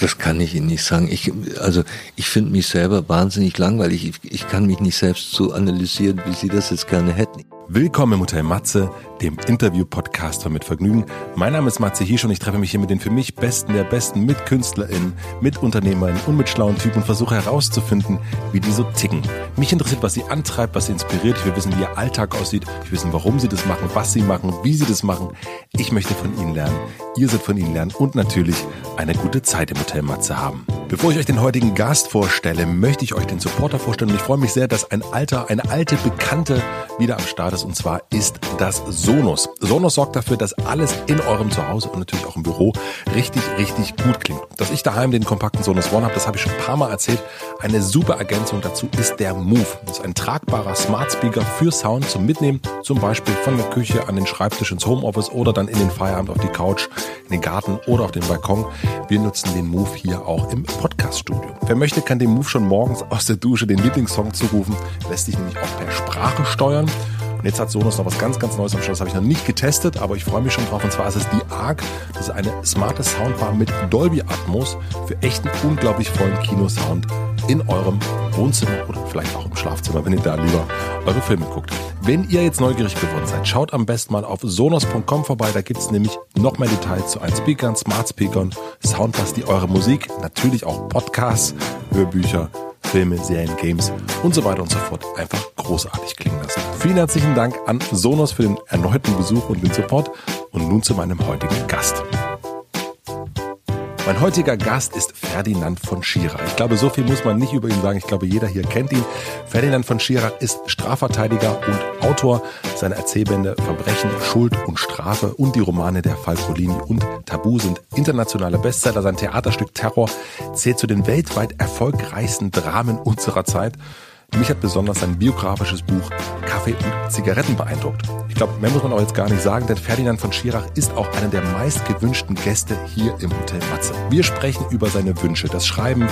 Das kann ich Ihnen nicht sagen. Ich, also ich finde mich selber wahnsinnig langweilig. Ich, ich kann mich nicht selbst so analysieren, wie Sie das jetzt gerne hätten. Willkommen im Hotel Matze, dem Interview-Podcast von Mit Vergnügen. Mein Name ist Matze Hirsch und ich treffe mich hier mit den für mich Besten der Besten, mit KünstlerInnen, mit UnternehmerInnen und mit schlauen Typen und versuche herauszufinden, wie die so ticken. Mich interessiert, was sie antreibt, was sie inspiriert. Ich will wissen, wie ihr Alltag aussieht. Ich will wissen, warum sie das machen, was sie machen, wie sie das machen. Ich möchte von ihnen lernen. Ihr sollt von ihnen lernen und natürlich eine gute Zeit im Hotel Matze haben. Bevor ich euch den heutigen Gast vorstelle, möchte ich euch den Supporter vorstellen und ich freue mich sehr, dass ein alter, eine alte Bekannte wieder am Start ist und zwar ist das Sonos. Sonos sorgt dafür, dass alles in eurem Zuhause und natürlich auch im Büro richtig, richtig gut klingt. Dass ich daheim den kompakten Sonos One habe, das habe ich schon ein paar Mal erzählt. Eine super Ergänzung dazu ist der Move. Das ist ein tragbarer Smart Speaker für Sound zum Mitnehmen, zum Beispiel von der Küche an den Schreibtisch ins Homeoffice oder dann in den Feierabend auf die Couch, in den Garten oder auf den Balkon. Wir nutzen den Move hier auch im Podcast-Studio. Wer möchte, kann dem Move schon morgens aus der Dusche den Lieblingssong zurufen. Lässt sich nämlich auch per Sprache steuern. Und jetzt hat Sonos noch was ganz, ganz Neues am Start. Das habe ich noch nicht getestet, aber ich freue mich schon drauf. Und zwar ist es die ARC. Das ist eine smarte Soundbar mit Dolby Atmos für echten, unglaublich vollen Kinosound in eurem Wohnzimmer oder vielleicht auch im Schlafzimmer, wenn ihr da lieber eure Filme guckt. Wenn ihr jetzt neugierig geworden seid, schaut am besten mal auf sonos.com vorbei. Da gibt es nämlich noch mehr Details zu allen Speakern, Smart Speakern, Soundbars, die eure Musik, natürlich auch Podcasts, Hörbücher, Filme, Serien, Games und so weiter und so fort einfach großartig klingen lassen. Vielen herzlichen Dank an Sonos für den erneuten Besuch und den Support und nun zu meinem heutigen Gast. Mein heutiger Gast ist Ferdinand von Schirach. Ich glaube, so viel muss man nicht über ihn sagen. Ich glaube, jeder hier kennt ihn. Ferdinand von Schirach ist Strafverteidiger und Autor. Seine Erzählbände Verbrechen, Schuld und Strafe und die Romane der Falcolini und Tabu sind internationale Bestseller. Sein Theaterstück Terror zählt zu den weltweit erfolgreichsten Dramen unserer Zeit. Mich hat besonders sein biografisches Buch Kaffee und Zigaretten beeindruckt. Ich glaube, mehr muss man auch jetzt gar nicht sagen, denn Ferdinand von Schirach ist auch einer der meistgewünschten Gäste hier im Hotel Matze. Wir sprechen über seine Wünsche, das Schreiben,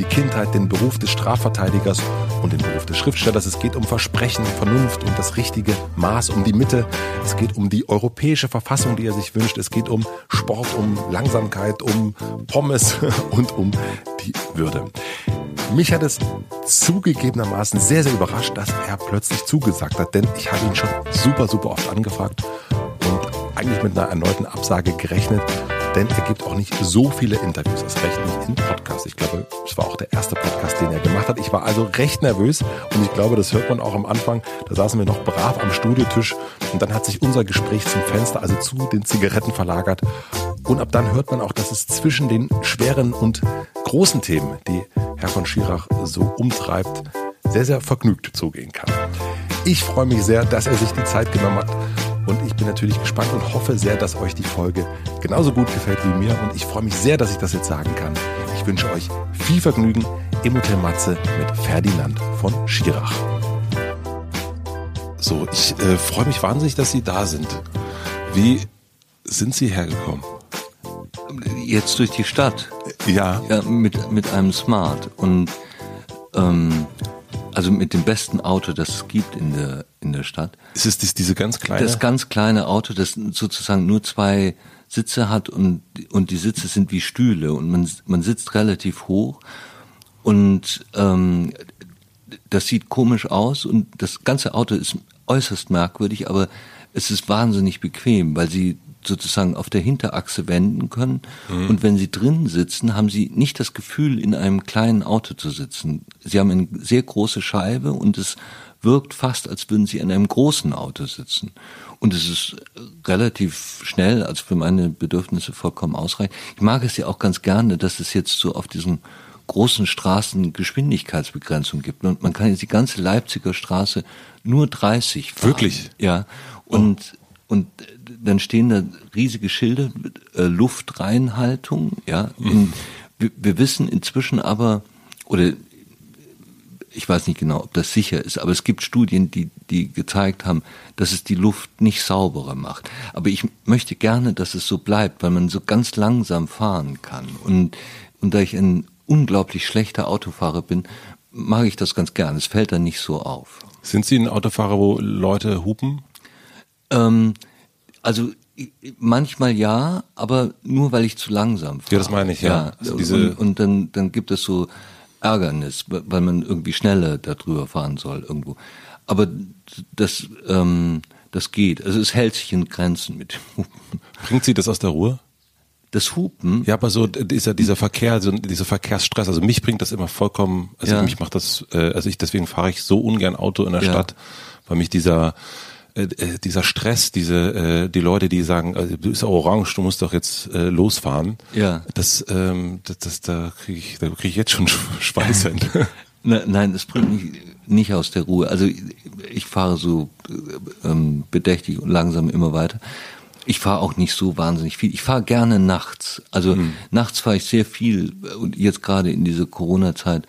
die Kindheit, den Beruf des Strafverteidigers und den Beruf des Schriftstellers. Es geht um Versprechen, Vernunft und das richtige Maß, um die Mitte. Es geht um die europäische Verfassung, die er sich wünscht. Es geht um Sport, um Langsamkeit, um Pommes und um die Würde. Mich hat es zugegebenermaßen sehr, sehr überrascht, dass er plötzlich zugesagt hat, denn ich habe ihn schon super, super oft angefragt und eigentlich mit einer erneuten Absage gerechnet, denn er gibt auch nicht so viele Interviews, das recht nicht in Podcasts. Ich glaube, es war auch der erste Podcast, den er gemacht hat. Ich war also recht nervös und ich glaube, das hört man auch am Anfang. Da saßen wir noch brav am Studiotisch und dann hat sich unser Gespräch zum Fenster, also zu den Zigaretten verlagert. Und ab dann hört man auch, dass es zwischen den schweren und großen Themen, die Herr von Schirach so umtreibt, sehr, sehr vergnügt zugehen kann. Ich freue mich sehr, dass er sich die Zeit genommen hat und ich bin natürlich gespannt und hoffe sehr, dass euch die Folge genauso gut gefällt wie mir und ich freue mich sehr, dass ich das jetzt sagen kann. Ich wünsche euch viel Vergnügen im Hotel Matze mit Ferdinand von Schirach. So, ich äh, freue mich wahnsinnig, dass Sie da sind. Wie sind Sie hergekommen? Jetzt durch die Stadt. Ja. Ja, mit, mit einem Smart. Und ähm, also mit dem besten Auto, das es gibt in der, in der Stadt. Ist es das, diese ganz kleine? Das ganz kleine Auto, das sozusagen nur zwei Sitze hat und, und die Sitze sind wie Stühle und man, man sitzt relativ hoch und ähm, das sieht komisch aus und das ganze Auto ist äußerst merkwürdig, aber es ist wahnsinnig bequem, weil sie sozusagen auf der Hinterachse wenden können. Mhm. Und wenn sie drin sitzen, haben sie nicht das Gefühl, in einem kleinen Auto zu sitzen. Sie haben eine sehr große Scheibe und es wirkt fast, als würden sie in einem großen Auto sitzen. Und es ist relativ schnell, also für meine Bedürfnisse vollkommen ausreichend. Ich mag es ja auch ganz gerne, dass es jetzt so auf diesen großen Straßen Geschwindigkeitsbegrenzung gibt. Und man kann jetzt die ganze Leipziger Straße nur 30 fahren. Wirklich? Ja. Und, oh. Und dann stehen da riesige Schilder, äh, Luftreinhaltung, ja. In, wir, wir wissen inzwischen aber, oder ich weiß nicht genau, ob das sicher ist, aber es gibt Studien, die, die gezeigt haben, dass es die Luft nicht sauberer macht. Aber ich möchte gerne, dass es so bleibt, weil man so ganz langsam fahren kann. Und, und da ich ein unglaublich schlechter Autofahrer bin, mag ich das ganz gerne. Es fällt dann nicht so auf. Sind Sie ein Autofahrer, wo Leute hupen? Ähm, also Manchmal ja, aber nur weil ich zu langsam fahre. Ja, das meine ich, ja. ja also und, und dann, dann gibt es so Ärgernis, weil man irgendwie schneller darüber fahren soll irgendwo. Aber das, ähm, das geht. Also es hält sich in Grenzen mit dem Hupen. Bringt Sie das aus der Ruhe? Das Hupen? Ja, aber so dieser, dieser Verkehr, so dieser Verkehrsstress, also mich bringt das immer vollkommen, also ja. mich macht das, äh, also ich, deswegen fahre ich so ungern Auto in der ja. Stadt, weil mich dieser, äh, äh, dieser Stress, diese äh, die Leute, die sagen, äh, du bist orange, du musst doch jetzt äh, losfahren. Ja. Das, ähm, das, das da kriege ich, da kriege ich jetzt schon Schweiß hin. Nein, es bringt mich nicht aus der Ruhe. Also ich fahre so ähm, bedächtig und langsam immer weiter. Ich fahre auch nicht so wahnsinnig viel. Ich fahre gerne nachts. Also hm. nachts fahre ich sehr viel und jetzt gerade in dieser Corona-Zeit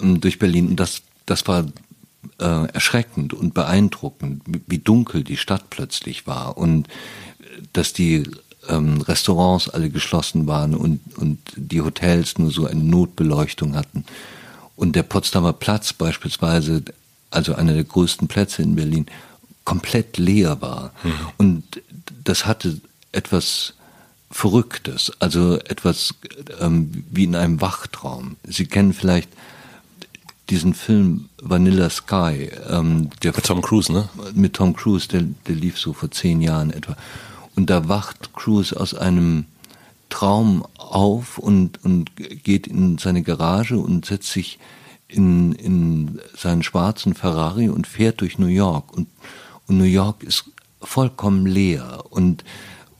ähm, durch Berlin. Und das, das war äh, erschreckend und beeindruckend, wie dunkel die Stadt plötzlich war und dass die ähm, Restaurants alle geschlossen waren und, und die Hotels nur so eine Notbeleuchtung hatten. Und der Potsdamer Platz beispielsweise, also einer der größten Plätze in Berlin, komplett leer war. Mhm. Und das hatte etwas Verrücktes, also etwas ähm, wie in einem Wachtraum. Sie kennen vielleicht diesen Film Vanilla Sky. Ähm, der mit Tom Cruise, ne? Mit Tom Cruise, der, der lief so vor zehn Jahren etwa. Und da wacht Cruise aus einem Traum auf und, und geht in seine Garage und setzt sich in, in seinen schwarzen Ferrari und fährt durch New York. Und, und New York ist vollkommen leer. Und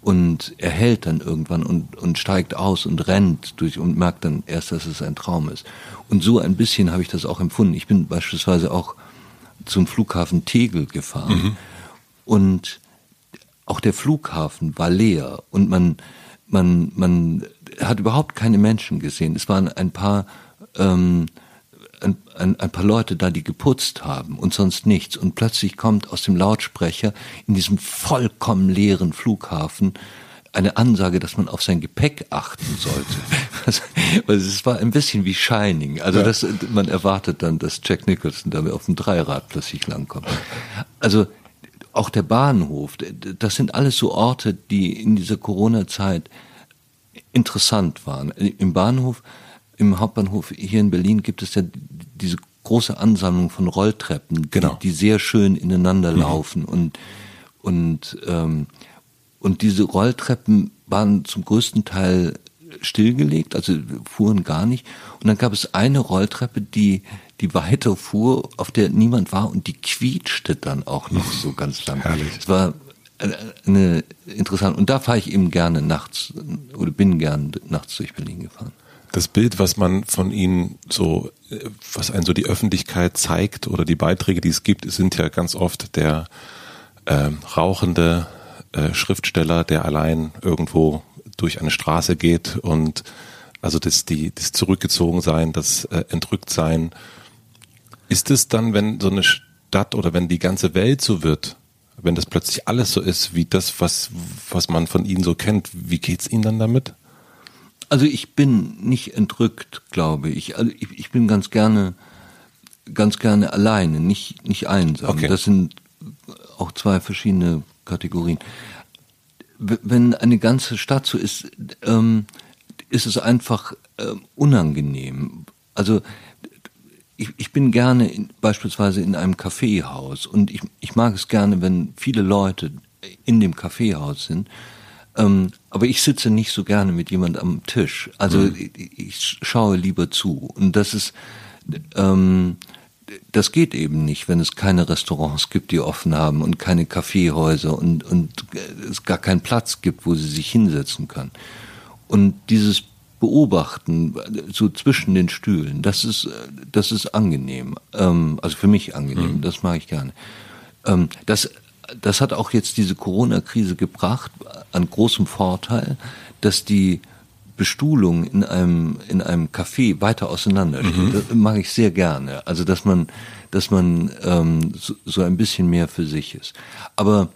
und er hält dann irgendwann und, und steigt aus und rennt durch und merkt dann erst, dass es ein Traum ist. Und so ein bisschen habe ich das auch empfunden. Ich bin beispielsweise auch zum Flughafen Tegel gefahren mhm. und auch der Flughafen war leer und man, man, man hat überhaupt keine Menschen gesehen. Es waren ein paar ähm, ein, ein, ein paar Leute da, die geputzt haben und sonst nichts. Und plötzlich kommt aus dem Lautsprecher in diesem vollkommen leeren Flughafen eine Ansage, dass man auf sein Gepäck achten sollte. Also, es war ein bisschen wie Shining. Also ja. das, man erwartet dann, dass Jack Nicholson da auf dem Dreirad plötzlich langkommt. Also auch der Bahnhof, das sind alles so Orte, die in dieser Corona-Zeit interessant waren. Im Bahnhof im Hauptbahnhof hier in Berlin gibt es ja diese große Ansammlung von Rolltreppen, genau. die, die sehr schön ineinander mhm. laufen und und ähm, und diese Rolltreppen waren zum größten Teil stillgelegt, also fuhren gar nicht. Und dann gab es eine Rolltreppe, die die weiter fuhr, auf der niemand war und die quietschte dann auch noch so ganz lang. Herrlich. Es war eine interessante und da fahre ich eben gerne nachts oder bin gern nachts durch Berlin gefahren das Bild, was man von ihnen so, was einen so die Öffentlichkeit zeigt oder die Beiträge, die es gibt, sind ja ganz oft der äh, rauchende äh, Schriftsteller, der allein irgendwo durch eine Straße geht und also das, die, das Zurückgezogensein, das äh, Entrücktsein. Ist es dann, wenn so eine Stadt oder wenn die ganze Welt so wird, wenn das plötzlich alles so ist, wie das, was, was man von ihnen so kennt, wie geht's ihnen dann damit? Also ich bin nicht entrückt, glaube ich. Also ich, ich bin ganz gerne, ganz gerne alleine, nicht, nicht einsam. Okay. Das sind auch zwei verschiedene Kategorien. Wenn eine ganze Stadt so ist, ähm, ist es einfach äh, unangenehm. Also ich, ich bin gerne in, beispielsweise in einem Kaffeehaus und ich, ich mag es gerne, wenn viele Leute in dem Kaffeehaus sind ähm, aber ich sitze nicht so gerne mit jemand am Tisch. Also mhm. ich, ich schaue lieber zu. Und das ist, ähm, das geht eben nicht, wenn es keine Restaurants gibt, die offen haben und keine Kaffeehäuser und, und es gar keinen Platz gibt, wo sie sich hinsetzen können. Und dieses Beobachten, so zwischen den Stühlen, das ist, das ist angenehm. Ähm, also für mich angenehm, mhm. das mag ich gerne. Ähm, das das hat auch jetzt diese Corona-Krise gebracht, an großem Vorteil, dass die Bestuhlung in einem, in einem Café weiter auseinander steht. Mhm. Das mag ich sehr gerne. Also, dass man, dass man ähm, so, so ein bisschen mehr für sich ist. Aber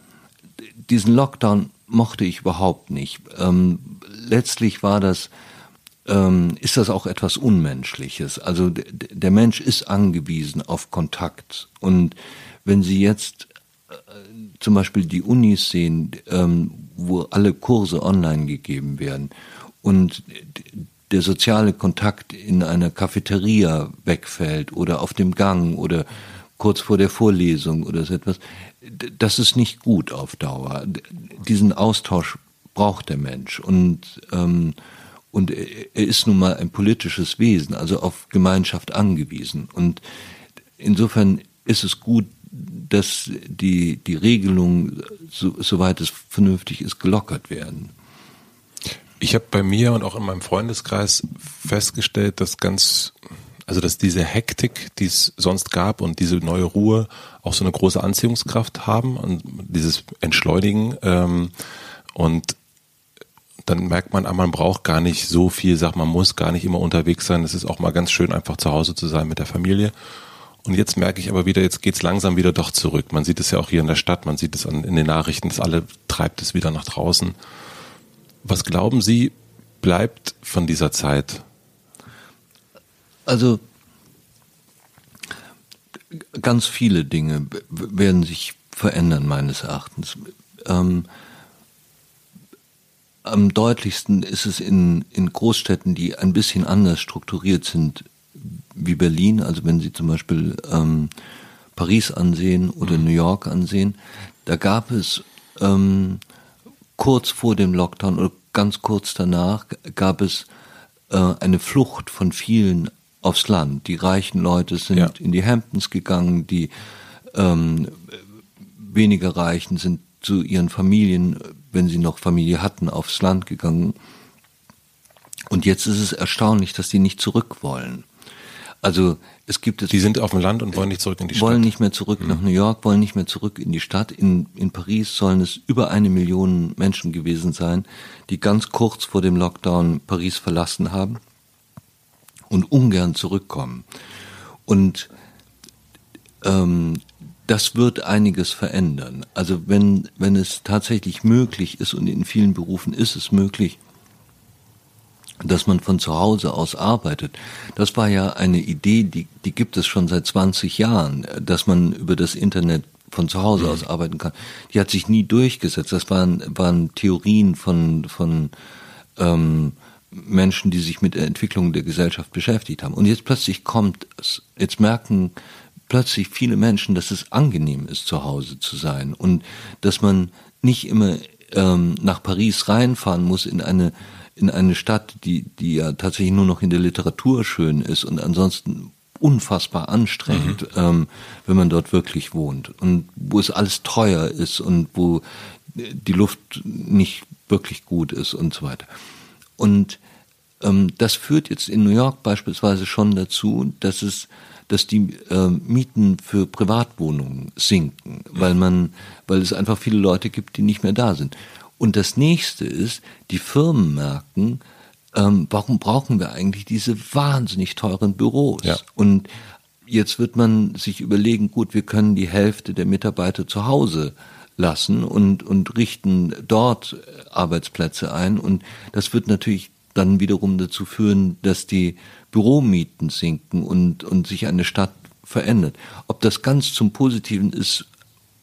diesen Lockdown mochte ich überhaupt nicht. Ähm, letztlich war das, ähm, ist das auch etwas Unmenschliches. Also der Mensch ist angewiesen auf Kontakt. Und wenn Sie jetzt zum Beispiel die Unis sehen, ähm, wo alle Kurse online gegeben werden und der soziale Kontakt in einer Cafeteria wegfällt oder auf dem Gang oder kurz vor der Vorlesung oder so etwas, das ist nicht gut auf Dauer. Diesen Austausch braucht der Mensch und ähm, und er ist nun mal ein politisches Wesen, also auf Gemeinschaft angewiesen. Und insofern ist es gut, dass die, die Regelungen, so, soweit es vernünftig ist, gelockert werden. Ich habe bei mir und auch in meinem Freundeskreis festgestellt, dass ganz, also dass diese Hektik, die es sonst gab und diese neue Ruhe auch so eine große Anziehungskraft haben und dieses Entschleunigen ähm, und dann merkt man, ah, man braucht gar nicht so viel, sagt man muss gar nicht immer unterwegs sein. Es ist auch mal ganz schön, einfach zu Hause zu sein mit der Familie. Und jetzt merke ich aber wieder, jetzt geht's langsam wieder doch zurück. Man sieht es ja auch hier in der Stadt, man sieht es an, in den Nachrichten, dass alle treibt es wieder nach draußen. Was glauben Sie, bleibt von dieser Zeit? Also ganz viele Dinge werden sich verändern, meines Erachtens. Ähm, am deutlichsten ist es in, in Großstädten, die ein bisschen anders strukturiert sind wie Berlin. Also wenn Sie zum Beispiel ähm, Paris ansehen oder mhm. New York ansehen, da gab es ähm, kurz vor dem Lockdown oder ganz kurz danach gab es äh, eine Flucht von vielen aufs Land. Die reichen Leute sind ja. in die Hamptons gegangen, die ähm, weniger Reichen sind zu ihren Familien, wenn sie noch Familie hatten, aufs Land gegangen. Und jetzt ist es erstaunlich, dass die nicht zurück wollen. Also es gibt es. Die sind auf dem Land und wollen nicht zurück in die Stadt. Wollen nicht mehr zurück mhm. nach New York, wollen nicht mehr zurück in die Stadt. In, in Paris sollen es über eine Million Menschen gewesen sein, die ganz kurz vor dem Lockdown Paris verlassen haben und ungern zurückkommen. Und ähm, das wird einiges verändern. Also wenn, wenn es tatsächlich möglich ist, und in vielen Berufen ist es möglich, dass man von zu Hause aus arbeitet. Das war ja eine Idee, die, die gibt es schon seit 20 Jahren, dass man über das Internet von zu Hause aus arbeiten kann. Die hat sich nie durchgesetzt. Das waren, waren Theorien von, von ähm, Menschen, die sich mit der Entwicklung der Gesellschaft beschäftigt haben. Und jetzt plötzlich kommt es. Jetzt merken plötzlich viele Menschen, dass es angenehm ist, zu Hause zu sein und dass man nicht immer ähm, nach Paris reinfahren muss in eine in eine Stadt, die, die ja tatsächlich nur noch in der Literatur schön ist und ansonsten unfassbar anstrengend, mhm. ähm, wenn man dort wirklich wohnt und wo es alles teuer ist und wo die Luft nicht wirklich gut ist und so weiter. Und ähm, das führt jetzt in New York beispielsweise schon dazu, dass es dass die äh, Mieten für Privatwohnungen sinken, weil man, weil es einfach viele Leute gibt, die nicht mehr da sind. Und das nächste ist, die Firmen merken, ähm, warum brauchen wir eigentlich diese wahnsinnig teuren Büros? Ja. Und jetzt wird man sich überlegen, gut, wir können die Hälfte der Mitarbeiter zu Hause lassen und, und richten dort Arbeitsplätze ein. Und das wird natürlich dann wiederum dazu führen, dass die Büromieten sinken und, und sich eine Stadt verändert. Ob das ganz zum Positiven ist,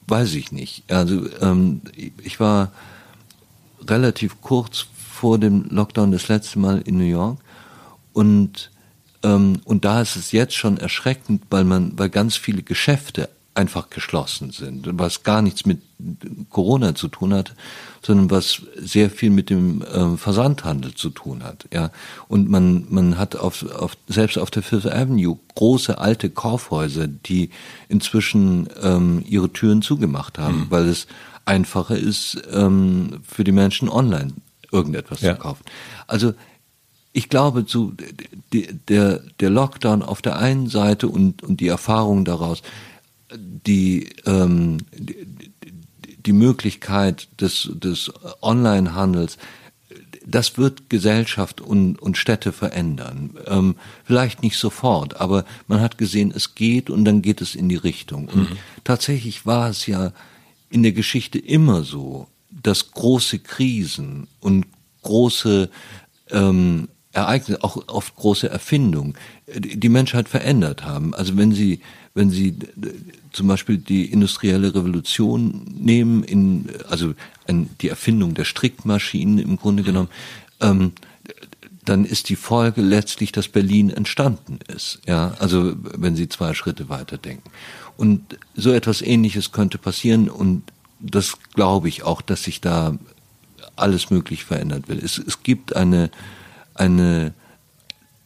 weiß ich nicht. Also ähm, ich war relativ kurz vor dem Lockdown das letzte Mal in New York und ähm, und da ist es jetzt schon erschreckend, weil man, weil ganz viele Geschäfte einfach geschlossen sind, was gar nichts mit Corona zu tun hat, sondern was sehr viel mit dem äh, Versandhandel zu tun hat. Ja, und man man hat auf, auf selbst auf der Fifth Avenue große alte Kaufhäuser, die inzwischen ähm, ihre Türen zugemacht haben, mhm. weil es einfacher ist ähm, für die Menschen online irgendetwas ja. zu kaufen. Also ich glaube, zu, der, der Lockdown auf der einen Seite und, und die Erfahrung daraus, die, ähm, die, die Möglichkeit des, des Onlinehandels, das wird Gesellschaft und, und Städte verändern. Ähm, vielleicht nicht sofort, aber man hat gesehen, es geht und dann geht es in die Richtung. Und mhm. tatsächlich war es ja in der Geschichte immer so, dass große Krisen und große ähm, Ereignisse, auch oft große Erfindungen, die Menschheit verändert haben. Also wenn Sie, wenn Sie zum Beispiel die industrielle Revolution nehmen, in, also die Erfindung der Strickmaschinen im Grunde genommen, ähm, dann ist die Folge letztlich, dass Berlin entstanden ist. Ja, also wenn Sie zwei Schritte weiter denken. Und so etwas Ähnliches könnte passieren und das glaube ich auch, dass sich da alles möglich verändert will. Es, es gibt eine, eine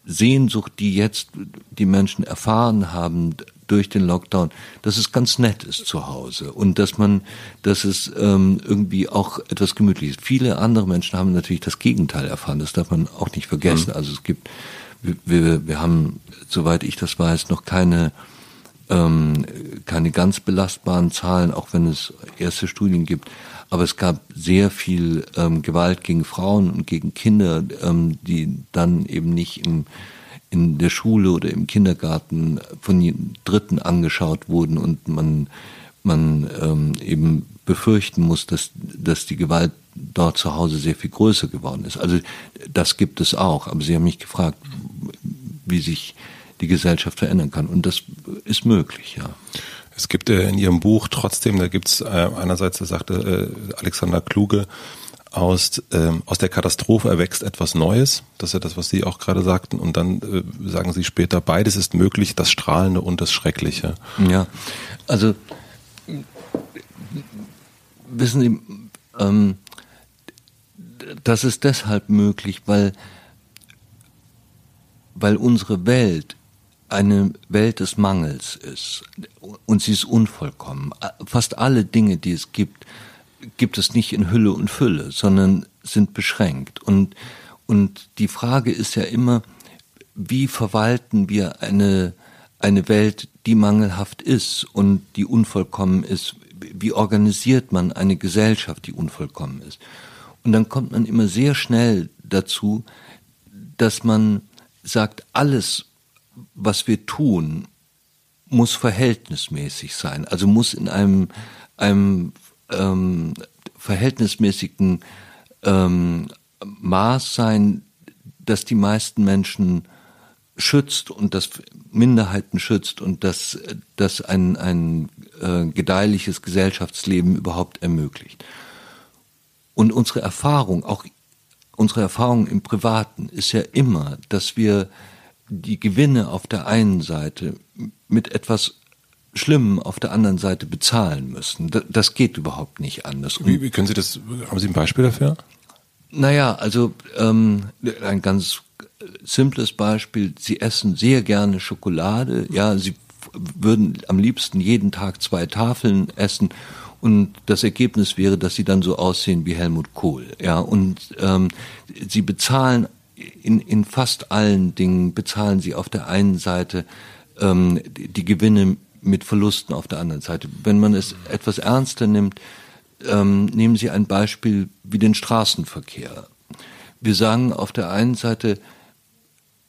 Sehnsucht, die jetzt die Menschen erfahren haben durch den Lockdown, dass es ganz nett ist zu Hause und dass man, dass es ähm, irgendwie auch etwas gemütlich ist. Viele andere Menschen haben natürlich das Gegenteil erfahren, das darf man auch nicht vergessen. Mhm. Also es gibt, wir, wir haben, soweit ich das weiß, noch keine ähm, keine ganz belastbaren Zahlen, auch wenn es erste Studien gibt. Aber es gab sehr viel ähm, Gewalt gegen Frauen und gegen Kinder, ähm, die dann eben nicht im, in der Schule oder im Kindergarten von Dritten angeschaut wurden und man, man ähm, eben befürchten muss, dass, dass die Gewalt dort zu Hause sehr viel größer geworden ist. Also das gibt es auch. Aber Sie haben mich gefragt, wie sich die Gesellschaft verändern kann. Und das ist möglich, ja. Es gibt äh, in Ihrem Buch trotzdem, da gibt es äh, einerseits, da sagte äh, Alexander Kluge, aus, ähm, aus der Katastrophe erwächst etwas Neues. Das ist ja das, was Sie auch gerade sagten. Und dann äh, sagen Sie später, beides ist möglich, das Strahlende und das Schreckliche. Ja, also wissen Sie, ähm, das ist deshalb möglich, weil, weil unsere Welt eine Welt des Mangels ist und sie ist unvollkommen. Fast alle Dinge, die es gibt, gibt es nicht in Hülle und Fülle, sondern sind beschränkt. Und, und die Frage ist ja immer, wie verwalten wir eine, eine Welt, die mangelhaft ist und die unvollkommen ist? Wie organisiert man eine Gesellschaft, die unvollkommen ist? Und dann kommt man immer sehr schnell dazu, dass man sagt, alles, was wir tun, muss verhältnismäßig sein, also muss in einem, einem ähm, verhältnismäßigen ähm, Maß sein, dass die meisten Menschen schützt und das Minderheiten schützt und dass das ein, ein äh, gedeihliches Gesellschaftsleben überhaupt ermöglicht. Und unsere Erfahrung, auch unsere Erfahrung im Privaten, ist ja immer, dass wir die Gewinne auf der einen Seite mit etwas Schlimmem auf der anderen Seite bezahlen müssen. Das geht überhaupt nicht anders. Wie, wie können Sie das, haben Sie ein Beispiel dafür? Naja, also ähm, ein ganz simples Beispiel. Sie essen sehr gerne Schokolade. Ja, Sie würden am liebsten jeden Tag zwei Tafeln essen und das Ergebnis wäre, dass sie dann so aussehen wie Helmut Kohl. Ja, und ähm, sie bezahlen in, in fast allen Dingen bezahlen sie auf der einen Seite ähm, die, die Gewinne mit Verlusten auf der anderen Seite. Wenn man es etwas ernster nimmt, ähm, nehmen Sie ein Beispiel wie den Straßenverkehr. Wir sagen auf der einen Seite,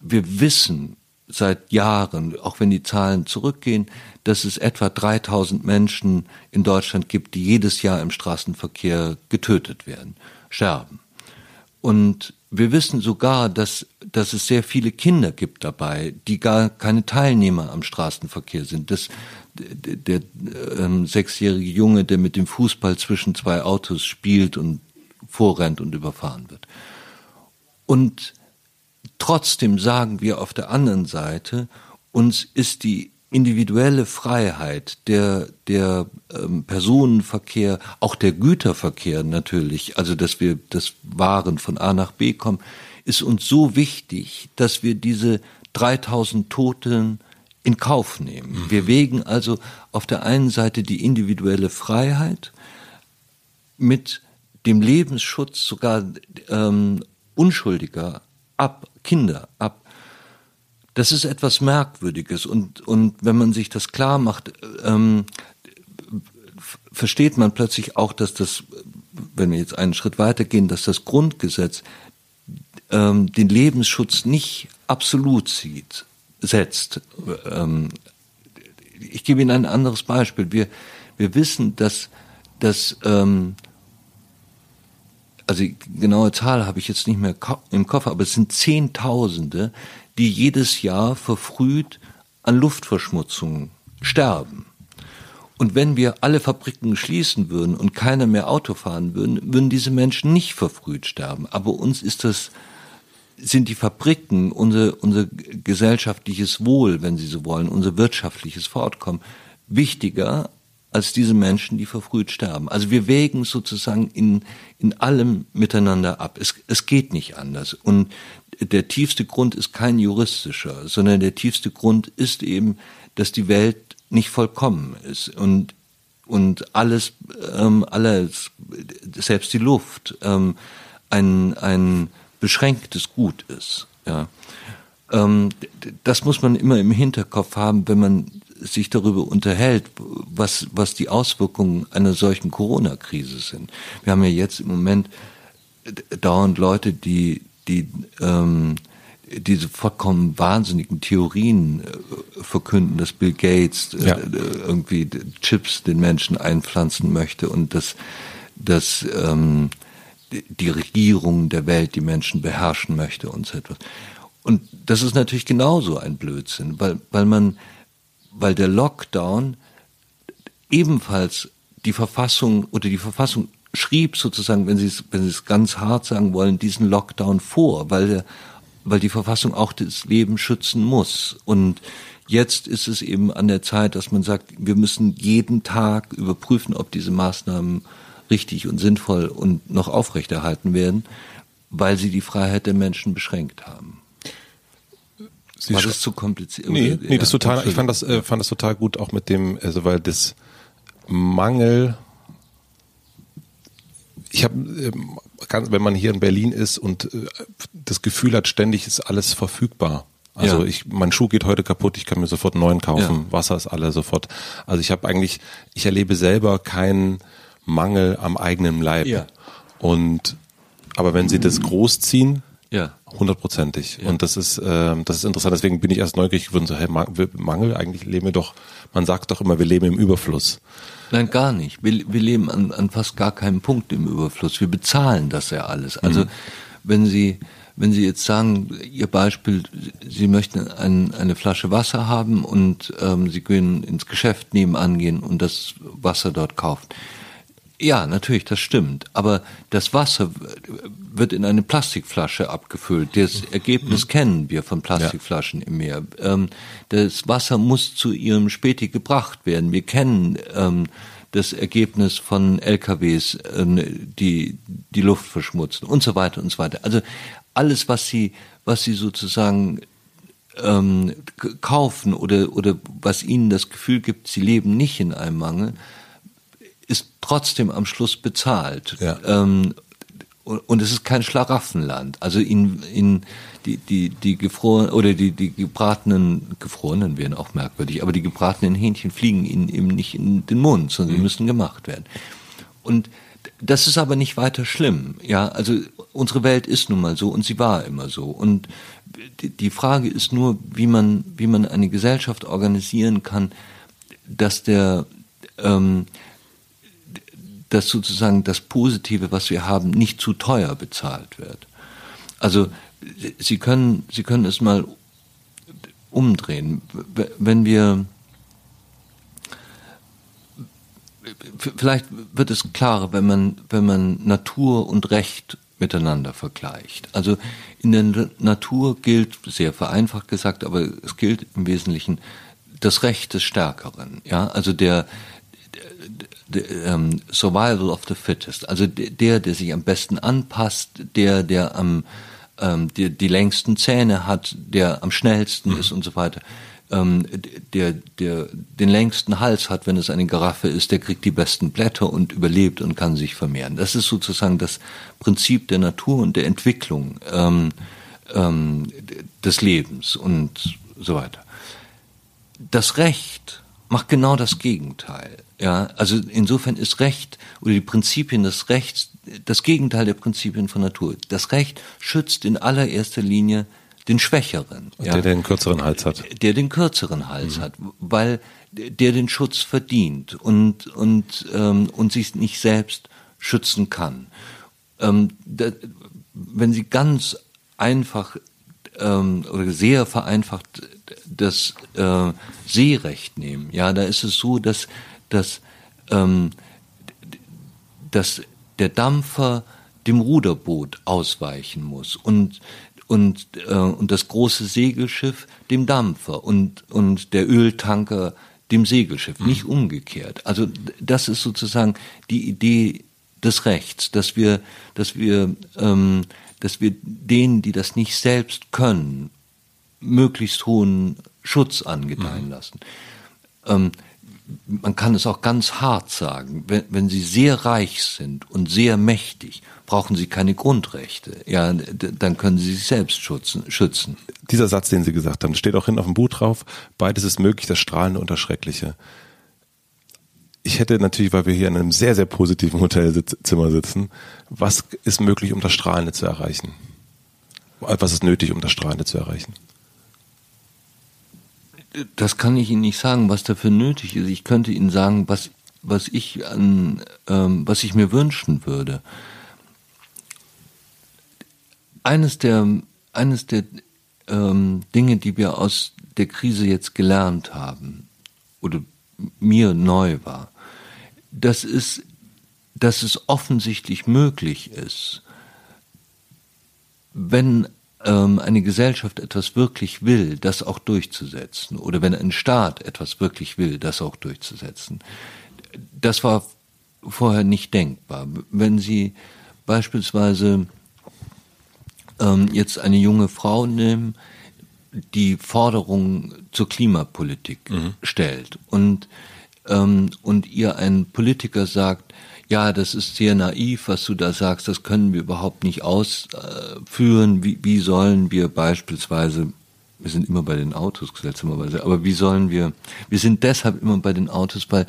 wir wissen seit Jahren, auch wenn die Zahlen zurückgehen, dass es etwa 3000 Menschen in Deutschland gibt, die jedes Jahr im Straßenverkehr getötet werden, sterben. Und wir wissen sogar, dass, dass es sehr viele Kinder gibt dabei, die gar keine Teilnehmer am Straßenverkehr sind. Das, der, der ähm, sechsjährige Junge, der mit dem Fußball zwischen zwei Autos spielt und vorrennt und überfahren wird. Und trotzdem sagen wir auf der anderen Seite, uns ist die individuelle Freiheit, der, der ähm, Personenverkehr, auch der Güterverkehr natürlich, also dass wir das Waren von A nach B kommen, ist uns so wichtig, dass wir diese 3000 Toten in Kauf nehmen. Mhm. Wir wägen also auf der einen Seite die individuelle Freiheit mit dem Lebensschutz sogar ähm, Unschuldiger ab, Kinder ab. Das ist etwas Merkwürdiges und, und wenn man sich das klar macht, ähm, versteht man plötzlich auch, dass das, wenn wir jetzt einen Schritt weitergehen, dass das Grundgesetz ähm, den Lebensschutz nicht absolut sieht, setzt. Ähm, ich gebe Ihnen ein anderes Beispiel. Wir, wir wissen, dass, dass ähm, also genaue Zahl habe ich jetzt nicht mehr im Kopf, aber es sind Zehntausende, die jedes Jahr verfrüht an Luftverschmutzung sterben. Und wenn wir alle Fabriken schließen würden und keiner mehr Auto fahren würden, würden diese Menschen nicht verfrüht sterben. Aber uns ist das, sind die Fabriken, unser, unser gesellschaftliches Wohl, wenn Sie so wollen, unser wirtschaftliches Fortkommen, wichtiger als diese Menschen, die verfrüht sterben. Also wir wägen sozusagen in, in allem miteinander ab. Es, es geht nicht anders. Und der tiefste Grund ist kein juristischer, sondern der tiefste Grund ist eben, dass die Welt nicht vollkommen ist und und alles ähm, alles selbst die Luft ähm, ein ein beschränktes Gut ist ja. Ähm, das muss man immer im Hinterkopf haben wenn man sich darüber unterhält was was die Auswirkungen einer solchen Corona Krise sind. Wir haben ja jetzt im Moment dauernd Leute die die ähm, diese vollkommen wahnsinnigen Theorien äh, verkünden, dass Bill Gates äh, ja. irgendwie Chips den Menschen einpflanzen möchte und dass, dass ähm, die Regierung der Welt die Menschen beherrschen möchte und so etwas. Und das ist natürlich genauso ein Blödsinn, weil, weil man, weil der Lockdown ebenfalls die Verfassung oder die Verfassung schrieb sozusagen, wenn Sie es, wenn Sie es ganz hart sagen wollen, diesen Lockdown vor, weil weil die Verfassung auch das Leben schützen muss. Und jetzt ist es eben an der Zeit, dass man sagt, wir müssen jeden Tag überprüfen, ob diese Maßnahmen richtig und sinnvoll und noch aufrechterhalten werden, weil sie die Freiheit der Menschen beschränkt haben. Sie War das zu kompliziert? Nee, nee, ja, das total, ich fand das, äh, fand das total gut, auch mit dem, also weil das Mangel ich habe, ähm, wenn man hier in Berlin ist und äh, das Gefühl hat, ständig ist alles verfügbar. Also ja. ich, mein Schuh geht heute kaputt, ich kann mir sofort einen neuen kaufen, ja. Wasser ist alle sofort. Also ich habe eigentlich, ich erlebe selber keinen Mangel am eigenen Leib. Ja. Und aber wenn Sie das großziehen, ja. hundertprozentig. Ja. Und das ist, äh, das ist interessant. Deswegen bin ich erst neugierig geworden. So, hey, Mangel, eigentlich leben wir doch. Man sagt doch immer, wir leben im Überfluss. Nein, gar nicht. Wir, wir leben an, an fast gar keinem Punkt im Überfluss. Wir bezahlen das ja alles. Also mhm. wenn Sie wenn Sie jetzt sagen, Ihr Beispiel, Sie möchten ein, eine Flasche Wasser haben und ähm, Sie können ins Geschäft nebenan gehen und das Wasser dort kaufen. Ja, natürlich, das stimmt. Aber das Wasser wird in eine Plastikflasche abgefüllt. Das Ergebnis kennen wir von Plastikflaschen ja. im Meer. Ähm, das Wasser muss zu ihrem Späti gebracht werden. Wir kennen ähm, das Ergebnis von LKWs, äh, die die Luft verschmutzen und so weiter und so weiter. Also alles, was sie, was sie sozusagen ähm, kaufen oder oder was ihnen das Gefühl gibt, sie leben nicht in einem Mangel, ist trotzdem am Schluss bezahlt. Ja. Ähm, und es ist kein Schlaraffenland. Also in, in die, die, die gefroren oder die, die gebratenen, gefrorenen werden auch merkwürdig, aber die gebratenen Hähnchen fliegen ihnen eben nicht in den Mund, sondern mhm. sie müssen gemacht werden. Und das ist aber nicht weiter schlimm. Ja, also unsere Welt ist nun mal so und sie war immer so. Und die Frage ist nur, wie man, wie man eine Gesellschaft organisieren kann, dass der, ähm, dass sozusagen das Positive, was wir haben, nicht zu teuer bezahlt wird. Also Sie können, Sie können es mal umdrehen. Wenn wir vielleicht wird es klarer, wenn man, wenn man Natur und Recht miteinander vergleicht. Also in der Natur gilt, sehr vereinfacht gesagt, aber es gilt im Wesentlichen das Recht des Stärkeren. Ja, also der, the, um, survival of the fittest, also der, der sich am besten anpasst, der, der am ähm, die, die längsten Zähne hat, der am schnellsten mhm. ist und so weiter. Ähm, der, der den längsten Hals hat, wenn es eine Giraffe ist, der kriegt die besten Blätter und überlebt und kann sich vermehren. Das ist sozusagen das Prinzip der Natur und der Entwicklung ähm, ähm, des Lebens und so weiter. Das Recht macht genau das Gegenteil. Ja, also insofern ist Recht oder die Prinzipien des Rechts das Gegenteil der Prinzipien von Natur. Das Recht schützt in allererster Linie den Schwächeren. Ja, der den kürzeren Hals hat. Der den kürzeren Hals mhm. hat, weil der den Schutz verdient und, und, ähm, und sich nicht selbst schützen kann. ähm, da, wenn Sie ganz einfach ähm, oder sehr vereinfacht das äh, Seerecht nehmen, ja, da ist es so, dass, dass, ähm, dass der Dampfer dem Ruderboot ausweichen muss und und äh, und das große Segelschiff dem Dampfer und und der Öltanker dem Segelschiff, mhm. nicht umgekehrt. Also das ist sozusagen die Idee des Rechts, dass wir dass wir ähm, dass wir denen, die das nicht selbst können, möglichst hohen Schutz angedeihen mhm. lassen. Ähm, man kann es auch ganz hart sagen, wenn, wenn sie sehr reich sind und sehr mächtig, brauchen sie keine Grundrechte. Ja, dann können sie sich selbst schützen. schützen. Dieser Satz, den Sie gesagt haben, steht auch hinten auf dem Buch drauf. Beides ist möglich, das Strahlende und das Schreckliche. Ich hätte natürlich, weil wir hier in einem sehr, sehr positiven Hotelzimmer sitzen, was ist möglich, um das Strahlende zu erreichen? Was ist nötig, um das Strahlende zu erreichen? Das kann ich Ihnen nicht sagen, was dafür nötig ist. Ich könnte Ihnen sagen, was, was ich an, ähm, was ich mir wünschen würde. Eines der, eines der ähm, Dinge, die wir aus der Krise jetzt gelernt haben, oder mir neu war, das ist, dass es offensichtlich möglich ist, wenn ähm, eine Gesellschaft etwas wirklich will, das auch durchzusetzen, oder wenn ein Staat etwas wirklich will, das auch durchzusetzen. Das war vorher nicht denkbar. Wenn Sie beispielsweise ähm, jetzt eine junge Frau nehmen, die Forderungen zur Klimapolitik mhm. stellt und ähm, und ihr ein Politiker sagt, ja, das ist sehr naiv, was du da sagst, das können wir überhaupt nicht ausführen. Wie, wie sollen wir beispielsweise, wir sind immer bei den Autos seltsamerweise, aber wie sollen wir, wir sind deshalb immer bei den Autos, weil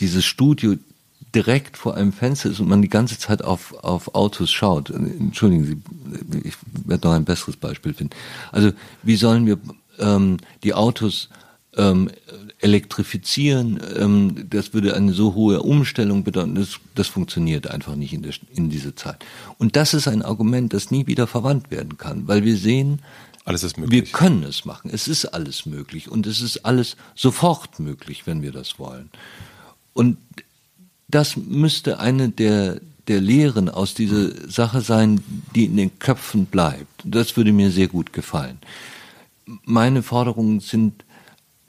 dieses Studio direkt vor einem Fenster ist und man die ganze Zeit auf, auf Autos schaut. Entschuldigen Sie, ich werde noch ein besseres Beispiel finden. Also wie sollen wir ähm, die Autos ähm, elektrifizieren, ähm, das würde eine so hohe Umstellung bedeuten, das, das funktioniert einfach nicht in, der, in dieser Zeit. Und das ist ein Argument, das nie wieder verwandt werden kann, weil wir sehen, alles ist möglich. Wir können es machen. Es ist alles möglich und es ist alles sofort möglich, wenn wir das wollen. Und das müsste eine der, der Lehren aus dieser Sache sein, die in den Köpfen bleibt. Das würde mir sehr gut gefallen. Meine Forderungen sind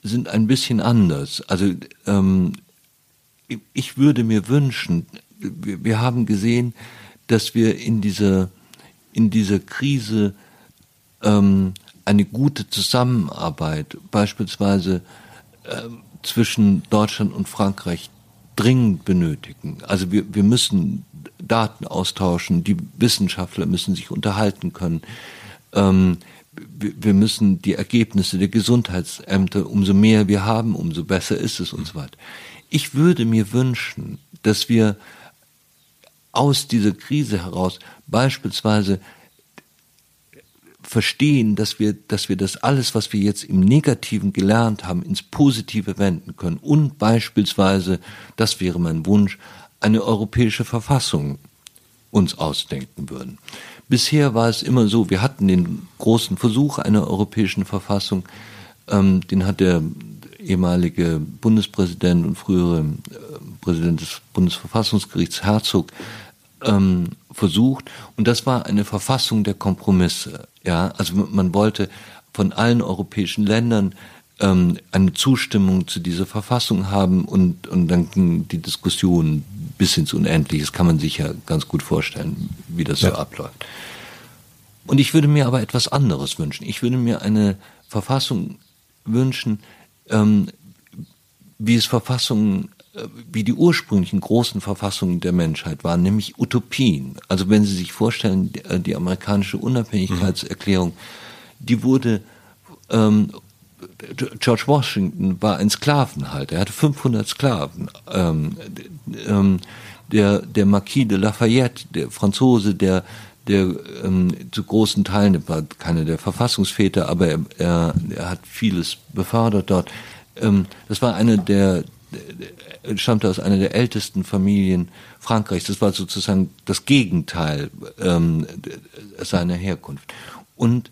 sind ein bisschen anders. Also ähm, ich würde mir wünschen, wir, wir haben gesehen, dass wir in dieser in dieser Krise ähm, eine gute Zusammenarbeit, beispielsweise äh, zwischen Deutschland und Frankreich, dringend benötigen. Also wir, wir müssen Daten austauschen, die Wissenschaftler müssen sich unterhalten können. Ähm, wir müssen die Ergebnisse der Gesundheitsämter, umso mehr wir haben, umso besser ist es und so weiter. Ich würde mir wünschen, dass wir aus dieser Krise heraus beispielsweise verstehen, dass wir, dass wir das alles, was wir jetzt im Negativen gelernt haben, ins Positive wenden können und beispielsweise, das wäre mein Wunsch, eine europäische Verfassung uns ausdenken würden. Bisher war es immer so, wir hatten den großen Versuch einer europäischen Verfassung, ähm, den hat der ehemalige Bundespräsident und frühere äh, Präsident des Bundesverfassungsgerichts Herzog ähm, versucht. Und das war eine Verfassung der Kompromisse. Ja, also man wollte von allen europäischen Ländern ähm, eine Zustimmung zu dieser Verfassung haben und, und dann ging die Diskussion bis ins Unendliche. Das kann man sich ja ganz gut vorstellen, wie das ja. so abläuft. Und ich würde mir aber etwas anderes wünschen. Ich würde mir eine Verfassung wünschen, ähm, wie es Verfassungen, äh, wie die ursprünglichen großen Verfassungen der Menschheit waren, nämlich Utopien. Also wenn Sie sich vorstellen, die, äh, die amerikanische Unabhängigkeitserklärung, die wurde ähm, George Washington war ein Sklavenhalter, er hatte 500 Sklaven. Ähm, ähm, der, der Marquis de Lafayette, der Franzose, der, der ähm, zu großen Teilen, war keiner der Verfassungsväter, aber er, er, er hat vieles befördert dort. Ähm, das war einer der, stammte aus einer der ältesten Familien Frankreichs. Das war sozusagen das Gegenteil ähm, seiner Herkunft. Und,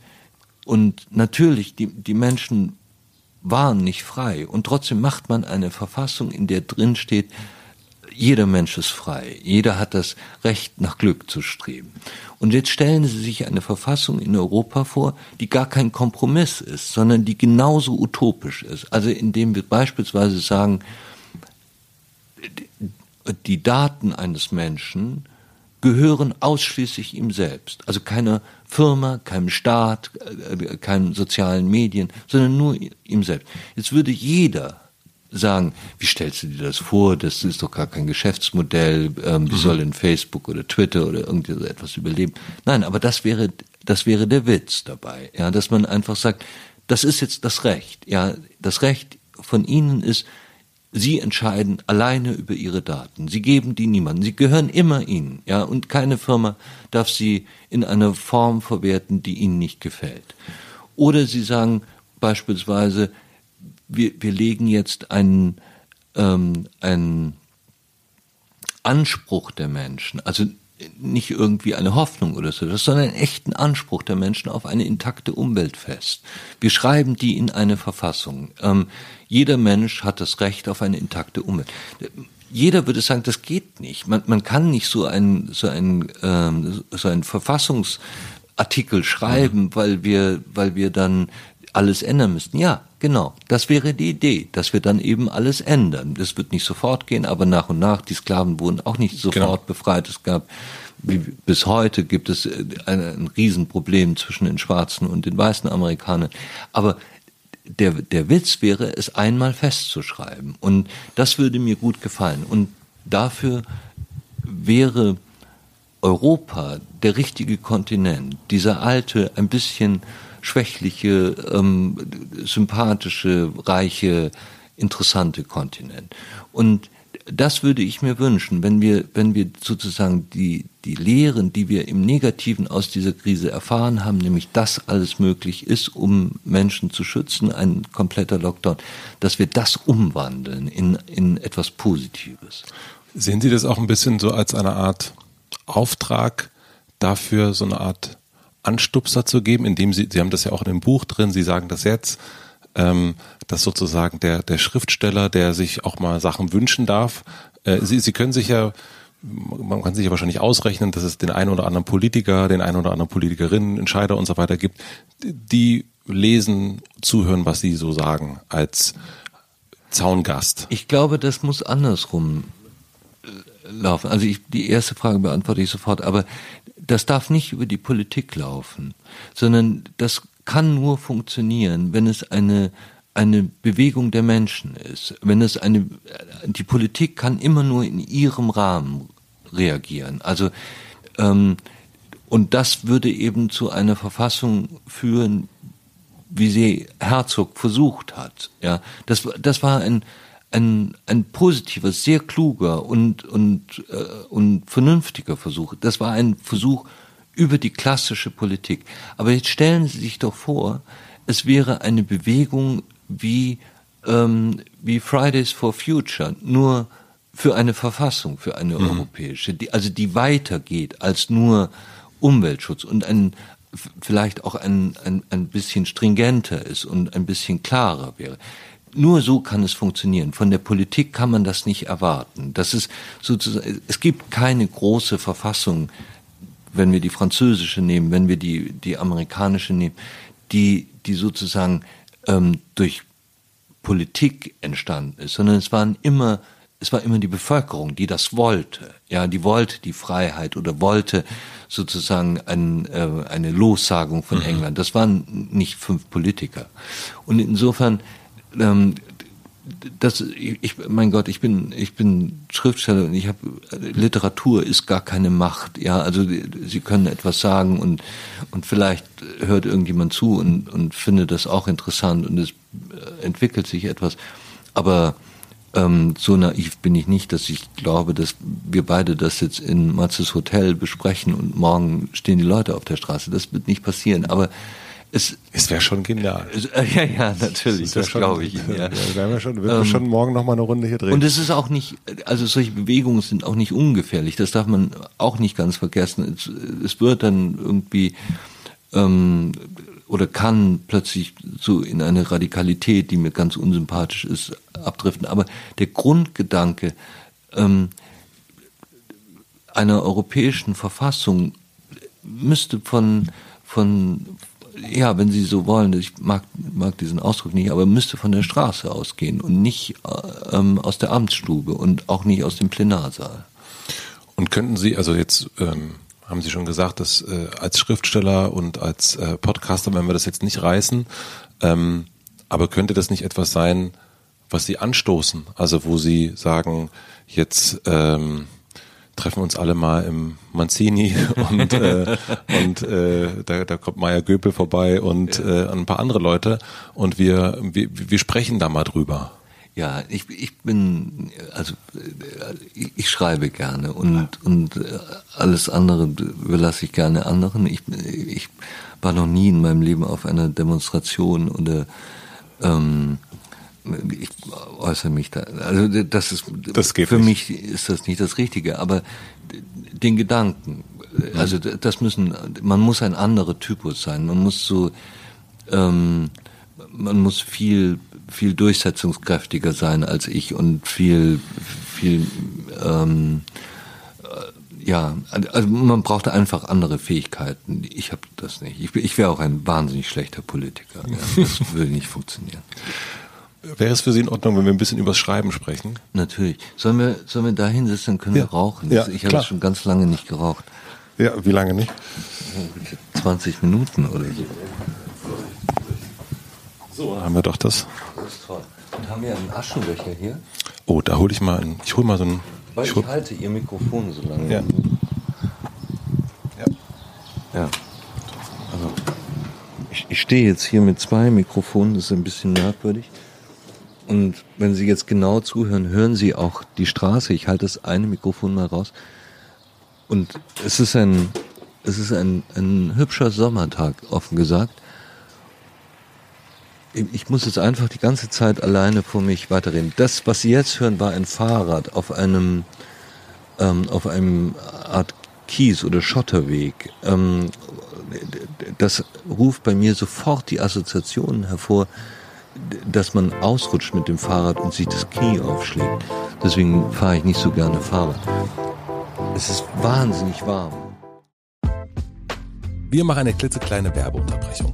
und natürlich, die, die Menschen waren nicht frei. Und trotzdem macht man eine Verfassung, in der drin steht, jeder Mensch ist frei. Jeder hat das Recht, nach Glück zu streben. Und jetzt stellen Sie sich eine Verfassung in Europa vor, die gar kein Kompromiss ist, sondern die genauso utopisch ist. Also indem wir beispielsweise sagen, die Daten eines Menschen gehören ausschließlich ihm selbst. Also keiner Firma, keinem Staat, äh, keinen sozialen Medien, sondern nur ihm selbst. Jetzt würde jeder sagen, wie stellst du dir das vor? Das ist doch gar kein Geschäftsmodell. Ähm, wie mhm. soll denn Facebook oder Twitter oder irgendwie so etwas überleben? Nein, aber das wäre, das wäre der Witz dabei. Ja, dass man einfach sagt, das ist jetzt das Recht. Ja, das Recht von Ihnen ist, Sie entscheiden alleine über Ihre Daten. Sie geben die niemandem. Sie gehören immer Ihnen. Ja, und keine Firma darf Sie in einer Form verwerten, die Ihnen nicht gefällt. Oder Sie sagen beispielsweise, wir, wir legen jetzt einen, ähm, einen Anspruch der Menschen, also nicht irgendwie eine Hoffnung oder so, sondern einen echten Anspruch der Menschen auf eine intakte Umwelt fest. Wir schreiben die in eine Verfassung. Ähm, jeder Mensch hat das Recht auf eine intakte Umwelt. Jeder würde sagen, das geht nicht. Man, man kann nicht so ein so ein ähm, so ein Verfassungsartikel schreiben, weil wir weil wir dann alles ändern müssten. Ja, genau. Das wäre die Idee, dass wir dann eben alles ändern. Das wird nicht sofort gehen, aber nach und nach, die Sklaven wurden auch nicht sofort genau. befreit. Es gab, wie bis heute gibt es äh, ein, ein Riesenproblem zwischen den schwarzen und den weißen Amerikanern. Aber der, der Witz wäre, es einmal festzuschreiben. Und das würde mir gut gefallen. Und dafür wäre Europa der richtige Kontinent. Dieser alte, ein bisschen schwächliche, ähm, sympathische, reiche, interessante Kontinent. Und das würde ich mir wünschen, wenn wir, wenn wir sozusagen die, die Lehren, die wir im Negativen aus dieser Krise erfahren haben, nämlich dass alles möglich ist, um Menschen zu schützen, ein kompletter Lockdown, dass wir das umwandeln in, in etwas Positives. Sehen Sie das auch ein bisschen so als eine Art Auftrag dafür, so eine Art Anstupser zu geben, indem sie, Sie haben das ja auch in dem Buch drin, Sie sagen das jetzt, ähm, dass sozusagen der, der Schriftsteller, der sich auch mal Sachen wünschen darf, äh, Sie, Sie können sich ja, man kann sich ja wahrscheinlich ausrechnen, dass es den einen oder anderen Politiker, den einen oder anderen Politikerinnen, Entscheider und so weiter gibt, die lesen, zuhören, was Sie so sagen, als Zaungast. Ich glaube, das muss andersrum laufen. Also ich, die erste Frage beantworte ich sofort, aber das darf nicht über die Politik laufen, sondern das kann nur funktionieren, wenn es eine eine Bewegung der Menschen ist. Wenn es eine die Politik kann immer nur in ihrem Rahmen reagieren. Also ähm, und das würde eben zu einer Verfassung führen, wie sie Herzog versucht hat. Ja, das das war ein ein, ein positiver, sehr kluger und, und, äh, und vernünftiger Versuch. Das war ein Versuch über die klassische Politik. Aber jetzt stellen Sie sich doch vor, es wäre eine Bewegung wie, ähm, wie Fridays for Future, nur für eine Verfassung, für eine mhm. europäische, die, also die weitergeht als nur Umweltschutz und ein, vielleicht auch ein, ein, ein bisschen stringenter ist und ein bisschen klarer wäre nur so kann es funktionieren. Von der Politik kann man das nicht erwarten. Das ist sozusagen, es gibt keine große Verfassung, wenn wir die französische nehmen, wenn wir die, die amerikanische nehmen, die, die sozusagen ähm, durch Politik entstanden ist, sondern es waren immer, es war immer die Bevölkerung, die das wollte. Ja, die wollte die Freiheit oder wollte sozusagen ein, äh, eine Lossagung von mhm. England. Das waren nicht fünf Politiker. Und insofern ähm, das ich mein Gott ich bin ich bin Schriftsteller und ich habe Literatur ist gar keine Macht ja. Also sie können etwas sagen und und vielleicht hört irgendjemand zu und und findet das auch interessant und es äh, entwickelt sich etwas. Aber ähm, so naiv bin ich nicht dass ich glaube dass wir beide das jetzt in Matzes Hotel besprechen und morgen stehen die Leute auf der Straße. Das wird nicht passieren. Aber es, es wäre schon genial. ja, ja, natürlich, das, das glaube ich Ihnen. Ja. ja werden wir schon, werden ähm, wir schon morgen noch mal eine Runde hier drehen. Und es ist auch nicht, also solche Bewegungen sind auch nicht ungefährlich. Das darf man auch nicht ganz vergessen. Es, es wird dann irgendwie ähm, oder kann plötzlich so in eine Radikalität, die mir ganz unsympathisch ist, abdriften. Aber der Grundgedanke ähm, einer europäischen Verfassung müsste von von ja, wenn Sie so wollen, ich mag, mag diesen Ausdruck nicht, aber müsste von der Straße ausgehen und nicht äh, ähm, aus der Amtsstube und auch nicht aus dem Plenarsaal. Und könnten Sie, also jetzt ähm, haben Sie schon gesagt, dass äh, als Schriftsteller und als äh, Podcaster, wenn wir das jetzt nicht reißen, ähm, aber könnte das nicht etwas sein, was Sie anstoßen? Also wo Sie sagen, jetzt ähm, treffen uns alle mal im Manzini und, äh, und äh, da, da kommt Maya Göpel vorbei und äh, ein paar andere Leute und wir, wir, wir sprechen da mal drüber. Ja, ich, ich bin, also ich, ich schreibe gerne und, ja. und äh, alles andere überlasse ich gerne anderen. Ich, ich war noch nie in meinem Leben auf einer Demonstration oder ähm, ich äußere mich da. Also das ist das für nicht. mich ist das nicht das Richtige, aber den Gedanken, also das müssen, man muss ein anderer Typus sein. Man muss so, ähm, man muss viel viel durchsetzungskräftiger sein als ich und viel viel ähm, äh, ja, also man braucht einfach andere Fähigkeiten. Ich habe das nicht. Ich, ich wäre auch ein wahnsinnig schlechter Politiker. Ja. Das würde nicht funktionieren. Wäre es für Sie in Ordnung, wenn wir ein bisschen übers Schreiben sprechen? Natürlich. Sollen wir, sollen wir da hinsetzen, dann können ja. wir rauchen. Ja, ich habe schon ganz lange nicht geraucht. Ja, wie lange nicht? 20 Minuten oder so. So, haben wir doch das. Das ist toll. Und haben wir einen Aschenbecher hier? Oh, da hole ich mal einen. Ich hole mal so einen. Weil ich, ich halte Ihr Mikrofon so lange. Ja. Ja. ja. Also, ich, ich stehe jetzt hier mit zwei Mikrofonen, das ist ein bisschen merkwürdig. Und wenn Sie jetzt genau zuhören, hören Sie auch die Straße. Ich halte das eine Mikrofon mal raus. Und es ist ein, es ist ein, ein hübscher Sommertag, offen gesagt. Ich muss jetzt einfach die ganze Zeit alleine vor mich weiterreden. Das, was Sie jetzt hören, war ein Fahrrad auf einem, ähm, auf einem Art Kies- oder Schotterweg. Ähm, das ruft bei mir sofort die Assoziationen hervor, dass man ausrutscht mit dem Fahrrad und sich das Knie aufschlägt. Deswegen fahre ich nicht so gerne Fahrrad. Es ist wahnsinnig warm. Wir machen eine klitzekleine Werbeunterbrechung.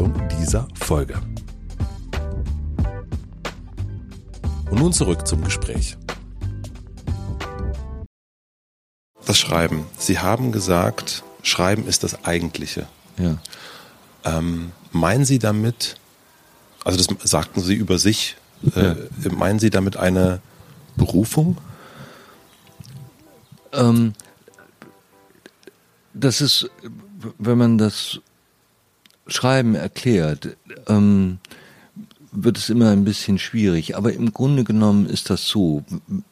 dieser Folge. Und nun zurück zum Gespräch. Das Schreiben. Sie haben gesagt, Schreiben ist das Eigentliche. Ja. Ähm, meinen Sie damit, also das sagten Sie über sich. Äh, meinen Sie damit eine Berufung? Ähm, das ist, wenn man das Schreiben erklärt, ähm, wird es immer ein bisschen schwierig. Aber im Grunde genommen ist das so,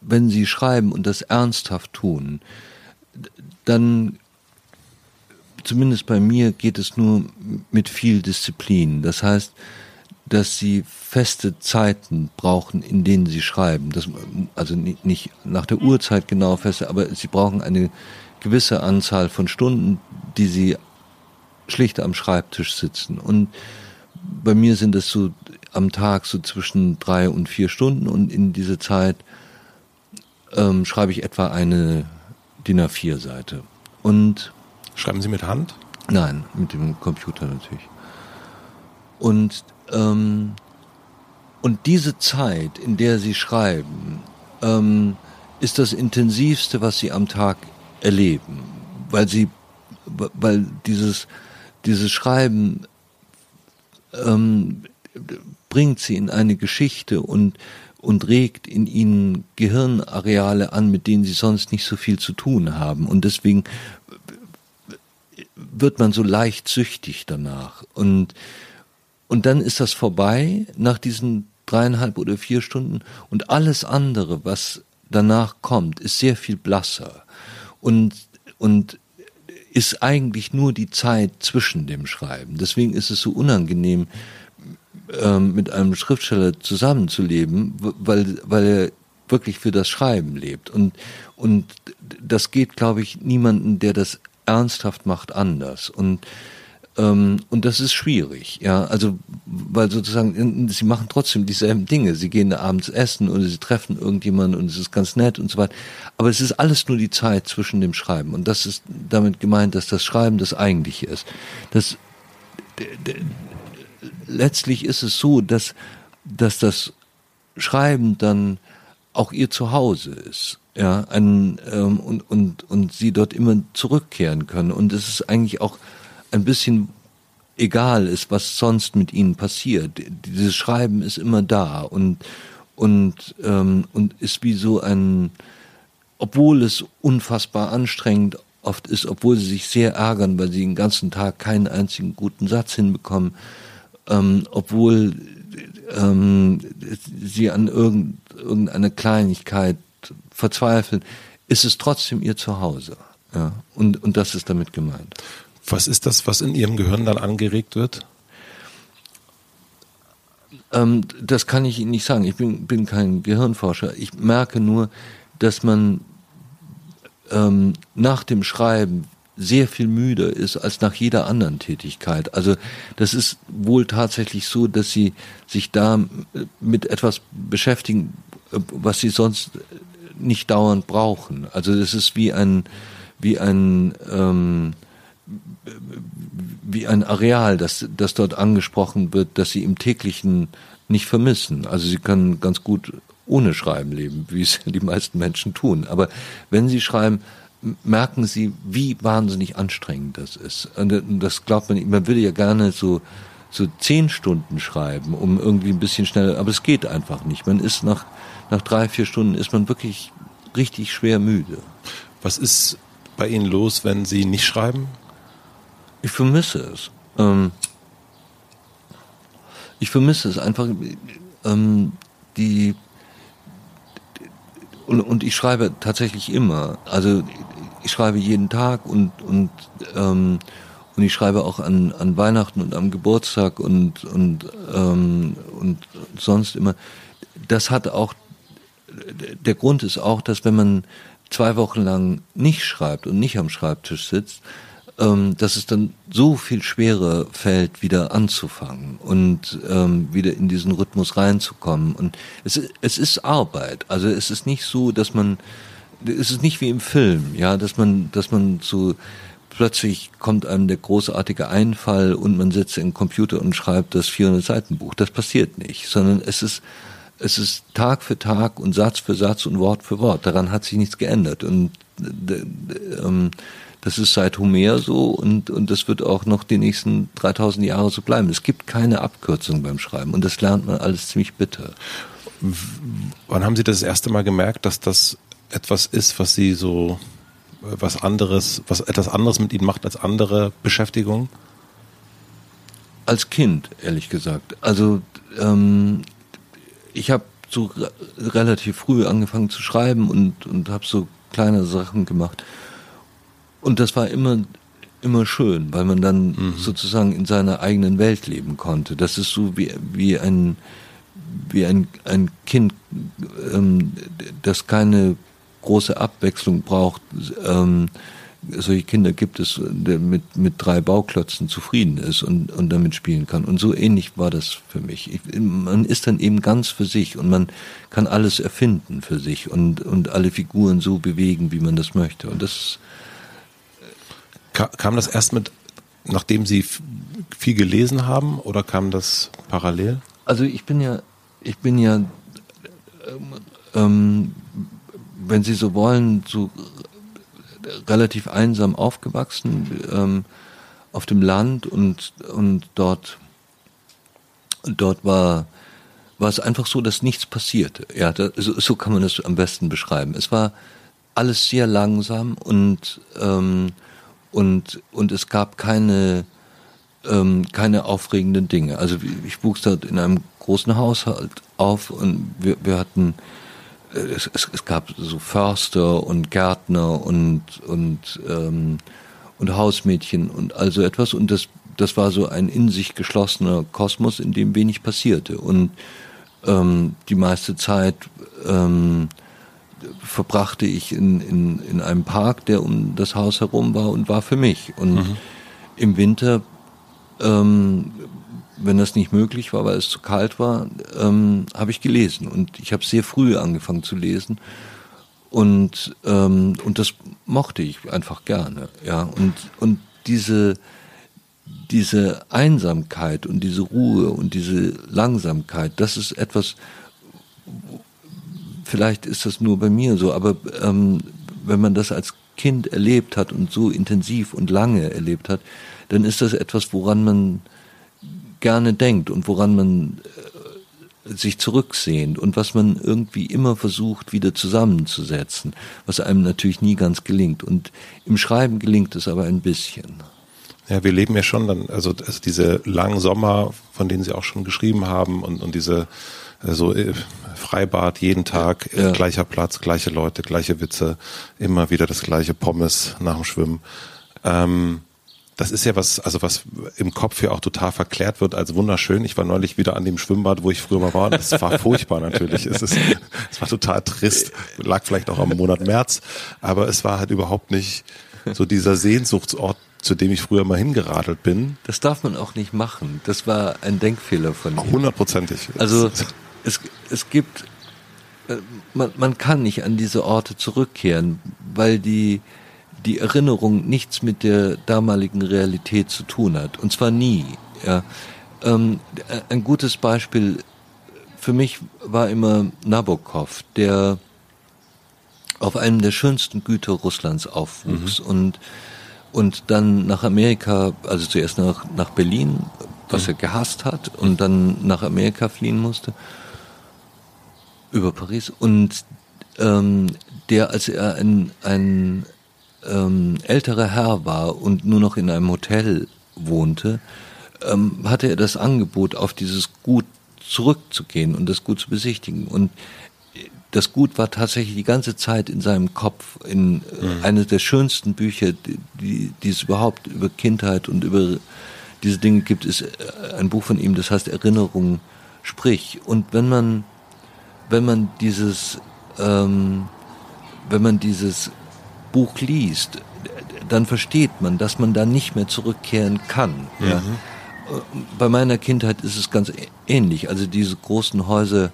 wenn Sie schreiben und das ernsthaft tun, dann zumindest bei mir geht es nur mit viel Disziplin. Das heißt, dass sie feste Zeiten brauchen, in denen sie schreiben. Das, also nicht nach der Uhrzeit genau feste, aber sie brauchen eine gewisse Anzahl von Stunden, die sie schlicht am Schreibtisch sitzen. Und bei mir sind es so am Tag so zwischen drei und vier Stunden und in diese Zeit ähm, schreibe ich etwa eine DIN A4-Seite. Und schreiben Sie mit Hand? Nein, mit dem Computer natürlich. Und ähm, und diese Zeit, in der Sie schreiben, ähm, ist das intensivste, was Sie am Tag erleben, weil Sie, weil dieses dieses Schreiben ähm, bringt Sie in eine Geschichte und und regt in ihnen Gehirnareale an, mit denen sie sonst nicht so viel zu tun haben. Und deswegen wird man so leicht süchtig danach. Und, und dann ist das vorbei nach diesen dreieinhalb oder vier Stunden und alles andere, was danach kommt, ist sehr viel blasser und, und ist eigentlich nur die Zeit zwischen dem Schreiben. Deswegen ist es so unangenehm, ähm, mit einem Schriftsteller zusammenzuleben, weil, weil er wirklich für das Schreiben lebt. Und, und das geht, glaube ich, niemanden, der das ernsthaft macht, anders. Und und das ist schwierig, ja, also weil sozusagen sie machen trotzdem dieselben Dinge. Sie gehen abends essen oder sie treffen irgendjemanden und es ist ganz nett und so weiter. Aber es ist alles nur die Zeit zwischen dem Schreiben und das ist damit gemeint, dass das Schreiben das Eigentliche ist. Das letztlich ist es so, dass, dass das Schreiben dann auch ihr Zuhause ist, ja, ein, ähm, und, und, und sie dort immer zurückkehren können. Und es ist eigentlich auch ein bisschen egal ist, was sonst mit ihnen passiert. Dieses Schreiben ist immer da und, und, ähm, und ist wie so ein, obwohl es unfassbar anstrengend oft ist, obwohl sie sich sehr ärgern, weil sie den ganzen Tag keinen einzigen guten Satz hinbekommen, ähm, obwohl ähm, sie an irgend, irgendeine Kleinigkeit verzweifeln, ist es trotzdem ihr Zuhause. Ja? Und, und das ist damit gemeint. Was ist das, was in Ihrem Gehirn dann angeregt wird? Ähm, das kann ich Ihnen nicht sagen. Ich bin, bin kein Gehirnforscher. Ich merke nur, dass man ähm, nach dem Schreiben sehr viel müder ist als nach jeder anderen Tätigkeit. Also das ist wohl tatsächlich so, dass sie sich da äh, mit etwas beschäftigen, äh, was sie sonst nicht dauernd brauchen. Also es ist wie ein wie ein ähm, wie ein Areal, das, das dort angesprochen wird, dass sie im täglichen nicht vermissen. Also sie können ganz gut ohne Schreiben leben, wie es die meisten Menschen tun. Aber wenn sie schreiben, merken sie, wie wahnsinnig anstrengend das ist. Und das glaubt man nicht. Man würde ja gerne so, so zehn Stunden schreiben, um irgendwie ein bisschen schneller, aber es geht einfach nicht. Man ist nach, nach drei, vier Stunden ist man wirklich richtig schwer müde. Was ist bei Ihnen los, wenn Sie nicht schreiben? Ich vermisse es. Ähm, ich vermisse es einfach, ähm, die, und, und ich schreibe tatsächlich immer. Also ich schreibe jeden Tag und und ähm, und ich schreibe auch an an Weihnachten und am Geburtstag und und ähm, und sonst immer. Das hat auch der Grund ist auch, dass wenn man zwei Wochen lang nicht schreibt und nicht am Schreibtisch sitzt, ähm, dass es dann so viel schwerer fällt, wieder anzufangen und ähm, wieder in diesen Rhythmus reinzukommen. Und es, es ist Arbeit. Also es ist nicht so, dass man, es ist nicht wie im Film, ja, dass man, dass man so plötzlich kommt einem der großartige Einfall und man sitzt den Computer und schreibt das 400 Seiten Buch. Das passiert nicht, sondern es ist es ist Tag für Tag und Satz für Satz und Wort für Wort. Daran hat sich nichts geändert und ähm, das ist seit Homer so und, und das wird auch noch die nächsten 3000 Jahre so bleiben. Es gibt keine Abkürzung beim Schreiben und das lernt man alles ziemlich bitter. Wann haben Sie das erste Mal gemerkt, dass das etwas ist, was Sie so was anderes, was etwas anderes mit Ihnen macht als andere Beschäftigungen? Als Kind, ehrlich gesagt. Also ähm, ich habe so relativ früh angefangen zu schreiben und, und habe so kleine Sachen gemacht. Und das war immer, immer schön, weil man dann mhm. sozusagen in seiner eigenen Welt leben konnte. Das ist so wie, wie ein, wie ein, ein Kind, ähm, das keine große Abwechslung braucht, ähm, solche Kinder gibt es, der mit, mit drei Bauklötzen zufrieden ist und, und damit spielen kann. Und so ähnlich war das für mich. Ich, man ist dann eben ganz für sich und man kann alles erfinden für sich und, und alle Figuren so bewegen, wie man das möchte. Und das kam das erst mit, nachdem Sie viel gelesen haben oder kam das parallel? Also ich bin ja, ich bin ja, ähm, ähm wenn Sie so wollen, so relativ einsam aufgewachsen ähm, auf dem Land und und dort dort war war es einfach so, dass nichts passierte. Ja, da, so, so kann man es am besten beschreiben. Es war alles sehr langsam und ähm, und und es gab keine ähm, keine aufregenden Dinge. Also ich wuchs dort in einem großen Haushalt auf und wir, wir hatten es, es, es gab so Förster und Gärtner und und ähm, und Hausmädchen und also etwas und das das war so ein in sich geschlossener Kosmos, in dem wenig passierte und ähm, die meiste Zeit ähm, verbrachte ich in, in, in einem Park, der um das Haus herum war und war für mich. Und mhm. im Winter ähm, wenn das nicht möglich war, weil es zu kalt war, ähm, habe ich gelesen. Und ich habe sehr früh angefangen zu lesen. Und, ähm, und das mochte ich einfach gerne. Ja. Und, und diese, diese Einsamkeit und diese Ruhe und diese Langsamkeit, das ist etwas, vielleicht ist das nur bei mir so, aber ähm, wenn man das als Kind erlebt hat und so intensiv und lange erlebt hat, dann ist das etwas, woran man gerne denkt und woran man äh, sich zurücksehnt und was man irgendwie immer versucht wieder zusammenzusetzen, was einem natürlich nie ganz gelingt. Und im Schreiben gelingt es aber ein bisschen. Ja, wir leben ja schon dann, also, also diese langen Sommer, von denen Sie auch schon geschrieben haben und, und diese also Freibad jeden Tag, ja. gleicher Platz, gleiche Leute, gleiche Witze, immer wieder das gleiche Pommes nach dem Schwimmen. Ähm, das ist ja was, also was im Kopf ja auch total verklärt wird als wunderschön. Ich war neulich wieder an dem Schwimmbad, wo ich früher mal war. Das war furchtbar natürlich. Es ist, es war total trist. Lag vielleicht auch am Monat März. Aber es war halt überhaupt nicht so dieser Sehnsuchtsort, zu dem ich früher mal hingeradelt bin. Das darf man auch nicht machen. Das war ein Denkfehler von mir. Hundertprozentig. Also, es, es gibt, äh, man, man kann nicht an diese Orte zurückkehren, weil die, die Erinnerung nichts mit der damaligen Realität zu tun hat. Und zwar nie. Ja. Ähm, ein gutes Beispiel für mich war immer Nabokov, der auf einem der schönsten Güter Russlands aufwuchs mhm. und und dann nach Amerika, also zuerst nach, nach Berlin, was mhm. er gehasst hat, und dann nach Amerika fliehen musste, über Paris, und ähm, der, als er ein, ein ähm, älterer Herr war und nur noch in einem Hotel wohnte, ähm, hatte er das Angebot, auf dieses Gut zurückzugehen und das Gut zu besichtigen. Und das Gut war tatsächlich die ganze Zeit in seinem Kopf, in mhm. eines der schönsten Bücher, die, die es überhaupt über Kindheit und über diese Dinge gibt, ist äh, ein Buch von ihm, das heißt Erinnerung sprich. Und wenn man, wenn man dieses, ähm, wenn man dieses Buch liest, dann versteht man, dass man da nicht mehr zurückkehren kann. Mhm. Ja. Bei meiner Kindheit ist es ganz ähnlich. Also diese großen Häuser,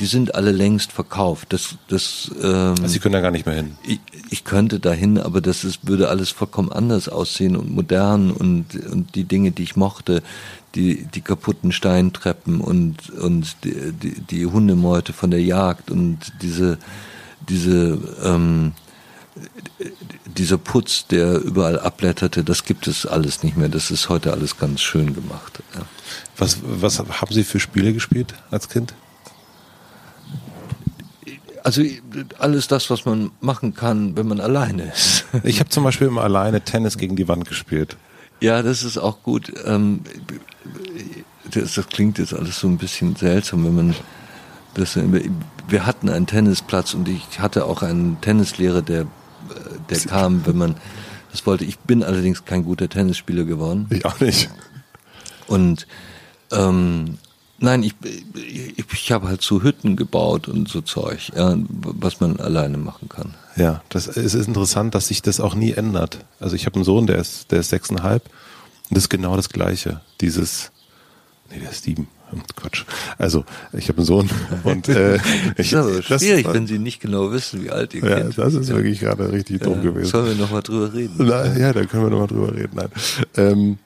die sind alle längst verkauft. Das, das, ähm, also Sie können da gar nicht mehr hin. Ich, ich könnte dahin, aber das ist, würde alles vollkommen anders aussehen und modern und, und die Dinge, die ich mochte, die, die kaputten Steintreppen und, und die, die, die Hundemeute von der Jagd und diese, diese ähm, dieser Putz, der überall abblätterte, das gibt es alles nicht mehr. Das ist heute alles ganz schön gemacht. Ja. Was, was haben Sie für Spiele gespielt als Kind? Also alles das, was man machen kann, wenn man alleine ist. Ich habe zum Beispiel immer alleine Tennis gegen die Wand gespielt. Ja, das ist auch gut. Ähm, das, das klingt jetzt alles so ein bisschen seltsam, wenn man das, wir hatten einen Tennisplatz und ich hatte auch einen Tennislehrer, der der kam, wenn man das wollte. Ich bin allerdings kein guter Tennisspieler geworden. Ich auch nicht. Und ähm, Nein, ich, ich, ich habe halt so Hütten gebaut und so Zeug, ja, was man alleine machen kann. Ja, das es ist interessant, dass sich das auch nie ändert. Also ich habe einen Sohn, der ist, der ist sechseinhalb und das ist genau das Gleiche. Dieses, nee, der ist sieben. Hm, Quatsch. Also ich habe einen Sohn und äh, ich, das ist aber schwierig, das, wenn Sie nicht genau wissen, wie alt Ihr ja, Kind das ist wirklich gerade richtig ja, dumm gewesen. Sollen wir nochmal drüber reden? Na, ja, da können wir nochmal drüber reden. Nein. Ähm,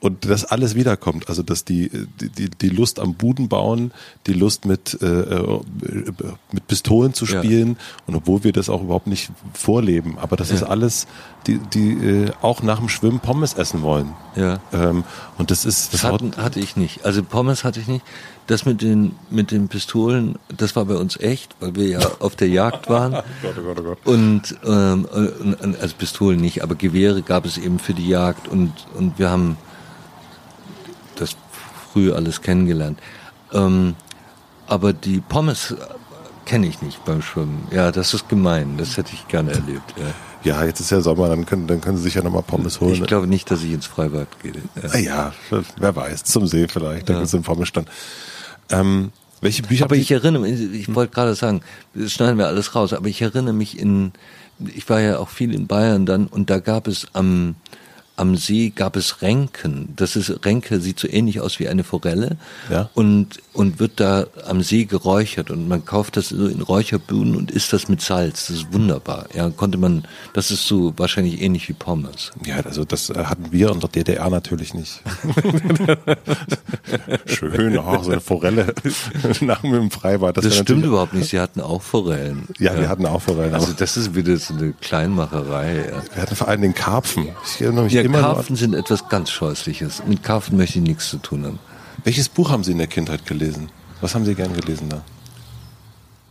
und das alles wiederkommt. Also dass die, die, die Lust am Buden bauen, die Lust mit, äh, äh, mit Pistolen zu spielen ja. und obwohl wir das auch überhaupt nicht vorleben, aber das ja. ist alles, die, die äh, auch nach dem Schwimmen Pommes essen wollen. Ja. Ähm, und das ist. Das, das hatten, hatte ich nicht. Also Pommes hatte ich nicht. Das mit den, mit den Pistolen, das war bei uns echt, weil wir ja auf der Jagd waren. oh Gott, oh Gott, oh Gott. Und, ähm, also Pistolen nicht, aber Gewehre gab es eben für die Jagd und, und wir haben früh alles kennengelernt. Ähm, aber die Pommes kenne ich nicht beim Schwimmen. Ja, das ist gemein. Das hätte ich gerne erlebt. Ja. Ja, jetzt ist ja Sommer, dann können, dann können Sie sich ja nochmal Pommes holen. Ich glaube nicht, dass ich ins Freibad gehe. Ja, ja wer weiß, zum See vielleicht, da ja. gibt es einen Pommesstand. Ähm, welche Bücher? Aber ich erinnere mich, ich wollte gerade sagen, das schneiden wir alles raus, aber ich erinnere mich in, ich war ja auch viel in Bayern dann und da gab es am, am See gab es Renken. Das ist Renke sieht so ähnlich aus wie eine Forelle ja. und und wird da am See geräuchert und man kauft das so in Räucherbühnen und isst das mit Salz. Das ist wunderbar. Ja, konnte man. Das ist so wahrscheinlich ähnlich wie Pommes. Ja, also das äh, hatten wir in der DDR natürlich nicht. Schön, auch so eine Forelle nach dem Freibad. Das, das stimmt überhaupt nicht. Sie hatten auch Forellen. Ja, ja. wir hatten auch Forellen. Also das ist wieder so eine Kleinmacherei. Ja. Wir hatten vor allem den Karpfen. Ich erinnere mich ja, immer Karpfen sind etwas ganz Scheußliches. Mit Karpfen möchte ich nichts zu tun haben. Welches Buch haben Sie in der Kindheit gelesen? Was haben Sie gern gelesen da?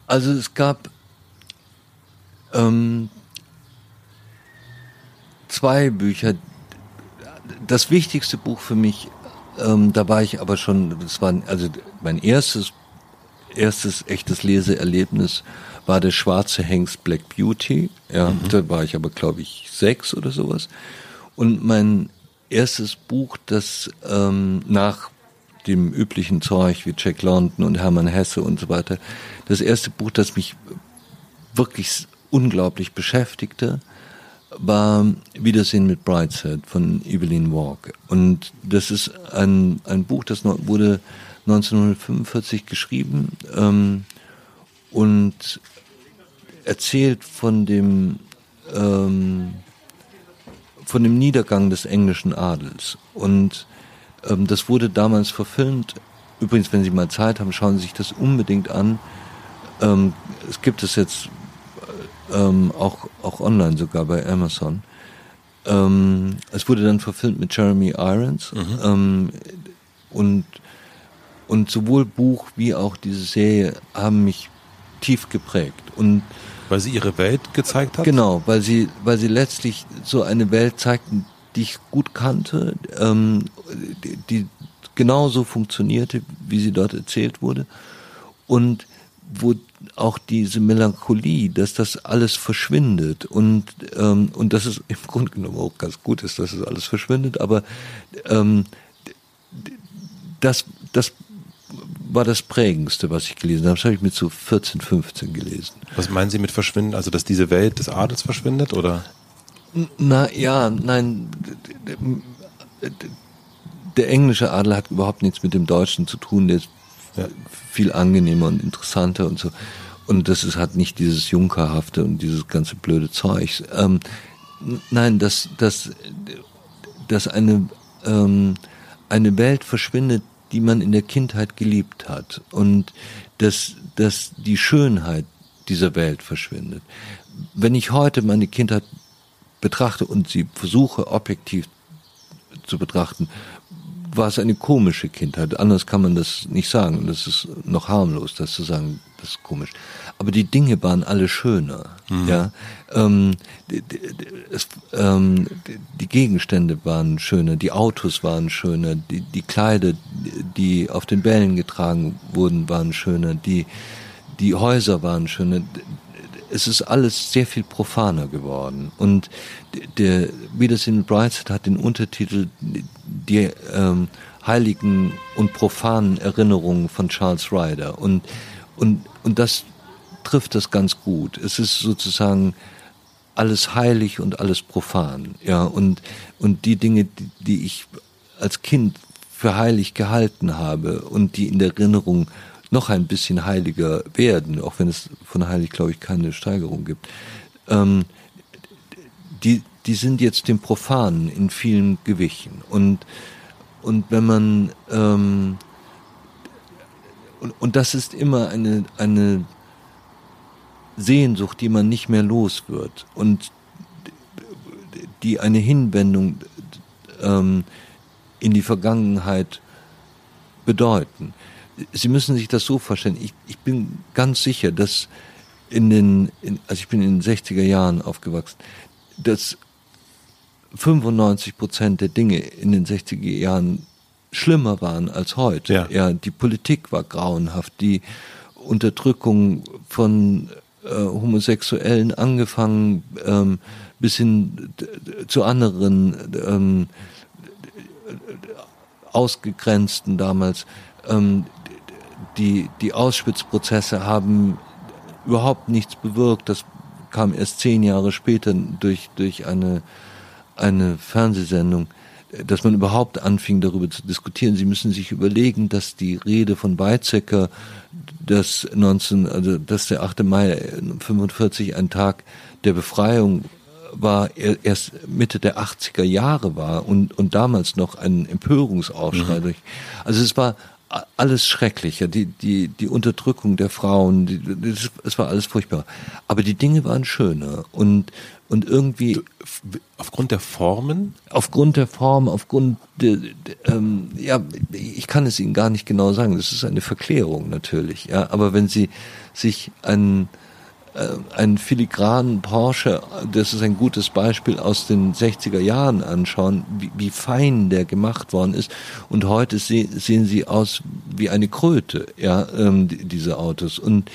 Also es gab ähm, zwei Bücher. Das wichtigste Buch für mich, ähm, da war ich aber schon, das war also mein erstes erstes echtes Leseerlebnis war der schwarze Hengst Black Beauty. Ja, mhm. da war ich aber glaube ich sechs oder sowas. Und mein erstes Buch, das ähm, nach dem üblichen Zeug wie Jack London und Hermann Hesse und so weiter, das erste Buch, das mich wirklich unglaublich beschäftigte, war Wiedersehen mit Brightside von Evelyn Walk. Und das ist ein, ein Buch, das wurde 1945 geschrieben ähm, und erzählt von dem ähm, von dem Niedergang des englischen Adels. Und ähm, das wurde damals verfilmt. Übrigens, wenn Sie mal Zeit haben, schauen Sie sich das unbedingt an. Ähm, es gibt es jetzt ähm, auch, auch online sogar bei Amazon. Ähm, es wurde dann verfilmt mit Jeremy Irons. Mhm. Ähm, und, und sowohl Buch wie auch diese Serie haben mich tief geprägt. Und weil sie ihre Welt gezeigt hat? Genau, weil sie, weil sie letztlich so eine Welt zeigten, die ich gut kannte, ähm, die, die genauso funktionierte, wie sie dort erzählt wurde. Und wo auch diese Melancholie, dass das alles verschwindet und ähm, und dass es im Grunde genommen auch ganz gut ist, dass es alles verschwindet, aber ähm, das das war das prägendste, was ich gelesen habe. Das habe ich mit so 14, 15 gelesen. Was meinen Sie mit verschwinden? Also, dass diese Welt des Adels verschwindet, oder? Na ja, nein. Der englische Adel hat überhaupt nichts mit dem Deutschen zu tun. Der ist ja. viel angenehmer und interessanter und so. Und das ist, hat nicht dieses Junkerhafte und dieses ganze blöde Zeug. Ähm, nein, dass, dass, dass eine, ähm, eine Welt verschwindet, die man in der Kindheit geliebt hat und dass, dass die Schönheit dieser Welt verschwindet. Wenn ich heute meine Kindheit betrachte und sie versuche objektiv zu betrachten, war es eine komische Kindheit. Anders kann man das nicht sagen. Das ist noch harmlos, das zu sagen, das ist komisch. Aber die Dinge waren alle schöner. Mhm. Ja, ähm, die, die, es, ähm, die Gegenstände waren schöner, die Autos waren schöner, die, die Kleider, die auf den Bällen getragen wurden, waren schöner, die die Häuser waren schöner. Es ist alles sehr viel profaner geworden. Und der Wiedersehen mit Brightside hat den Untertitel die ähm, heiligen und profanen Erinnerungen von Charles Ryder. Und, und, und das trifft das ganz gut. Es ist sozusagen alles heilig und alles profan. Ja, und, und die Dinge, die, die ich als Kind für heilig gehalten habe und die in der Erinnerung noch ein bisschen heiliger werden, auch wenn es von heilig, glaube ich, keine Steigerung gibt, ähm, die, die sind jetzt dem Profanen in vielen gewichen. Und, und wenn man, ähm, und, und das ist immer eine, eine Sehnsucht, die man nicht mehr los wird und die eine Hinwendung ähm, in die Vergangenheit bedeuten. Sie müssen sich das so vorstellen. Ich, ich bin ganz sicher, dass in den, in, also ich bin in den 60er Jahren aufgewachsen, dass 95 Prozent der Dinge in den 60er Jahren schlimmer waren als heute. Ja. ja, die Politik war grauenhaft, die Unterdrückung von äh, Homosexuellen angefangen ähm, bis hin zu anderen ähm, Ausgegrenzten damals. Ähm, die, die Auschwitz-Prozesse haben überhaupt nichts bewirkt. Das kam erst zehn Jahre später durch, durch eine, eine Fernsehsendung, dass man überhaupt anfing, darüber zu diskutieren. Sie müssen sich überlegen, dass die Rede von Weizsäcker, dass 19, also dass der 8. Mai 45 ein Tag der Befreiung war, erst Mitte der 80er Jahre war und, und damals noch ein Empörungsaufschrei mhm. Also es war alles Schreckliche, die, die, die Unterdrückung der Frauen, die, das, es war alles furchtbar. Aber die Dinge waren schöner und, und irgendwie. Du, aufgrund der Formen? Aufgrund der Form, aufgrund der, der ähm, ja, ich kann es Ihnen gar nicht genau sagen. Das ist eine Verklärung natürlich, ja. Aber wenn Sie sich einen, einen filigranen Porsche, das ist ein gutes Beispiel aus den 60er Jahren anschauen, wie, wie fein der gemacht worden ist. Und heute se sehen sie aus wie eine Kröte, ja, ähm, diese Autos. Und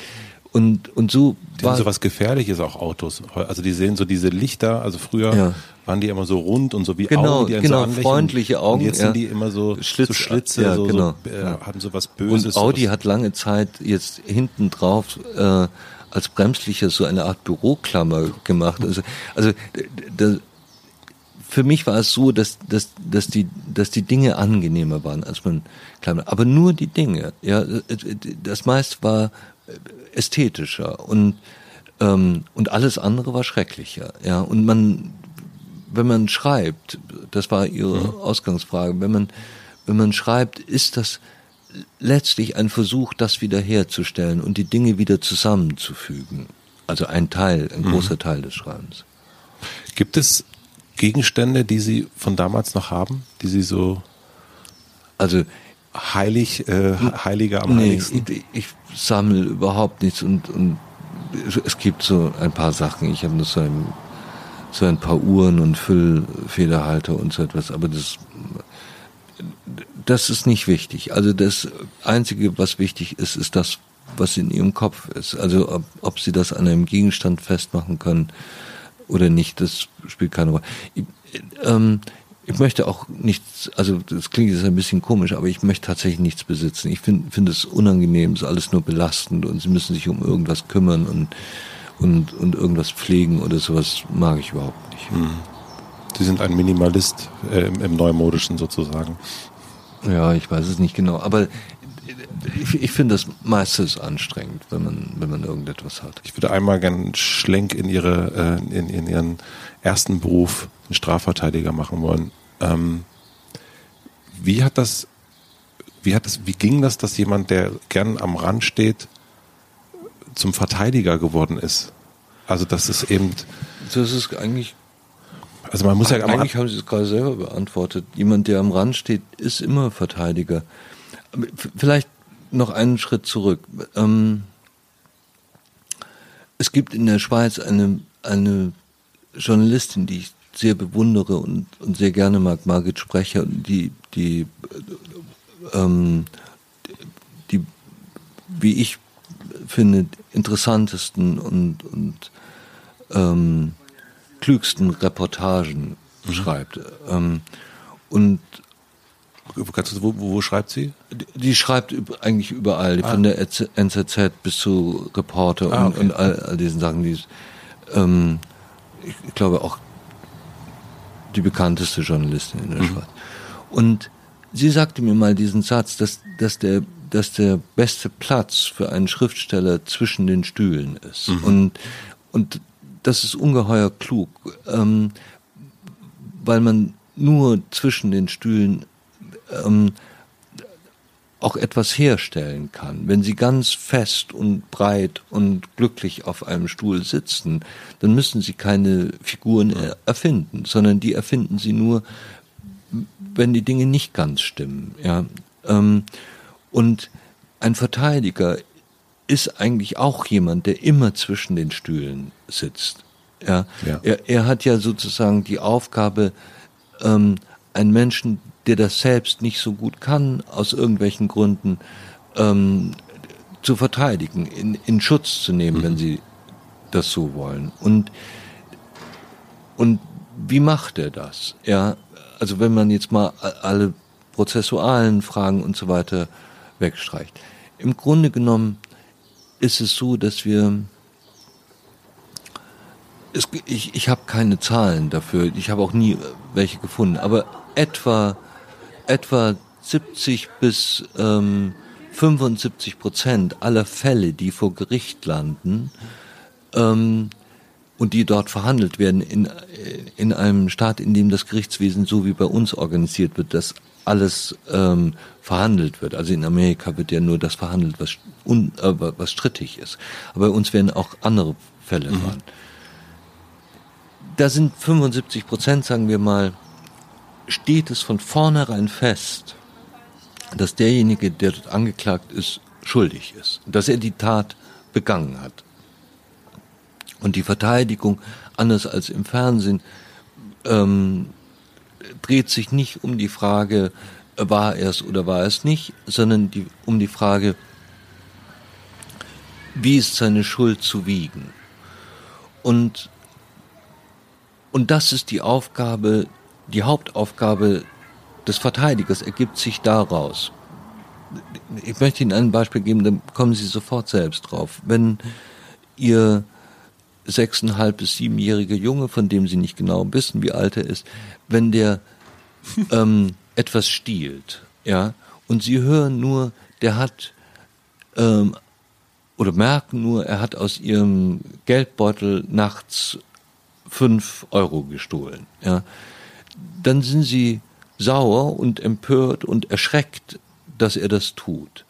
und, und so die haben so was Gefährliches auch Autos. Also die sehen so diese Lichter, also früher ja. waren die immer so rund und so wie genau, Augen, die genau, so freundliche Augen. Und jetzt ja. sind die immer so, Schlitz, so Schlitze, ja, so, genau. so, äh, haben so was Böses. Und Audi hat lange Zeit jetzt hinten drauf äh, als Bremslicher so eine Art Büroklammer gemacht. Also, also da, für mich war es so, dass, dass, dass, die, dass die Dinge angenehmer waren, als man Klammer. Aber nur die Dinge. Ja, das meiste war ästhetischer und ähm, und alles andere war schrecklicher. Ja, und man, wenn man schreibt, das war Ihre mhm. Ausgangsfrage, wenn man wenn man schreibt, ist das letztlich ein Versuch, das wiederherzustellen und die Dinge wieder zusammenzufügen. Also ein Teil, ein mhm. großer Teil des Schreibens. Gibt es Gegenstände, die Sie von damals noch haben, die Sie so also heilig, äh, heiliger am nee, heiligsten? Ich, ich sammle überhaupt nichts und, und es gibt so ein paar Sachen. Ich habe nur so ein, so ein paar Uhren und Füllfederhalter und so etwas, aber das das ist nicht wichtig. Also das Einzige, was wichtig ist, ist das, was in ihrem Kopf ist. Also ob, ob sie das an einem Gegenstand festmachen können oder nicht, das spielt keine Rolle. Ich, ähm, ich möchte auch nichts, also das klingt jetzt ein bisschen komisch, aber ich möchte tatsächlich nichts besitzen. Ich finde finde es unangenehm, es ist alles nur belastend und sie müssen sich um irgendwas kümmern und, und, und irgendwas pflegen oder sowas mag ich überhaupt nicht. Mhm. Sie sind ein Minimalist äh, im, im Neumodischen sozusagen. Ja, ich weiß es nicht genau, aber ich, ich finde das meistens anstrengend, wenn man, wenn man irgendetwas hat. Ich würde einmal gerne einen Schlenk in ihre, äh, in, in ihren ersten Beruf, den Strafverteidiger machen wollen. Ähm, wie hat das, wie hat das, wie ging das, dass jemand, der gern am Rand steht, zum Verteidiger geworden ist? Also das ist eben. Das ist eigentlich also man muss ja eigentlich haben Sie es gerade selber beantwortet. Jemand, der am Rand steht, ist immer Verteidiger. Vielleicht noch einen Schritt zurück. Ähm, es gibt in der Schweiz eine, eine Journalistin, die ich sehr bewundere und, und sehr gerne mag, Margit Sprecher, die, die, ähm, die, wie ich finde, interessantesten und, und ähm, klügsten Reportagen mhm. schreibt. Ähm, und wo, wo, schreibt sie? Die, die schreibt eigentlich überall, ah. von der NZZ bis zu Reporter ah, okay. und, und all, all, diesen Sachen. Die, ähm, ich glaube auch die bekannteste Journalistin in der mhm. Schweiz. Und sie sagte mir mal diesen Satz, dass, dass, der, dass der beste Platz für einen Schriftsteller zwischen den Stühlen ist. Mhm. Und, und das ist ungeheuer klug, ähm, weil man nur zwischen den Stühlen ähm, auch etwas herstellen kann. Wenn Sie ganz fest und breit und glücklich auf einem Stuhl sitzen, dann müssen Sie keine Figuren erfinden, sondern die erfinden Sie nur, wenn die Dinge nicht ganz stimmen. Ja, ähm, und ein Verteidiger ist eigentlich auch jemand, der immer zwischen den Stühlen sitzt. Ja, ja. Er, er hat ja sozusagen die Aufgabe, ähm, einen Menschen, der das selbst nicht so gut kann, aus irgendwelchen Gründen ähm, zu verteidigen, in, in Schutz zu nehmen, mhm. wenn sie das so wollen. Und, und wie macht er das? Ja, also wenn man jetzt mal alle prozessualen Fragen und so weiter wegstreicht. Im Grunde genommen ist es so, dass wir es, ich, ich habe keine Zahlen dafür, ich habe auch nie welche gefunden, aber etwa etwa 70 bis ähm, 75 Prozent aller Fälle, die vor Gericht landen ähm, und die dort verhandelt werden, in, in einem Staat, in dem das Gerichtswesen so wie bei uns organisiert wird, dass alles ähm, verhandelt wird. Also in Amerika wird ja nur das verhandelt, was, un, äh, was strittig ist. Aber bei uns werden auch andere Fälle mhm. Da sind 75 Prozent, sagen wir mal, steht es von vornherein fest, dass derjenige, der dort angeklagt ist, schuldig ist, dass er die Tat begangen hat. Und die Verteidigung, anders als im Fernsehen, ähm, dreht sich nicht um die Frage, war er es oder war es nicht, sondern die, um die Frage, wie ist seine Schuld zu wiegen? Und, und das ist die Aufgabe die Hauptaufgabe des Verteidigers ergibt sich daraus. Ich möchte Ihnen ein Beispiel geben, dann kommen Sie sofort selbst drauf. Wenn Ihr sechseinhalb bis siebenjähriger Junge, von dem Sie nicht genau wissen, wie alt er ist, wenn der ähm, etwas stiehlt, ja, und Sie hören nur, der hat ähm, oder merken nur, er hat aus Ihrem Geldbeutel nachts fünf Euro gestohlen, ja, dann sind sie sauer und empört und erschreckt, dass er das tut.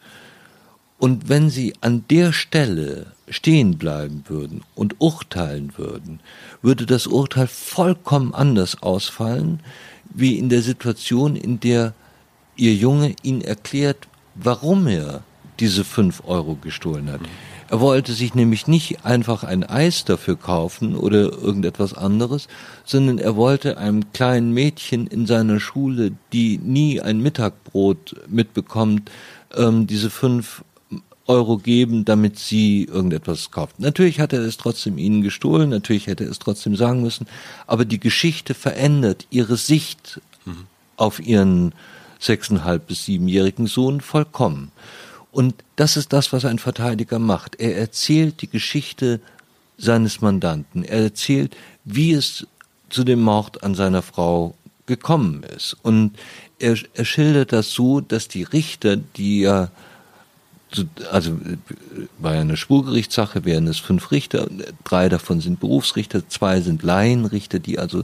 Und wenn sie an der Stelle stehen bleiben würden und urteilen würden, würde das Urteil vollkommen anders ausfallen, wie in der Situation, in der ihr Junge ihnen erklärt, warum er diese fünf Euro gestohlen hat. Er wollte sich nämlich nicht einfach ein Eis dafür kaufen oder irgendetwas anderes, sondern er wollte einem kleinen Mädchen in seiner Schule, die nie ein Mittagbrot mitbekommt, ähm, diese fünf Euro geben, damit sie irgendetwas kauft. Natürlich hat er es trotzdem ihnen gestohlen, natürlich hätte er es trotzdem sagen müssen, aber die Geschichte verändert ihre Sicht mhm. auf ihren sechseinhalb bis siebenjährigen Sohn vollkommen. Und das ist das, was ein Verteidiger macht. Er erzählt die Geschichte seines Mandanten. Er erzählt, wie es zu dem Mord an seiner Frau gekommen ist. Und er, er schildert das so, dass die Richter, die ja, also bei einer Spurgerichtssache wären es fünf Richter, drei davon sind Berufsrichter, zwei sind Laienrichter, die also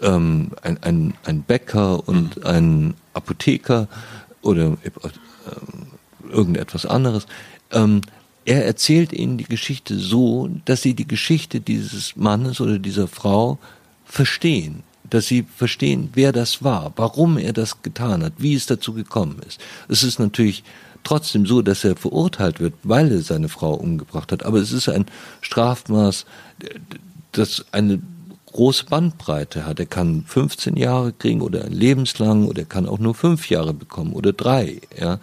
ähm, ein, ein, ein Bäcker und mhm. ein Apotheker oder äh, irgendetwas anderes. Ähm, er erzählt ihnen die Geschichte so, dass sie die Geschichte dieses Mannes oder dieser Frau verstehen, dass sie verstehen, wer das war, warum er das getan hat, wie es dazu gekommen ist. Es ist natürlich trotzdem so, dass er verurteilt wird, weil er seine Frau umgebracht hat, aber es ist ein Strafmaß, das eine große Bandbreite hat. Er kann 15 Jahre kriegen oder ein lebenslang oder er kann auch nur fünf Jahre bekommen oder drei. Ja.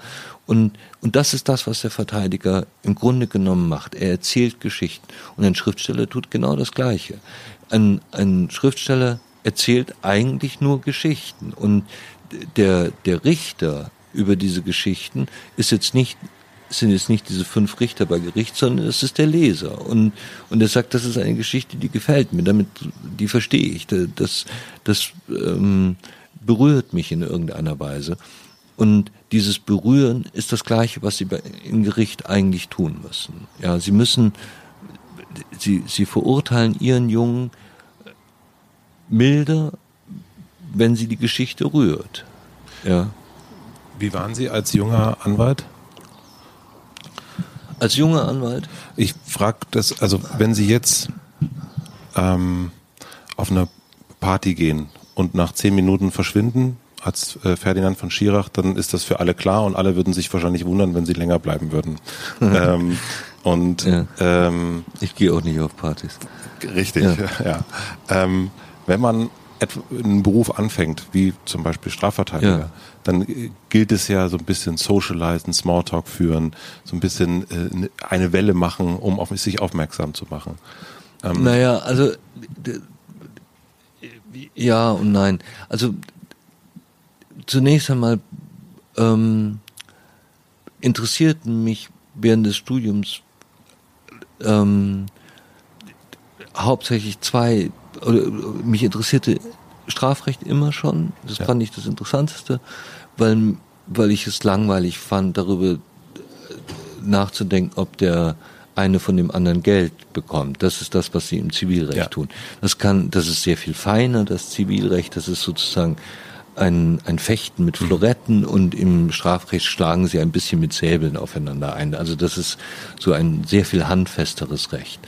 Und, und das ist das, was der Verteidiger im Grunde genommen macht. Er erzählt Geschichten. Und ein Schriftsteller tut genau das Gleiche. Ein, ein Schriftsteller erzählt eigentlich nur Geschichten. Und der, der Richter über diese Geschichten ist jetzt nicht sind jetzt nicht diese fünf Richter bei Gericht, sondern es ist der Leser. Und, und er sagt, das ist eine Geschichte, die gefällt mir, damit, die verstehe ich. Das, das ähm, berührt mich in irgendeiner Weise. Und dieses Berühren ist das Gleiche, was sie bei, im Gericht eigentlich tun müssen. Ja, sie müssen, sie, sie verurteilen ihren Jungen milder, wenn sie die Geschichte rührt. Ja. Wie waren Sie als junger Anwalt? Als junger Anwalt? Ich frage das, also wenn Sie jetzt ähm, auf eine Party gehen und nach zehn Minuten verschwinden als äh, Ferdinand von Schirach, dann ist das für alle klar und alle würden sich wahrscheinlich wundern, wenn sie länger bleiben würden. ähm, und ja. ähm, ich gehe auch nicht auf Partys. Richtig, ja. ja. Ähm, wenn man einen Beruf anfängt, wie zum Beispiel Strafverteidiger, ja. dann gilt es ja so ein bisschen socializen, Smalltalk führen, so ein bisschen äh, eine Welle machen, um auf sich aufmerksam zu machen. Ähm, naja, also ja und nein. Also zunächst einmal ähm, interessierten mich während des Studiums ähm, hauptsächlich zwei oder mich interessierte Strafrecht immer schon. Das ja. fand ich das Interessanteste, weil, weil ich es langweilig fand, darüber nachzudenken, ob der eine von dem anderen Geld bekommt. Das ist das, was sie im Zivilrecht ja. tun. Das kann, das ist sehr viel feiner, das Zivilrecht. Das ist sozusagen ein, ein Fechten mit Floretten und im Strafrecht schlagen sie ein bisschen mit Säbeln aufeinander ein. Also das ist so ein sehr viel handfesteres Recht.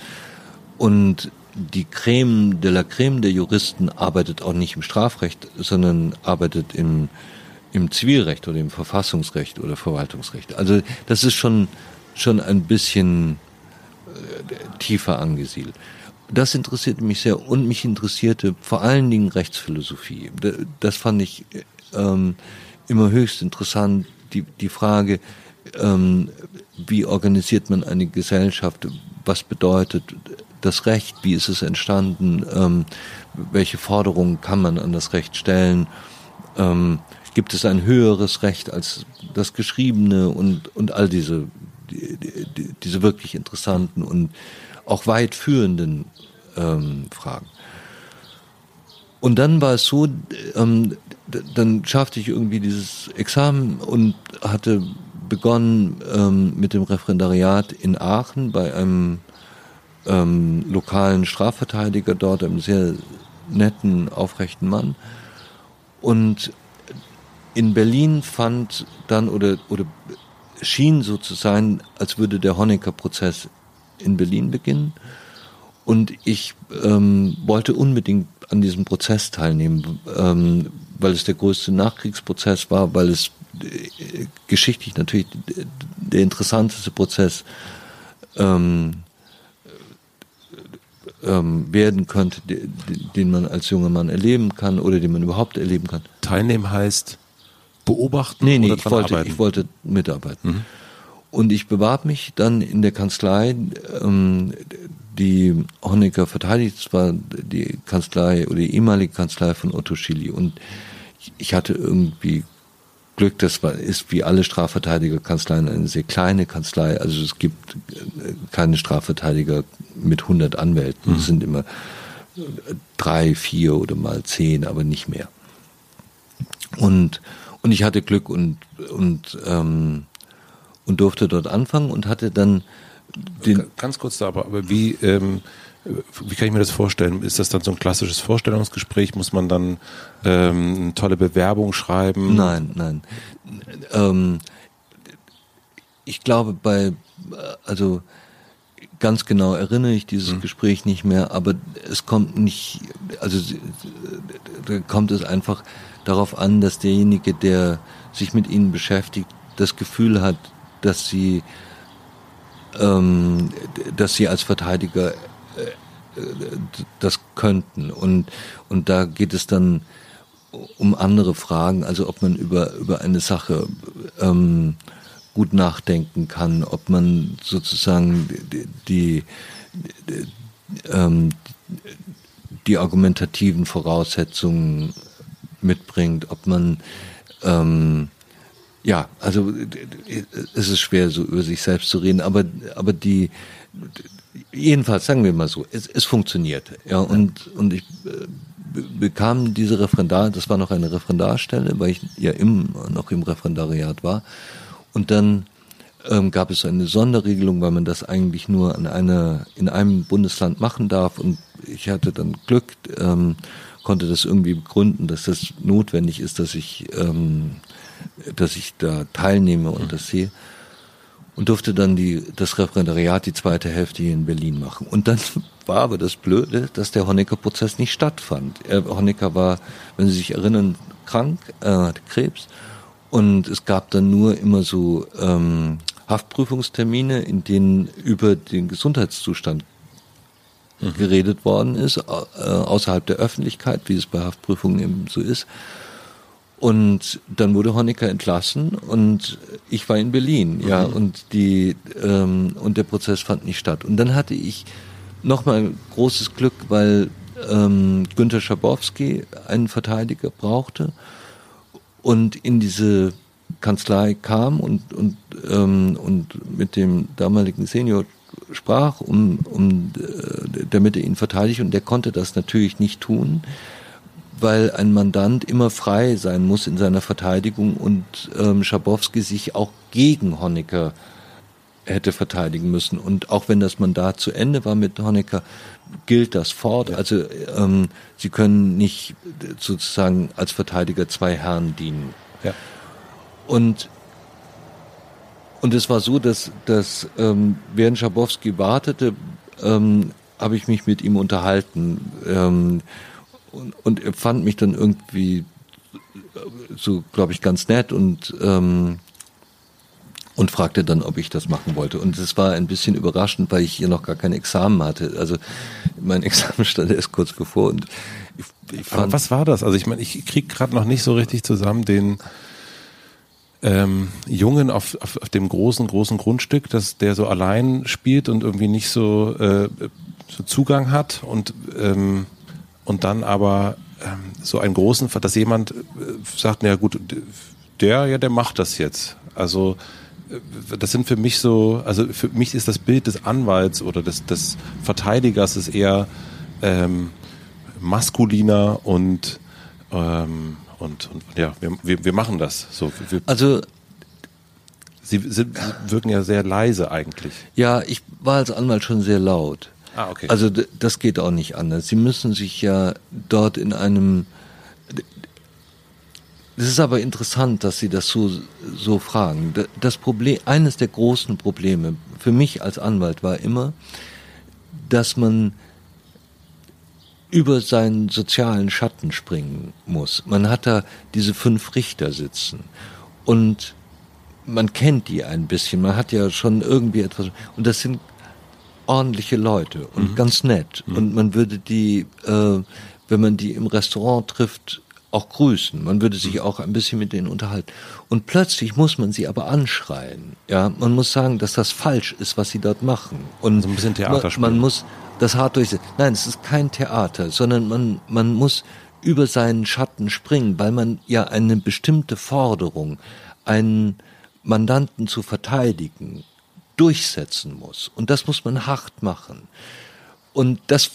Und die Creme de la Creme der Juristen arbeitet auch nicht im Strafrecht, sondern arbeitet im, im Zivilrecht oder im Verfassungsrecht oder Verwaltungsrecht. Also das ist schon, schon ein bisschen äh, tiefer angesiedelt. Das interessierte mich sehr und mich interessierte vor allen Dingen Rechtsphilosophie. Das fand ich ähm, immer höchst interessant, die, die Frage, ähm, wie organisiert man eine Gesellschaft, was bedeutet das Recht, wie ist es entstanden, ähm, welche Forderungen kann man an das Recht stellen, ähm, gibt es ein höheres Recht als das Geschriebene und, und all diese, die, die, diese wirklich interessanten und auch weit führenden ähm, Fragen. Und dann war es so, ähm, dann schaffte ich irgendwie dieses Examen und hatte begonnen ähm, mit dem Referendariat in Aachen bei einem ähm, lokalen Strafverteidiger dort, einem sehr netten, aufrechten Mann. Und in Berlin fand dann oder, oder schien so zu sein, als würde der Honecker-Prozess in Berlin beginnen. Und ich ähm, wollte unbedingt an diesem Prozess teilnehmen, ähm, weil es der größte Nachkriegsprozess war, weil es äh, geschichtlich natürlich der interessanteste Prozess ähm, ähm, werden könnte, den man als junger Mann erleben kann oder den man überhaupt erleben kann. Teilnehmen heißt beobachten nee, nee, oder ich wollte, arbeiten? ich wollte mitarbeiten. Mhm. Und ich bewarb mich dann in der Kanzlei, ähm, die Honecker verteidigt zwar die Kanzlei oder die ehemalige Kanzlei von Otto Schilly und ich hatte irgendwie Glück, das war, ist wie alle Strafverteidigerkanzleien eine sehr kleine Kanzlei. Also es gibt äh, keine Strafverteidiger mit 100 Anwälten. Mhm. Es sind immer drei, vier oder mal zehn, aber nicht mehr. Und, und ich hatte Glück und, und, ähm, und durfte dort anfangen und hatte dann den. Ganz kurz da, aber, aber wie, ähm, wie kann ich mir das vorstellen? Ist das dann so ein klassisches Vorstellungsgespräch? Muss man dann ähm, eine tolle Bewerbung schreiben? Nein, nein. Ähm, ich glaube, bei, also ganz genau erinnere ich dieses mhm. Gespräch nicht mehr, aber es kommt nicht, also da kommt es einfach darauf an, dass derjenige, der sich mit ihnen beschäftigt, das Gefühl hat, dass sie, ähm, dass sie als Verteidiger das könnten. Und, und da geht es dann um andere Fragen, also ob man über, über eine Sache ähm, gut nachdenken kann, ob man sozusagen die, die, die, ähm, die argumentativen Voraussetzungen mitbringt, ob man ähm, ja, also es ist schwer, so über sich selbst zu reden, aber, aber die, jedenfalls sagen wir mal so, es, es funktioniert. Ja, und, und ich äh, bekam diese Referendar, das war noch eine Referendarstelle, weil ich ja im, noch im Referendariat war. Und dann ähm, gab es eine Sonderregelung, weil man das eigentlich nur an einer, in einem Bundesland machen darf. Und ich hatte dann Glück, ähm, konnte das irgendwie begründen, dass das notwendig ist, dass ich, ähm, dass ich da teilnehme und das sehe. Und durfte dann die, das Referendariat, die zweite Hälfte hier in Berlin machen. Und dann war aber das Blöde, dass der Honecker-Prozess nicht stattfand. Er, Honecker war, wenn Sie sich erinnern, krank, äh, hatte Krebs. Und es gab dann nur immer so ähm, Haftprüfungstermine, in denen über den Gesundheitszustand mhm. geredet worden ist, äh, außerhalb der Öffentlichkeit, wie es bei Haftprüfungen eben so ist. Und dann wurde Honecker entlassen und ich war in Berlin, mhm. ja, und die ähm, und der Prozess fand nicht statt. Und dann hatte ich nochmal großes Glück, weil ähm, Günter Schabowski einen Verteidiger brauchte und in diese Kanzlei kam und, und, ähm, und mit dem damaligen Senior sprach, um, um, äh, damit er ihn verteidigt. Und der konnte das natürlich nicht tun, weil ein Mandant immer frei sein muss in seiner Verteidigung und ähm, Schabowski sich auch gegen Honecker hätte verteidigen müssen. Und auch wenn das Mandat zu Ende war mit Honecker, gilt das fort. Ja. Also ähm, sie können nicht sozusagen als Verteidiger zwei Herren dienen. Ja. Und und es war so, dass, dass ähm, während Schabowski wartete, ähm, habe ich mich mit ihm unterhalten. Ähm, und, und er fand mich dann irgendwie so, glaube ich, ganz nett und ähm, und fragte dann, ob ich das machen wollte. Und es war ein bisschen überraschend, weil ich hier noch gar kein Examen hatte. Also mein Examen stand erst kurz bevor. Und ich, ich Aber was war das? Also ich meine, ich krieg gerade noch nicht so richtig zusammen den ähm, Jungen auf, auf, auf dem großen, großen Grundstück, dass der so allein spielt und irgendwie nicht so, äh, so Zugang hat und, ähm, und dann aber ähm, so einen großen, dass jemand äh, sagt, na gut, der, ja, der macht das jetzt. Also das sind für mich so, also für mich ist das Bild des Anwalts oder des, des Verteidigers ist eher ähm, maskuliner und, ähm, und, und ja, wir, wir, machen das. So, wir, also Sie, Sie wirken ja sehr leise eigentlich. Ja, ich war als Anwalt schon sehr laut. Ah, okay. Also das geht auch nicht anders. Sie müssen sich ja dort in einem es ist aber interessant, dass Sie das so, so fragen. Das Problem, eines der großen Probleme für mich als Anwalt war immer, dass man über seinen sozialen Schatten springen muss. Man hat da diese fünf Richter sitzen und man kennt die ein bisschen. Man hat ja schon irgendwie etwas und das sind ordentliche Leute und mhm. ganz nett mhm. und man würde die, äh, wenn man die im Restaurant trifft, auch grüßen. Man würde sich auch ein bisschen mit denen unterhalten. Und plötzlich muss man sie aber anschreien. Ja, man muss sagen, dass das falsch ist, was sie dort machen. Und so ein bisschen Theater man, man muss das hart durchsetzen. Nein, es ist kein Theater, sondern man, man muss über seinen Schatten springen, weil man ja eine bestimmte Forderung, einen Mandanten zu verteidigen, durchsetzen muss. Und das muss man hart machen. Und das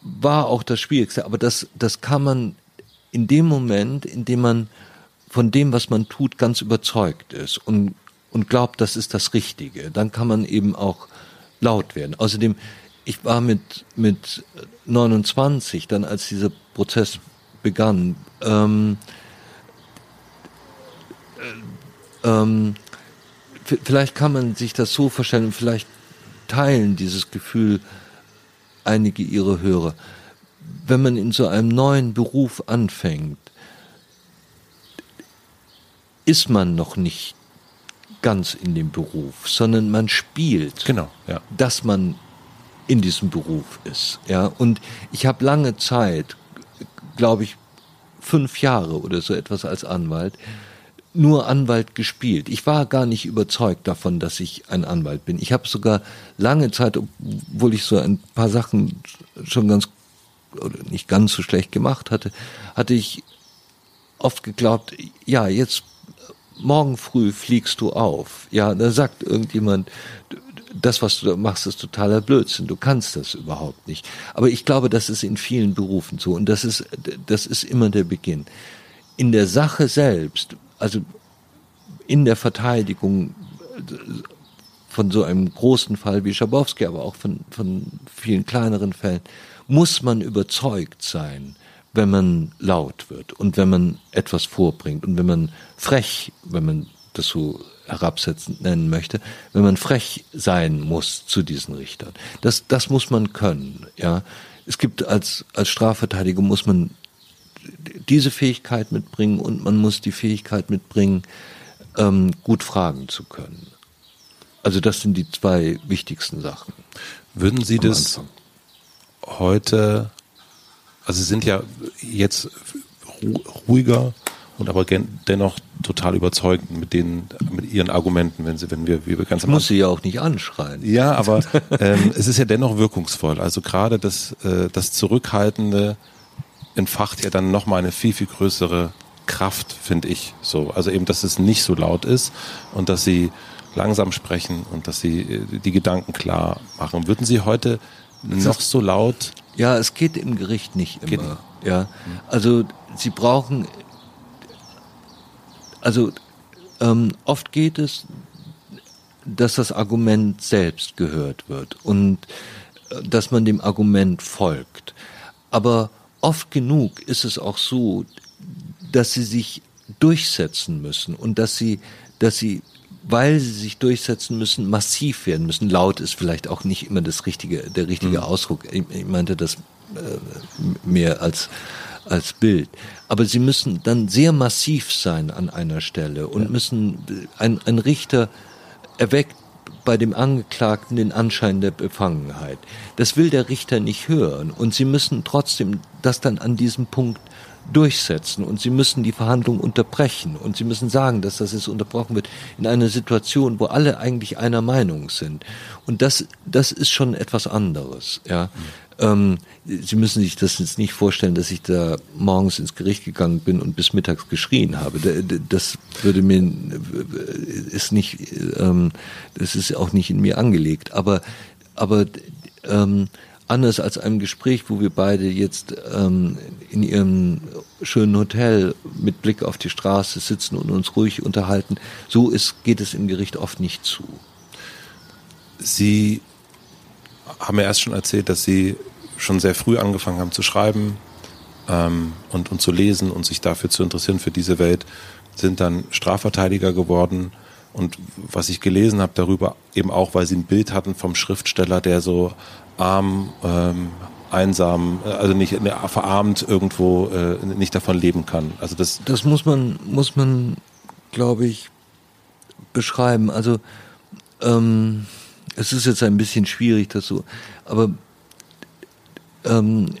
war auch das Schwierigste, aber das, das kann man in dem Moment, in dem man von dem, was man tut, ganz überzeugt ist und, und glaubt, das ist das Richtige, dann kann man eben auch laut werden. Außerdem, ich war mit, mit 29, dann als dieser Prozess begann, ähm, äh, ähm, vielleicht kann man sich das so vorstellen, vielleicht teilen dieses Gefühl einige ihrer Hörer wenn man in so einem neuen Beruf anfängt, ist man noch nicht ganz in dem Beruf, sondern man spielt, genau, ja. dass man in diesem Beruf ist. Ja, und ich habe lange Zeit, glaube ich, fünf Jahre oder so etwas als Anwalt, nur Anwalt gespielt. Ich war gar nicht überzeugt davon, dass ich ein Anwalt bin. Ich habe sogar lange Zeit, obwohl ich so ein paar Sachen schon ganz oder nicht ganz so schlecht gemacht hatte, hatte ich oft geglaubt, ja, jetzt morgen früh fliegst du auf. Ja, da sagt irgendjemand, das, was du machst, ist totaler Blödsinn. Du kannst das überhaupt nicht. Aber ich glaube, das ist in vielen Berufen so. Und das ist, das ist immer der Beginn. In der Sache selbst, also in der Verteidigung von so einem großen Fall wie Schabowski, aber auch von, von vielen kleineren Fällen, muss man überzeugt sein, wenn man laut wird und wenn man etwas vorbringt und wenn man frech, wenn man das so herabsetzend nennen möchte, wenn man frech sein muss zu diesen Richtern. Das, das muss man können, ja. Es gibt als, als Strafverteidiger muss man diese Fähigkeit mitbringen und man muss die Fähigkeit mitbringen, ähm, gut fragen zu können. Also das sind die zwei wichtigsten Sachen. Würden Sie das Anfang. heute, also Sie sind ja jetzt ruhiger und aber dennoch total überzeugend mit den mit ihren Argumenten, wenn sie, wenn wir, wie wir ganz am muss sie ja auch nicht anschreien. Ja, aber ähm, es ist ja dennoch wirkungsvoll. Also gerade das äh, das Zurückhaltende entfacht ja dann nochmal eine viel viel größere Kraft, finde ich. So, also eben, dass es nicht so laut ist und dass sie langsam sprechen und dass sie äh, die Gedanken klar machen. Würden Sie heute noch so laut? Ja, es geht im Gericht nicht immer. Geht. Ja, also Sie brauchen also ähm, oft geht es, dass das Argument selbst gehört wird und äh, dass man dem Argument folgt. Aber oft genug ist es auch so, dass sie sich durchsetzen müssen und dass sie, dass sie, weil sie sich durchsetzen müssen, massiv werden müssen. Laut ist vielleicht auch nicht immer das richtige, der richtige mhm. Ausdruck. Ich, ich meinte das äh, mehr als als Bild. Aber sie müssen dann sehr massiv sein an einer Stelle und ja. müssen, ein, ein Richter erweckt bei dem Angeklagten den Anschein der Befangenheit. Das will der Richter nicht hören und sie müssen trotzdem das dann an diesem Punkt durchsetzen und sie müssen die Verhandlung unterbrechen und sie müssen sagen, dass das jetzt unterbrochen wird in einer Situation, wo alle eigentlich einer Meinung sind. Und das, das ist schon etwas anderes, ja. Ähm, Sie müssen sich das jetzt nicht vorstellen, dass ich da morgens ins Gericht gegangen bin und bis mittags geschrien habe. Das würde mir ist nicht, ähm, das ist auch nicht in mir angelegt. Aber aber ähm, anders als einem Gespräch, wo wir beide jetzt ähm, in ihrem schönen Hotel mit Blick auf die Straße sitzen und uns ruhig unterhalten, so ist, geht es im Gericht oft nicht zu. Sie haben mir erst schon erzählt, dass Sie schon sehr früh angefangen haben zu schreiben ähm, und, und zu lesen und sich dafür zu interessieren für diese Welt, sind dann Strafverteidiger geworden. Und was ich gelesen habe darüber, eben auch, weil sie ein Bild hatten vom Schriftsteller, der so arm, ähm, einsam, äh, also nicht ne, verarmt irgendwo äh, nicht davon leben kann. Also das, das muss man, muss man, glaube ich, beschreiben. Also ähm, es ist jetzt ein bisschen schwierig, das so, aber ähm,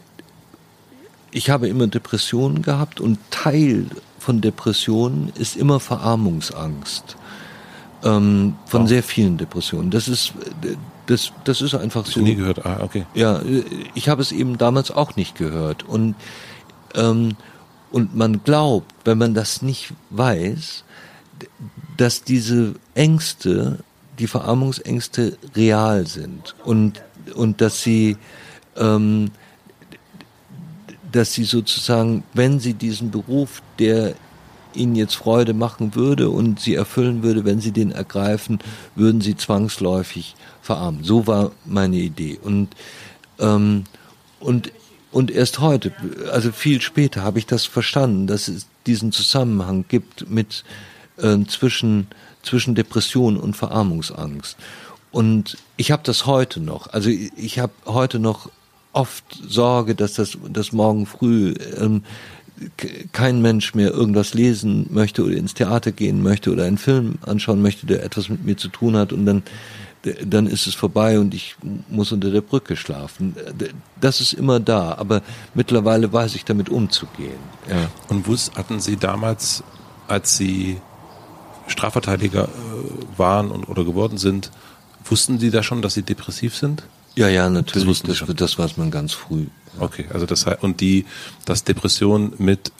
ich habe immer Depressionen gehabt und Teil von Depressionen ist immer Verarmungsangst. Ähm, von wow. sehr vielen Depressionen. Das ist, das, das ist einfach so. nie gehört, ah, okay. Ja, ich habe es eben damals auch nicht gehört. Und, ähm, und man glaubt, wenn man das nicht weiß, dass diese Ängste, die Verarmungsängste real sind und, und dass sie, ähm, dass sie sozusagen, wenn sie diesen Beruf, der ihnen jetzt Freude machen würde und sie erfüllen würde, wenn sie den ergreifen, würden sie zwangsläufig verarmen. So war meine Idee. Und, ähm, und, und erst heute, also viel später, habe ich das verstanden, dass es diesen Zusammenhang gibt mit äh, zwischen, zwischen Depression und Verarmungsangst. Und ich habe das heute noch. Also ich habe heute noch oft Sorge, dass das dass morgen früh ähm, kein Mensch mehr irgendwas lesen möchte oder ins Theater gehen möchte oder einen Film anschauen möchte, der etwas mit mir zu tun hat und dann dann ist es vorbei und ich muss unter der Brücke schlafen. Das ist immer da, aber mittlerweile weiß ich damit umzugehen. Ja. Und was hatten Sie damals, als Sie Strafverteidiger äh, waren und, oder geworden sind, wussten Sie da schon, dass Sie depressiv sind? Ja, ja, natürlich. Das, das, das weiß man ganz früh. Okay, also das heißt, und die, dass Depression mit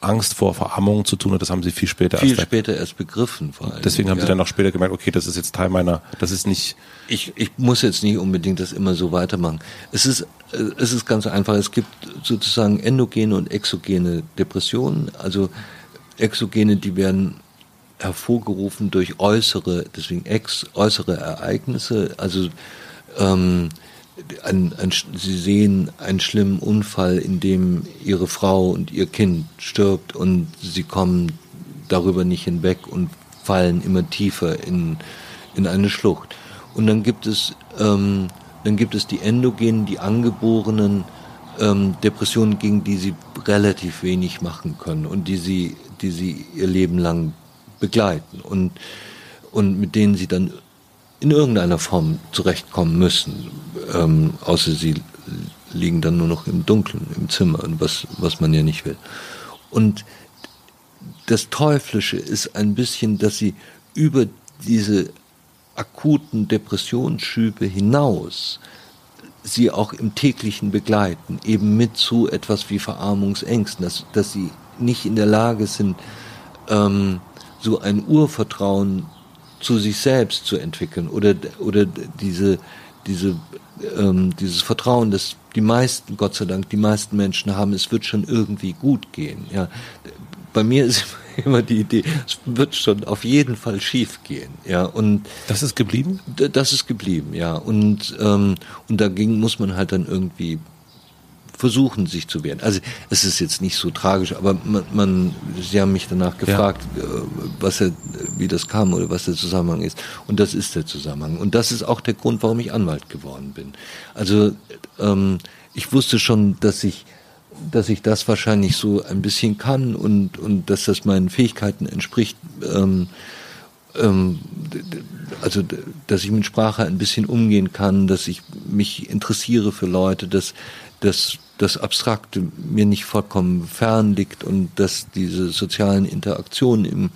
Angst vor Verarmung zu tun hat, das haben Sie viel später viel erst später erst begriffen. Vor allem. Deswegen haben ja. Sie dann auch später gemerkt, okay, das ist jetzt Teil meiner, das ist nicht. Ich, ich muss jetzt nicht unbedingt das immer so weitermachen. Es ist, es ist ganz einfach. Es gibt sozusagen endogene und exogene Depressionen. Also exogene, die werden hervorgerufen durch äußere, deswegen ex, äußere Ereignisse. Also ähm, ein, ein, sie sehen einen schlimmen Unfall, in dem ihre Frau und ihr Kind stirbt und sie kommen darüber nicht hinweg und fallen immer tiefer in, in eine Schlucht. Und dann gibt es, ähm, dann gibt es die endogenen, die angeborenen ähm, Depressionen, gegen die sie relativ wenig machen können und die sie, die sie ihr Leben lang begleiten und, und mit denen sie dann in irgendeiner Form zurechtkommen müssen, ähm, außer sie liegen dann nur noch im Dunkeln im Zimmer, was, was man ja nicht will. Und das Teuflische ist ein bisschen, dass sie über diese akuten Depressionsschübe hinaus sie auch im täglichen begleiten, eben mit so etwas wie Verarmungsängsten, dass, dass sie nicht in der Lage sind, ähm, so ein Urvertrauen zu sich selbst zu entwickeln oder, oder diese, diese, ähm, dieses Vertrauen, das die meisten, Gott sei Dank, die meisten Menschen haben, es wird schon irgendwie gut gehen. Ja. Bei mir ist immer die Idee, es wird schon auf jeden Fall schief gehen. Ja. Und das ist geblieben? Das ist geblieben, ja. Und, ähm, und dagegen muss man halt dann irgendwie versuchen, sich zu wehren. Also es ist jetzt nicht so tragisch, aber man, man Sie haben mich danach gefragt, ja. Äh, was er, wie das kam oder was der Zusammenhang ist. Und das ist der Zusammenhang. Und das ist auch der Grund, warum ich Anwalt geworden bin. Also ähm, ich wusste schon, dass ich dass ich das wahrscheinlich so ein bisschen kann und, und dass das meinen Fähigkeiten entspricht. Ähm, ähm, also dass ich mit Sprache ein bisschen umgehen kann, dass ich mich interessiere für Leute, dass, dass das Abstrakte mir nicht vollkommen fern liegt und dass diese sozialen Interaktionen im,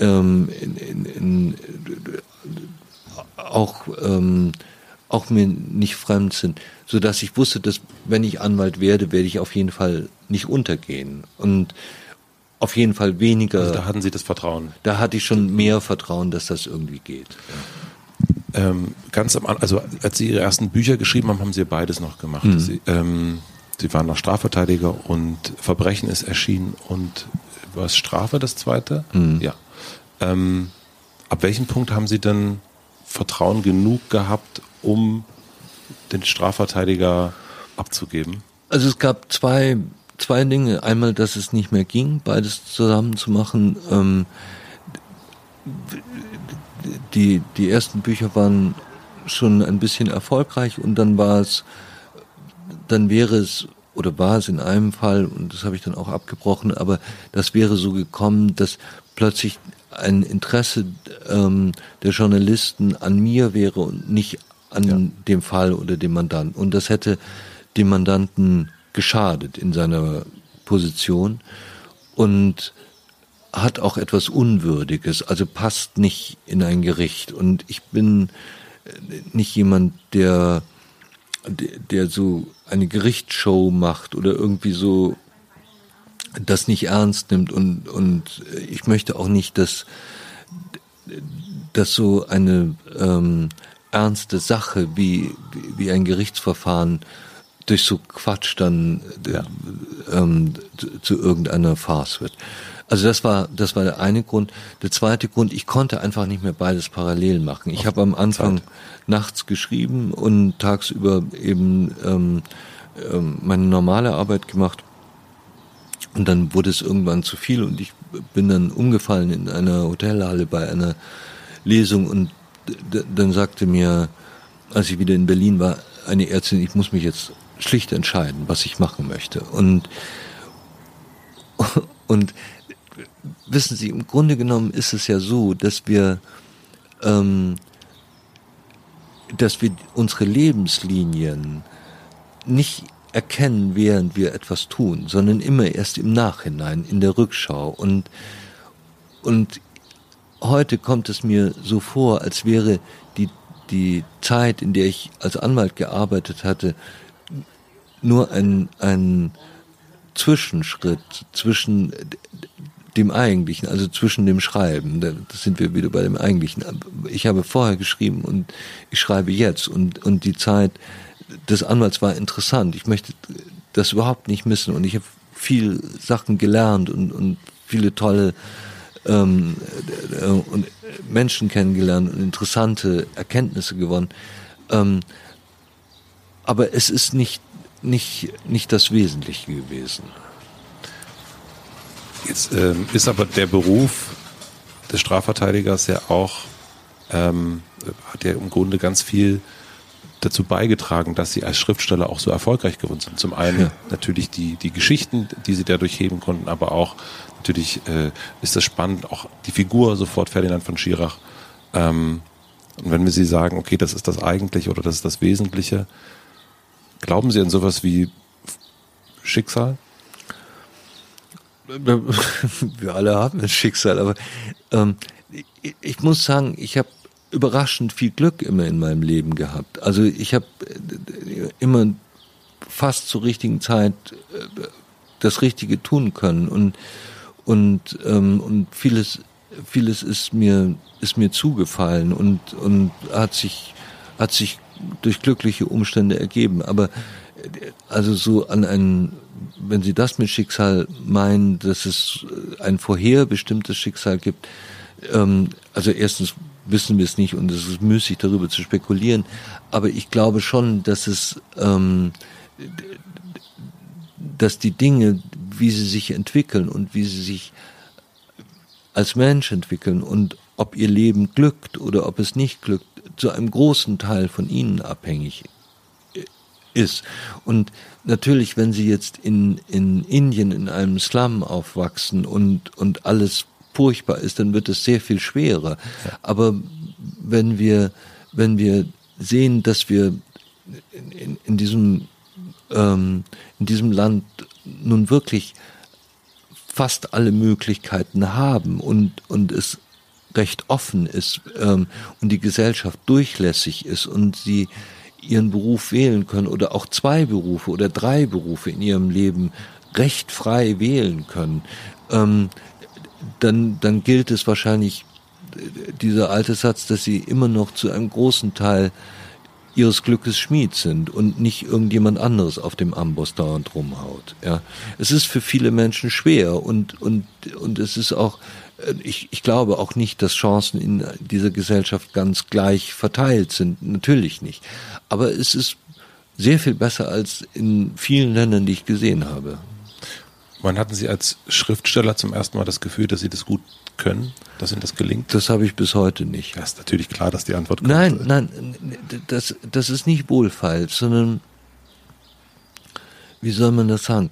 ähm, in, in, in, auch, ähm, auch mir nicht fremd sind, so dass ich wusste, dass wenn ich Anwalt werde, werde ich auf jeden Fall nicht untergehen und auf jeden Fall weniger. Also da hatten Sie das Vertrauen. Da hatte ich schon mehr Vertrauen, dass das irgendwie geht. Ja. Ähm, ganz am also als Sie Ihre ersten Bücher geschrieben haben, haben Sie beides noch gemacht. Mhm. Sie, ähm, Sie waren noch Strafverteidiger und Verbrechen ist erschienen und war es Strafe das zweite? Mhm. Ja. Ähm, ab welchem Punkt haben Sie denn Vertrauen genug gehabt, um den Strafverteidiger abzugeben? Also es gab zwei, zwei Dinge. Einmal, dass es nicht mehr ging, beides zusammen zu machen. Ähm, die, die ersten Bücher waren schon ein bisschen erfolgreich und dann war es dann wäre es oder war es in einem Fall, und das habe ich dann auch abgebrochen, aber das wäre so gekommen, dass plötzlich ein Interesse ähm, der Journalisten an mir wäre und nicht an ja. dem Fall oder dem Mandanten. Und das hätte dem Mandanten geschadet in seiner Position und hat auch etwas Unwürdiges, also passt nicht in ein Gericht. Und ich bin nicht jemand, der der so eine Gerichtsshow macht oder irgendwie so das nicht ernst nimmt und und ich möchte auch nicht, dass dass so eine ähm, ernste Sache wie wie ein Gerichtsverfahren durch so Quatsch dann ja. ähm, zu, zu irgendeiner Farce wird. Also das war das war der eine Grund. Der zweite Grund, ich konnte einfach nicht mehr beides parallel machen. Ich habe am Anfang Zeit. nachts geschrieben und tagsüber eben ähm, ähm, meine normale Arbeit gemacht. Und dann wurde es irgendwann zu viel und ich bin dann umgefallen in einer Hotelhalle bei einer Lesung und dann sagte mir, als ich wieder in Berlin war, eine Ärztin, ich muss mich jetzt schlicht entscheiden, was ich machen möchte. Und, und wissen Sie, im Grunde genommen ist es ja so, dass wir, ähm, dass wir unsere Lebenslinien nicht erkennen, während wir etwas tun, sondern immer erst im Nachhinein, in der Rückschau. Und, und heute kommt es mir so vor, als wäre die, die Zeit, in der ich als Anwalt gearbeitet hatte, nur ein, ein Zwischenschritt zwischen dem Eigentlichen, also zwischen dem Schreiben. Da sind wir wieder bei dem Eigentlichen. Ich habe vorher geschrieben und ich schreibe jetzt und, und die Zeit des Anwalts war interessant. Ich möchte das überhaupt nicht missen und ich habe viel Sachen gelernt und, und viele tolle ähm, äh, und Menschen kennengelernt und interessante Erkenntnisse gewonnen. Ähm, aber es ist nicht, nicht, nicht das Wesentliche gewesen. Jetzt ähm, ist aber der Beruf des Strafverteidigers ja auch, ähm, hat ja im Grunde ganz viel dazu beigetragen, dass sie als Schriftsteller auch so erfolgreich geworden sind. Zum einen ja. natürlich die, die Geschichten, die sie dadurch heben konnten, aber auch natürlich äh, ist das spannend, auch die Figur sofort Ferdinand von Schirach. Ähm, und wenn wir sie sagen, okay, das ist das Eigentliche oder das ist das Wesentliche, glauben Sie an sowas wie Schicksal? Wir alle haben ein Schicksal, aber ähm, ich, ich muss sagen, ich habe überraschend viel Glück immer in meinem Leben gehabt. Also ich habe äh, immer fast zur richtigen Zeit äh, das Richtige tun können und und ähm, und vieles vieles ist mir ist mir zugefallen und und hat sich hat sich durch glückliche Umstände ergeben. Aber äh, also so an einen wenn Sie das mit Schicksal meinen, dass es ein vorherbestimmtes Schicksal gibt, ähm, also erstens wissen wir es nicht und es ist müßig darüber zu spekulieren, aber ich glaube schon, dass es, ähm, dass die Dinge, wie sie sich entwickeln und wie sie sich als Mensch entwickeln und ob ihr Leben glückt oder ob es nicht glückt, zu einem großen Teil von ihnen abhängig ist. Und natürlich, wenn Sie jetzt in, in Indien in einem Slum aufwachsen und, und alles furchtbar ist, dann wird es sehr viel schwerer. Aber wenn wir, wenn wir sehen, dass wir in, in, in diesem, ähm, in diesem Land nun wirklich fast alle Möglichkeiten haben und, und es recht offen ist ähm, und die Gesellschaft durchlässig ist und sie ihren Beruf wählen können oder auch zwei Berufe oder drei Berufe in ihrem Leben recht frei wählen können, ähm, dann, dann gilt es wahrscheinlich dieser alte Satz, dass sie immer noch zu einem großen Teil ihres Glückes Schmied sind und nicht irgendjemand anderes auf dem Amboss dauernd rumhaut. Ja, es ist für viele Menschen schwer und und und es ist auch ich, ich glaube auch nicht, dass Chancen in dieser Gesellschaft ganz gleich verteilt sind. Natürlich nicht. Aber es ist sehr viel besser als in vielen Ländern, die ich gesehen habe. Wann hatten Sie als Schriftsteller zum ersten Mal das Gefühl, dass Sie das gut können, dass Ihnen das gelingt? Das habe ich bis heute nicht. Ja, ist natürlich klar, dass die Antwort kommt. Nein, nein, das, das ist nicht wohlfeil, sondern wie soll man das sagen?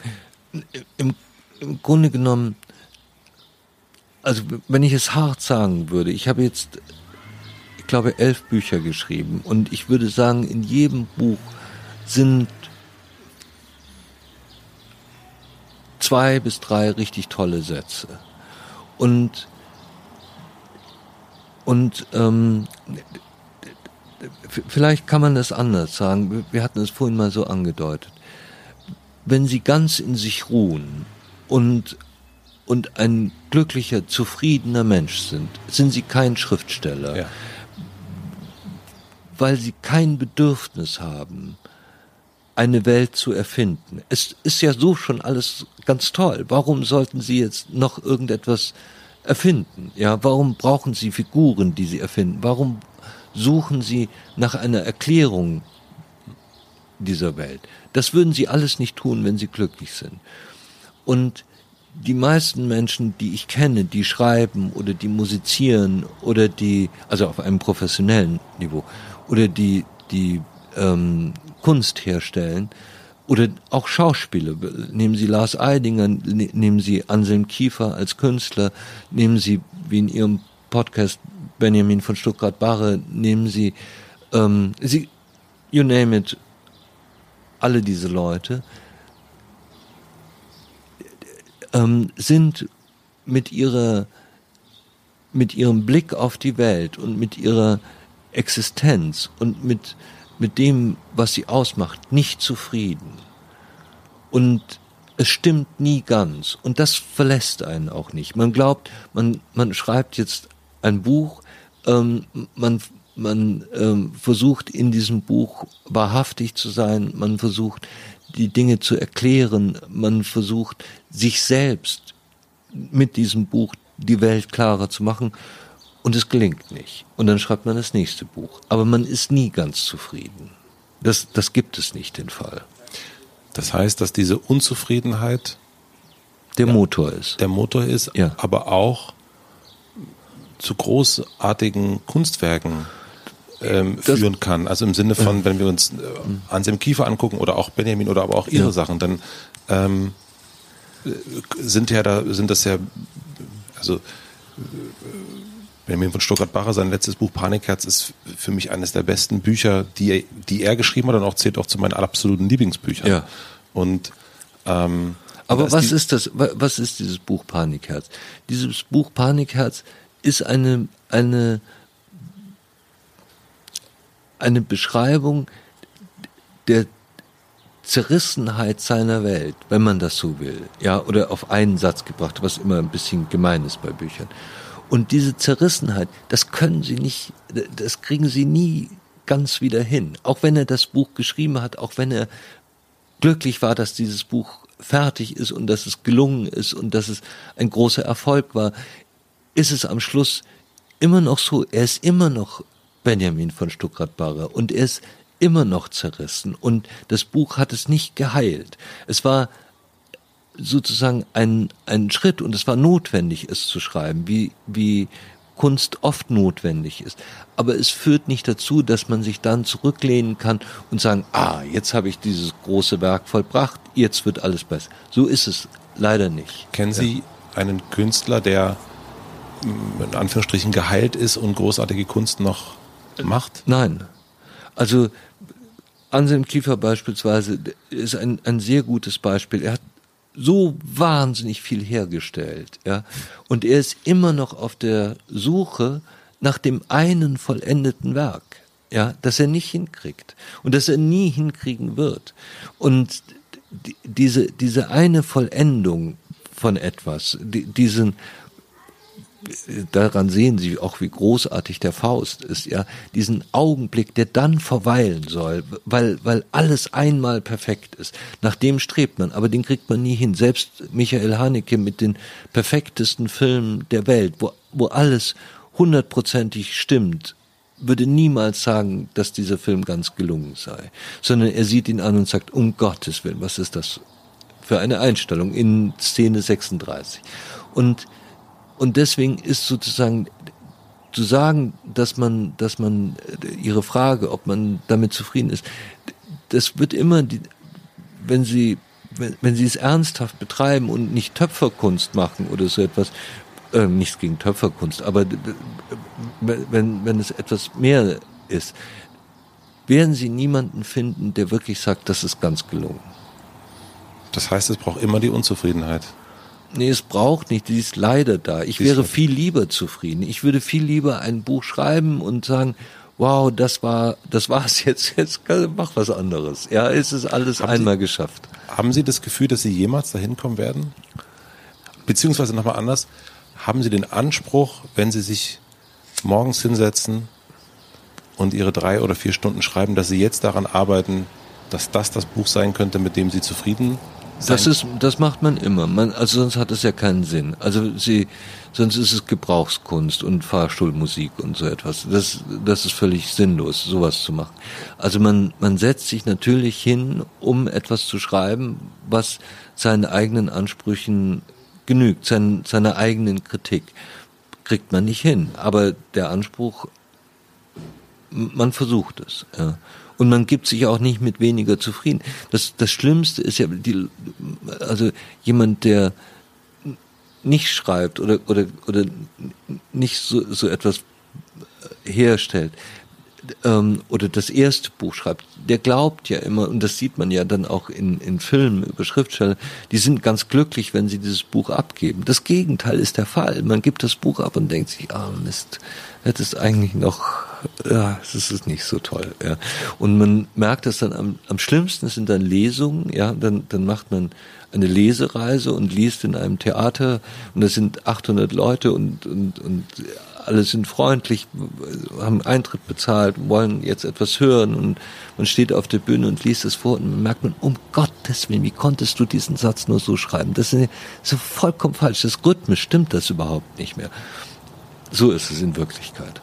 Im, Im Grunde genommen also wenn ich es hart sagen würde, ich habe jetzt, ich glaube, elf Bücher geschrieben und ich würde sagen, in jedem Buch sind zwei bis drei richtig tolle Sätze. Und und ähm, vielleicht kann man das anders sagen. Wir hatten es vorhin mal so angedeutet. Wenn Sie ganz in sich ruhen und und ein glücklicher, zufriedener Mensch sind, sind sie kein Schriftsteller. Ja. Weil sie kein Bedürfnis haben, eine Welt zu erfinden. Es ist ja so schon alles ganz toll. Warum sollten sie jetzt noch irgendetwas erfinden? Ja, warum brauchen sie Figuren, die sie erfinden? Warum suchen sie nach einer Erklärung dieser Welt? Das würden sie alles nicht tun, wenn sie glücklich sind. Und die meisten Menschen, die ich kenne, die schreiben oder die musizieren oder die, also auf einem professionellen Niveau, oder die, die ähm, Kunst herstellen, oder auch Schauspieler. Nehmen Sie Lars Eidinger, ne, nehmen Sie Anselm Kiefer als Künstler, nehmen Sie, wie in Ihrem Podcast, Benjamin von Stuttgart-Barre, nehmen Sie, ähm, Sie, you name it, alle diese Leute ähm, sind mit ihrer mit ihrem Blick auf die Welt und mit ihrer Existenz und mit, mit dem, was sie ausmacht, nicht zufrieden. Und es stimmt nie ganz. Und das verlässt einen auch nicht. Man glaubt, man, man schreibt jetzt ein Buch, ähm, man, man ähm, versucht in diesem Buch wahrhaftig zu sein, man versucht die Dinge zu erklären, man versucht sich selbst mit diesem Buch die Welt klarer zu machen und es gelingt nicht. Und dann schreibt man das nächste Buch. Aber man ist nie ganz zufrieden. Das, das gibt es nicht, den Fall. Das heißt, dass diese Unzufriedenheit der ja, Motor ist. Der Motor ist, ja. aber auch zu großartigen Kunstwerken ähm, führen kann. Also im Sinne von, wenn wir uns äh, Anselm Kiefer angucken oder auch Benjamin oder aber auch ihre ja. Sachen, dann ähm, sind ja da, sind das ja, also Benjamin von Stuttgart-Barre, sein letztes Buch Panikherz ist für mich eines der besten Bücher, die er, die er geschrieben hat und auch zählt auch zu meinen absoluten Lieblingsbüchern. Ja. Und ähm, aber was ist das? Was ist dieses Buch Panikherz? Dieses Buch Panikherz ist eine eine eine Beschreibung der Zerrissenheit seiner Welt, wenn man das so will, ja, oder auf einen Satz gebracht, was immer ein bisschen gemein ist bei Büchern. Und diese Zerrissenheit, das können sie nicht, das kriegen sie nie ganz wieder hin. Auch wenn er das Buch geschrieben hat, auch wenn er glücklich war, dass dieses Buch fertig ist und dass es gelungen ist und dass es ein großer Erfolg war, ist es am Schluss immer noch so, er ist immer noch Benjamin von Stuckrad-Barre und er ist immer noch zerrissen und das Buch hat es nicht geheilt. Es war sozusagen ein, ein Schritt und es war notwendig, es zu schreiben, wie, wie Kunst oft notwendig ist. Aber es führt nicht dazu, dass man sich dann zurücklehnen kann und sagen, ah, jetzt habe ich dieses große Werk vollbracht, jetzt wird alles besser. So ist es leider nicht. Kennen Sie ja. einen Künstler, der in Anführungsstrichen geheilt ist und großartige Kunst noch macht? Nein. Also Anselm Kiefer beispielsweise ist ein, ein sehr gutes Beispiel. Er hat so wahnsinnig viel hergestellt, ja. Und er ist immer noch auf der Suche nach dem einen vollendeten Werk, ja, das er nicht hinkriegt und das er nie hinkriegen wird. Und diese, diese eine Vollendung von etwas, diesen, daran sehen Sie auch, wie großartig der Faust ist, ja, diesen Augenblick, der dann verweilen soll, weil, weil alles einmal perfekt ist. Nach dem strebt man, aber den kriegt man nie hin. Selbst Michael Haneke mit den perfektesten Filmen der Welt, wo, wo alles hundertprozentig stimmt, würde niemals sagen, dass dieser Film ganz gelungen sei, sondern er sieht ihn an und sagt, um Gottes Willen, was ist das für eine Einstellung in Szene 36? Und und deswegen ist sozusagen zu sagen, dass man, dass man äh, ihre Frage, ob man damit zufrieden ist, das wird immer, die, wenn sie, wenn, wenn sie es ernsthaft betreiben und nicht Töpferkunst machen oder so etwas, äh, nichts gegen Töpferkunst, aber wenn, wenn es etwas mehr ist, werden sie niemanden finden, der wirklich sagt, das ist ganz gelungen. Das heißt, es braucht immer die Unzufriedenheit. Nee, es braucht nicht, die ist leider da. Ich wäre viel lieber zufrieden. Ich würde viel lieber ein Buch schreiben und sagen, wow, das war, das war's jetzt, jetzt mach was anderes. Ja, es ist alles haben einmal Sie, geschafft. Haben Sie das Gefühl, dass Sie jemals dahin kommen werden? Beziehungsweise nochmal anders, haben Sie den Anspruch, wenn Sie sich morgens hinsetzen und Ihre drei oder vier Stunden schreiben, dass Sie jetzt daran arbeiten, dass das das Buch sein könnte, mit dem Sie zufrieden das ist, das macht man immer. Man, also sonst hat es ja keinen Sinn. Also sie, sonst ist es Gebrauchskunst und Fahrstuhlmusik und so etwas. Das, das ist völlig sinnlos, sowas zu machen. Also man, man setzt sich natürlich hin, um etwas zu schreiben, was seinen eigenen Ansprüchen genügt, sein, seiner eigenen Kritik. Kriegt man nicht hin. Aber der Anspruch, man versucht es. Ja. Und man gibt sich auch nicht mit weniger zufrieden. Das, das Schlimmste ist ja, die, also jemand, der nicht schreibt oder, oder, oder nicht so, so etwas herstellt, ähm, oder das erste Buch schreibt, der glaubt ja immer, und das sieht man ja dann auch in, in Filmen über Schriftsteller, die sind ganz glücklich, wenn sie dieses Buch abgeben. Das Gegenteil ist der Fall. Man gibt das Buch ab und denkt sich, ah Mist, hätte es eigentlich noch ja, es ist nicht so toll. Ja. Und man merkt das dann am, am schlimmsten sind dann Lesungen, ja, dann, dann macht man eine Lesereise und liest in einem Theater und das sind 800 Leute und, und, und alle sind freundlich, haben Eintritt bezahlt, wollen jetzt etwas hören und man steht auf der Bühne und liest es vor und man merkt man, um Gottes Willen, wie konntest du diesen Satz nur so schreiben? Das ist so vollkommen falsch. Das rhythmisch stimmt das überhaupt nicht mehr. So ist es in Wirklichkeit.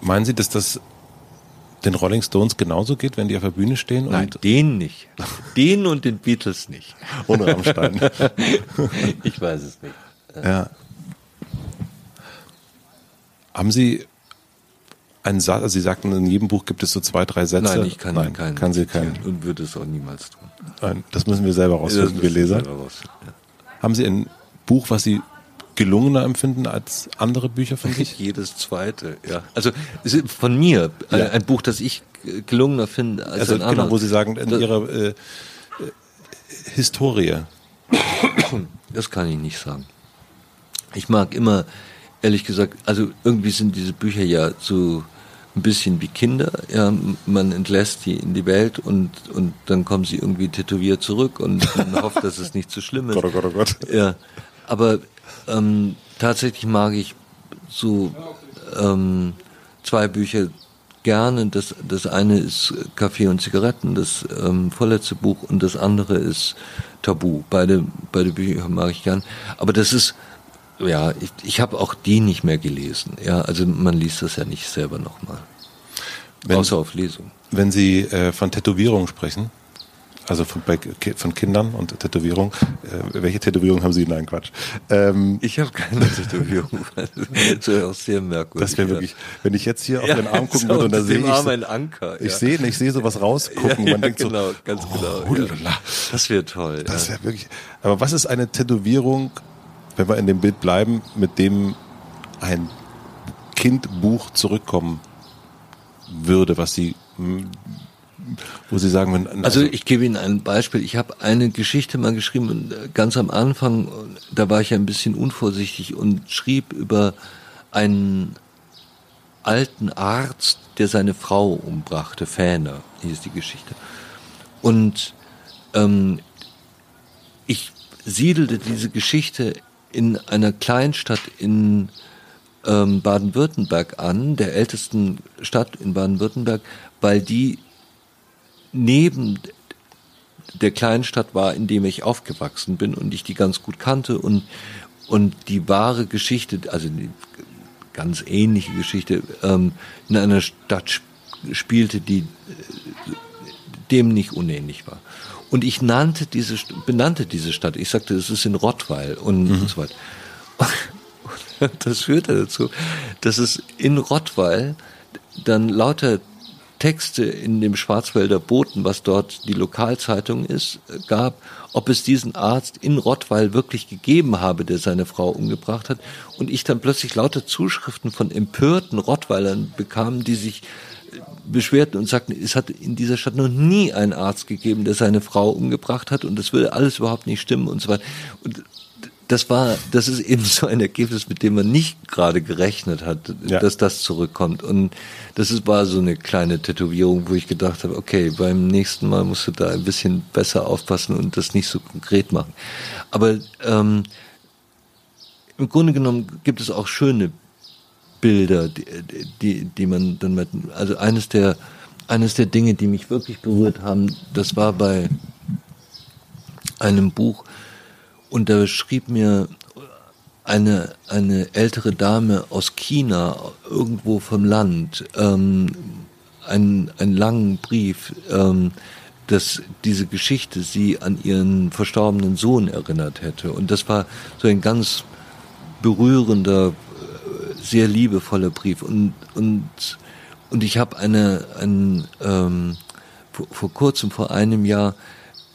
Meinen Sie, dass das den Rolling Stones genauso geht, wenn die auf der Bühne stehen? Nein, denen nicht. denen und den Beatles nicht. Ohne Rammstein. ich weiß es nicht. Ja. Haben Sie einen Satz, also Sie sagten, in jedem Buch gibt es so zwei, drei Sätze. Nein, ich kann Nein, keinen. Kann Sie keinen. Und würde es auch niemals tun. Nein, das müssen wir selber rausfinden, wir Leser. Ja. Haben Sie ein Buch, was Sie gelungener empfinden als andere Bücher von sich? Jedes zweite, ja. Also von mir, ja. ein Buch, das ich gelungener finde als also, ein genau, anderes. wo Sie sagen, in das, Ihrer äh, äh, Historie. Das kann ich nicht sagen. Ich mag immer, ehrlich gesagt, also irgendwie sind diese Bücher ja so ein bisschen wie Kinder. Ja, man entlässt die in die Welt und, und dann kommen sie irgendwie tätowiert zurück und man hofft, dass es nicht zu so schlimm ist. Gott, oh Gott, oh Gott. Ja, aber ähm, tatsächlich mag ich so ähm, zwei Bücher gerne. Das, das eine ist Kaffee und Zigaretten, das ähm, vorletzte Buch, und das andere ist Tabu. Beide, beide Bücher mag ich gern. Aber das ist, ja, ich, ich habe auch die nicht mehr gelesen. Ja, also man liest das ja nicht selber nochmal. Außer auf Lesung. Wenn Sie äh, von Tätowierung sprechen, also von, bei, von Kindern und Tätowierung. Äh, welche Tätowierung haben Sie? Nein, Quatsch. Ähm, ich habe keine Tätowierung. das wäre auch sehr merkwürdig. Das wäre wirklich, wenn ich jetzt hier auf ja, den Arm gucken so würde und da sehe ich, Arm ein Anker. Ich ja. sehe, ich sehe sowas rausgucken. Ja, man denkt genau, so, ganz genau. Oh, ja. Das wäre toll. Das wäre wirklich. Aber was ist eine Tätowierung, wenn wir in dem Bild bleiben, mit dem ein Kindbuch zurückkommen würde, was Sie wo Sie sagen, wenn also, also ich gebe Ihnen ein Beispiel. Ich habe eine Geschichte mal geschrieben, äh, ganz am Anfang, da war ich ein bisschen unvorsichtig und schrieb über einen alten Arzt, der seine Frau umbrachte. Fähner hieß die Geschichte. Und ähm, ich siedelte diese Geschichte in einer Kleinstadt in ähm, Baden-Württemberg an, der ältesten Stadt in Baden-Württemberg, weil die neben der kleinen Stadt war, in dem ich aufgewachsen bin und ich die ganz gut kannte und, und die wahre Geschichte, also die ganz ähnliche Geschichte, ähm, in einer Stadt spielte, die äh, dem nicht unähnlich war. Und ich nannte diese, benannte diese Stadt. Ich sagte, es ist in Rottweil und, mhm. und so weiter. Und das führte dazu, dass es in Rottweil dann lauter Texte in dem Schwarzwälder Boten, was dort die Lokalzeitung ist, gab, ob es diesen Arzt in Rottweil wirklich gegeben habe, der seine Frau umgebracht hat. Und ich dann plötzlich lauter Zuschriften von empörten Rottweilern bekam, die sich äh, beschwerten und sagten, es hat in dieser Stadt noch nie einen Arzt gegeben, der seine Frau umgebracht hat und das würde alles überhaupt nicht stimmen und so weiter. Und das war, das ist eben so ein Ergebnis, mit dem man nicht gerade gerechnet hat, ja. dass das zurückkommt. Und das ist, war so eine kleine Tätowierung, wo ich gedacht habe, okay, beim nächsten Mal musst du da ein bisschen besser aufpassen und das nicht so konkret machen. Aber ähm, im Grunde genommen gibt es auch schöne Bilder, die, die, die man dann mit, also eines der, eines der Dinge, die mich wirklich berührt haben, das war bei einem Buch, und da schrieb mir eine, eine ältere Dame aus China, irgendwo vom Land, ähm, einen, einen langen Brief, ähm, dass diese Geschichte sie an ihren verstorbenen Sohn erinnert hätte. Und das war so ein ganz berührender, sehr liebevoller Brief. Und, und, und ich habe eine, ein, ähm, vor, vor kurzem, vor einem Jahr,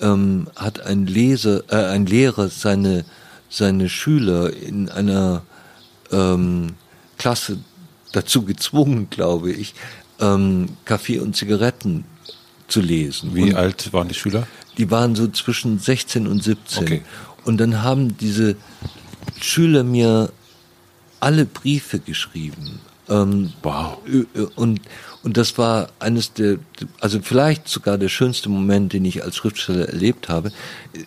ähm, hat ein Leser, äh, ein Lehrer seine seine Schüler in einer ähm, Klasse dazu gezwungen, glaube ich, ähm, Kaffee und Zigaretten zu lesen. Wie und alt waren die Schüler? Die waren so zwischen 16 und 17. Okay. Und dann haben diese Schüler mir alle Briefe geschrieben Ähm, wow. Und, und das war eines der, also vielleicht sogar der schönste Moment, den ich als Schriftsteller erlebt habe.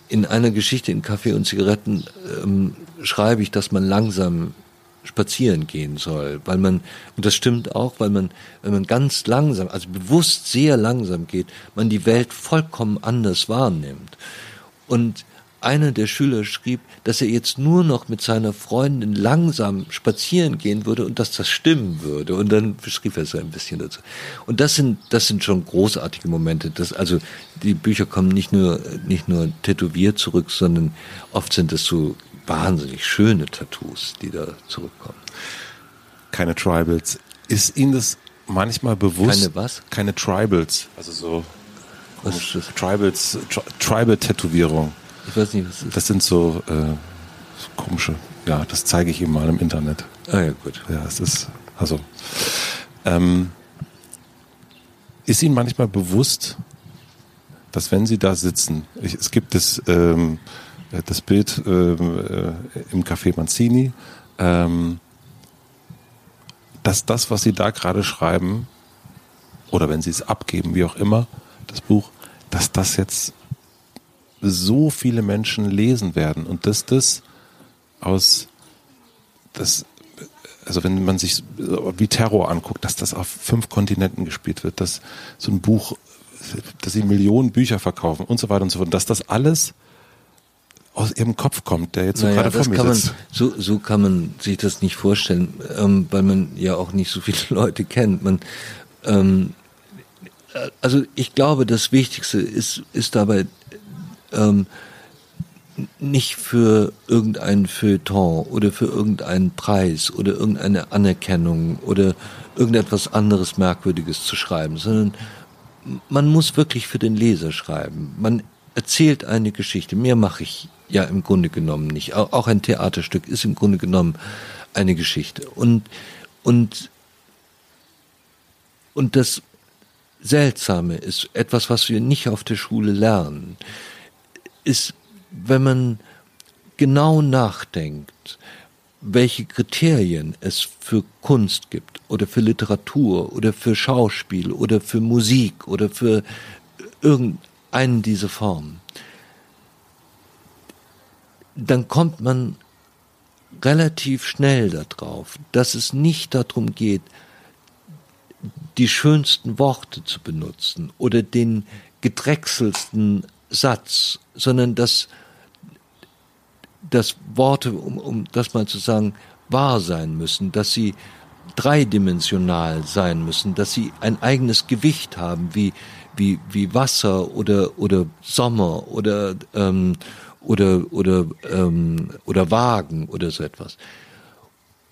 In einer Geschichte in Kaffee und Zigaretten ähm, schreibe ich, dass man langsam spazieren gehen soll, weil man, und das stimmt auch, weil man, wenn man ganz langsam, also bewusst sehr langsam geht, man die Welt vollkommen anders wahrnimmt. Und einer der Schüler schrieb, dass er jetzt nur noch mit seiner Freundin langsam spazieren gehen würde und dass das stimmen würde. Und dann beschrieb er so ein bisschen dazu. Und das sind, das sind schon großartige Momente. Das, also die Bücher kommen nicht nur, nicht nur tätowiert zurück, sondern oft sind es so wahnsinnig schöne Tattoos, die da zurückkommen. Keine Tribals. Ist Ihnen das manchmal bewusst? Keine was? Keine Tribals. Also so was ist das? Tribals, Tri Tribal-Tätowierung. Ich weiß nicht, was ist. Das sind so äh, komische, ja, das zeige ich Ihnen mal im Internet. Ah ja, gut. Ja, es ist, also, ähm, ist Ihnen manchmal bewusst, dass wenn Sie da sitzen, ich, es gibt das, ähm, das Bild ähm, äh, im Café Manzini, ähm, dass das, was Sie da gerade schreiben, oder wenn Sie es abgeben, wie auch immer, das Buch, dass das jetzt so viele Menschen lesen werden und dass das aus das also wenn man sich wie Terror anguckt, dass das auf fünf Kontinenten gespielt wird, dass so ein Buch, dass sie Millionen Bücher verkaufen und so weiter und so fort, dass das alles aus ihrem Kopf kommt, der jetzt so naja, gerade vor mir kann sitzt. Man, so, so kann man sich das nicht vorstellen, ähm, weil man ja auch nicht so viele Leute kennt. Man, ähm, also ich glaube, das Wichtigste ist, ist dabei ähm, nicht für irgendein Feuilleton oder für irgendeinen Preis oder irgendeine Anerkennung oder irgendetwas anderes Merkwürdiges zu schreiben, sondern man muss wirklich für den Leser schreiben. Man erzählt eine Geschichte. Mehr mache ich ja im Grunde genommen nicht. Auch ein Theaterstück ist im Grunde genommen eine Geschichte. Und, und, und das Seltsame ist etwas, was wir nicht auf der Schule lernen ist, wenn man genau nachdenkt, welche Kriterien es für Kunst gibt oder für Literatur oder für Schauspiel oder für Musik oder für irgendeinen dieser Formen, dann kommt man relativ schnell darauf, dass es nicht darum geht, die schönsten Worte zu benutzen oder den gedrechselsten Satz, sondern dass, dass Worte, um, um das mal zu sagen, wahr sein müssen, dass sie dreidimensional sein müssen, dass sie ein eigenes Gewicht haben, wie, wie, wie Wasser oder, oder Sommer oder, ähm, oder, oder, ähm, oder Wagen oder so etwas.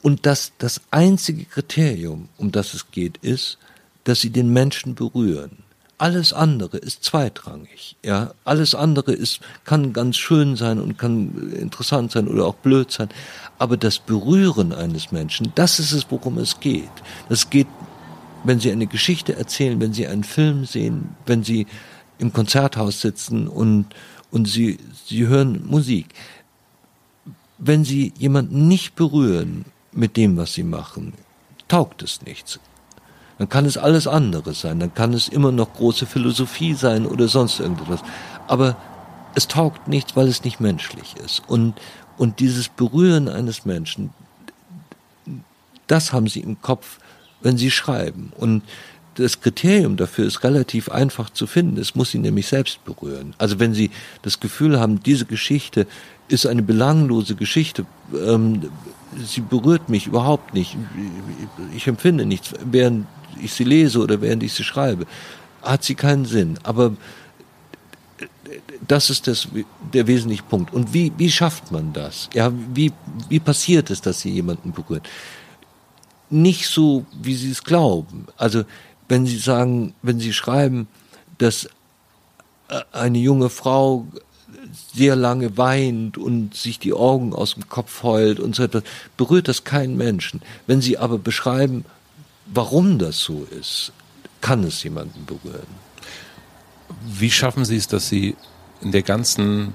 Und dass das einzige Kriterium, um das es geht, ist, dass sie den Menschen berühren. Alles andere ist zweitrangig. Ja, alles andere ist kann ganz schön sein und kann interessant sein oder auch blöd sein. Aber das Berühren eines Menschen, das ist es, worum es geht. Das geht, wenn Sie eine Geschichte erzählen, wenn Sie einen Film sehen, wenn Sie im Konzerthaus sitzen und und Sie Sie hören Musik. Wenn Sie jemanden nicht berühren mit dem, was Sie machen, taugt es nichts. Dann kann es alles andere sein, dann kann es immer noch große Philosophie sein oder sonst irgendetwas. Aber es taugt nichts, weil es nicht menschlich ist. Und, und dieses Berühren eines Menschen, das haben sie im Kopf, wenn sie schreiben. Und das Kriterium dafür ist relativ einfach zu finden. Es muss sie nämlich selbst berühren. Also wenn sie das Gefühl haben, diese Geschichte ist eine belanglose Geschichte, ähm, sie berührt mich überhaupt nicht, ich empfinde nichts, während ich sie lese oder während ich sie schreibe, hat sie keinen Sinn. Aber das ist das, der wesentliche Punkt. Und wie, wie schafft man das? Ja, wie, wie passiert es, dass sie jemanden berührt? Nicht so, wie sie es glauben. Also, wenn sie sagen, wenn sie schreiben, dass eine junge Frau sehr lange weint und sich die Augen aus dem Kopf heult und so etwas, berührt das keinen Menschen. Wenn sie aber beschreiben, Warum das so ist, kann es jemanden berühren. Wie schaffen Sie es, dass Sie in der ganzen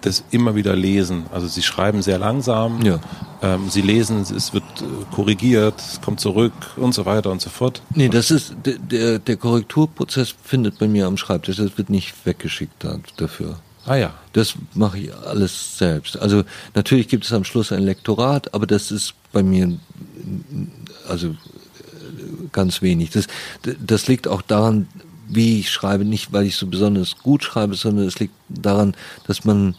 das immer wieder Lesen. Also Sie schreiben sehr langsam, Ja. ähm, Sie lesen, es wird äh, korrigiert, es kommt zurück und so weiter und so fort. Nee, das ist, der, der, Korrekturprozess findet bei mir am Schreibtisch, das wird nicht weggeschickt da, dafür. Ah ja. Das mache ich alles selbst. Also natürlich gibt es am Schluss ein Lektorat, aber das ist bei mir also ganz wenig. Das, das liegt auch daran, wie ich schreibe, nicht weil ich so besonders gut schreibe, sondern es liegt daran, dass man,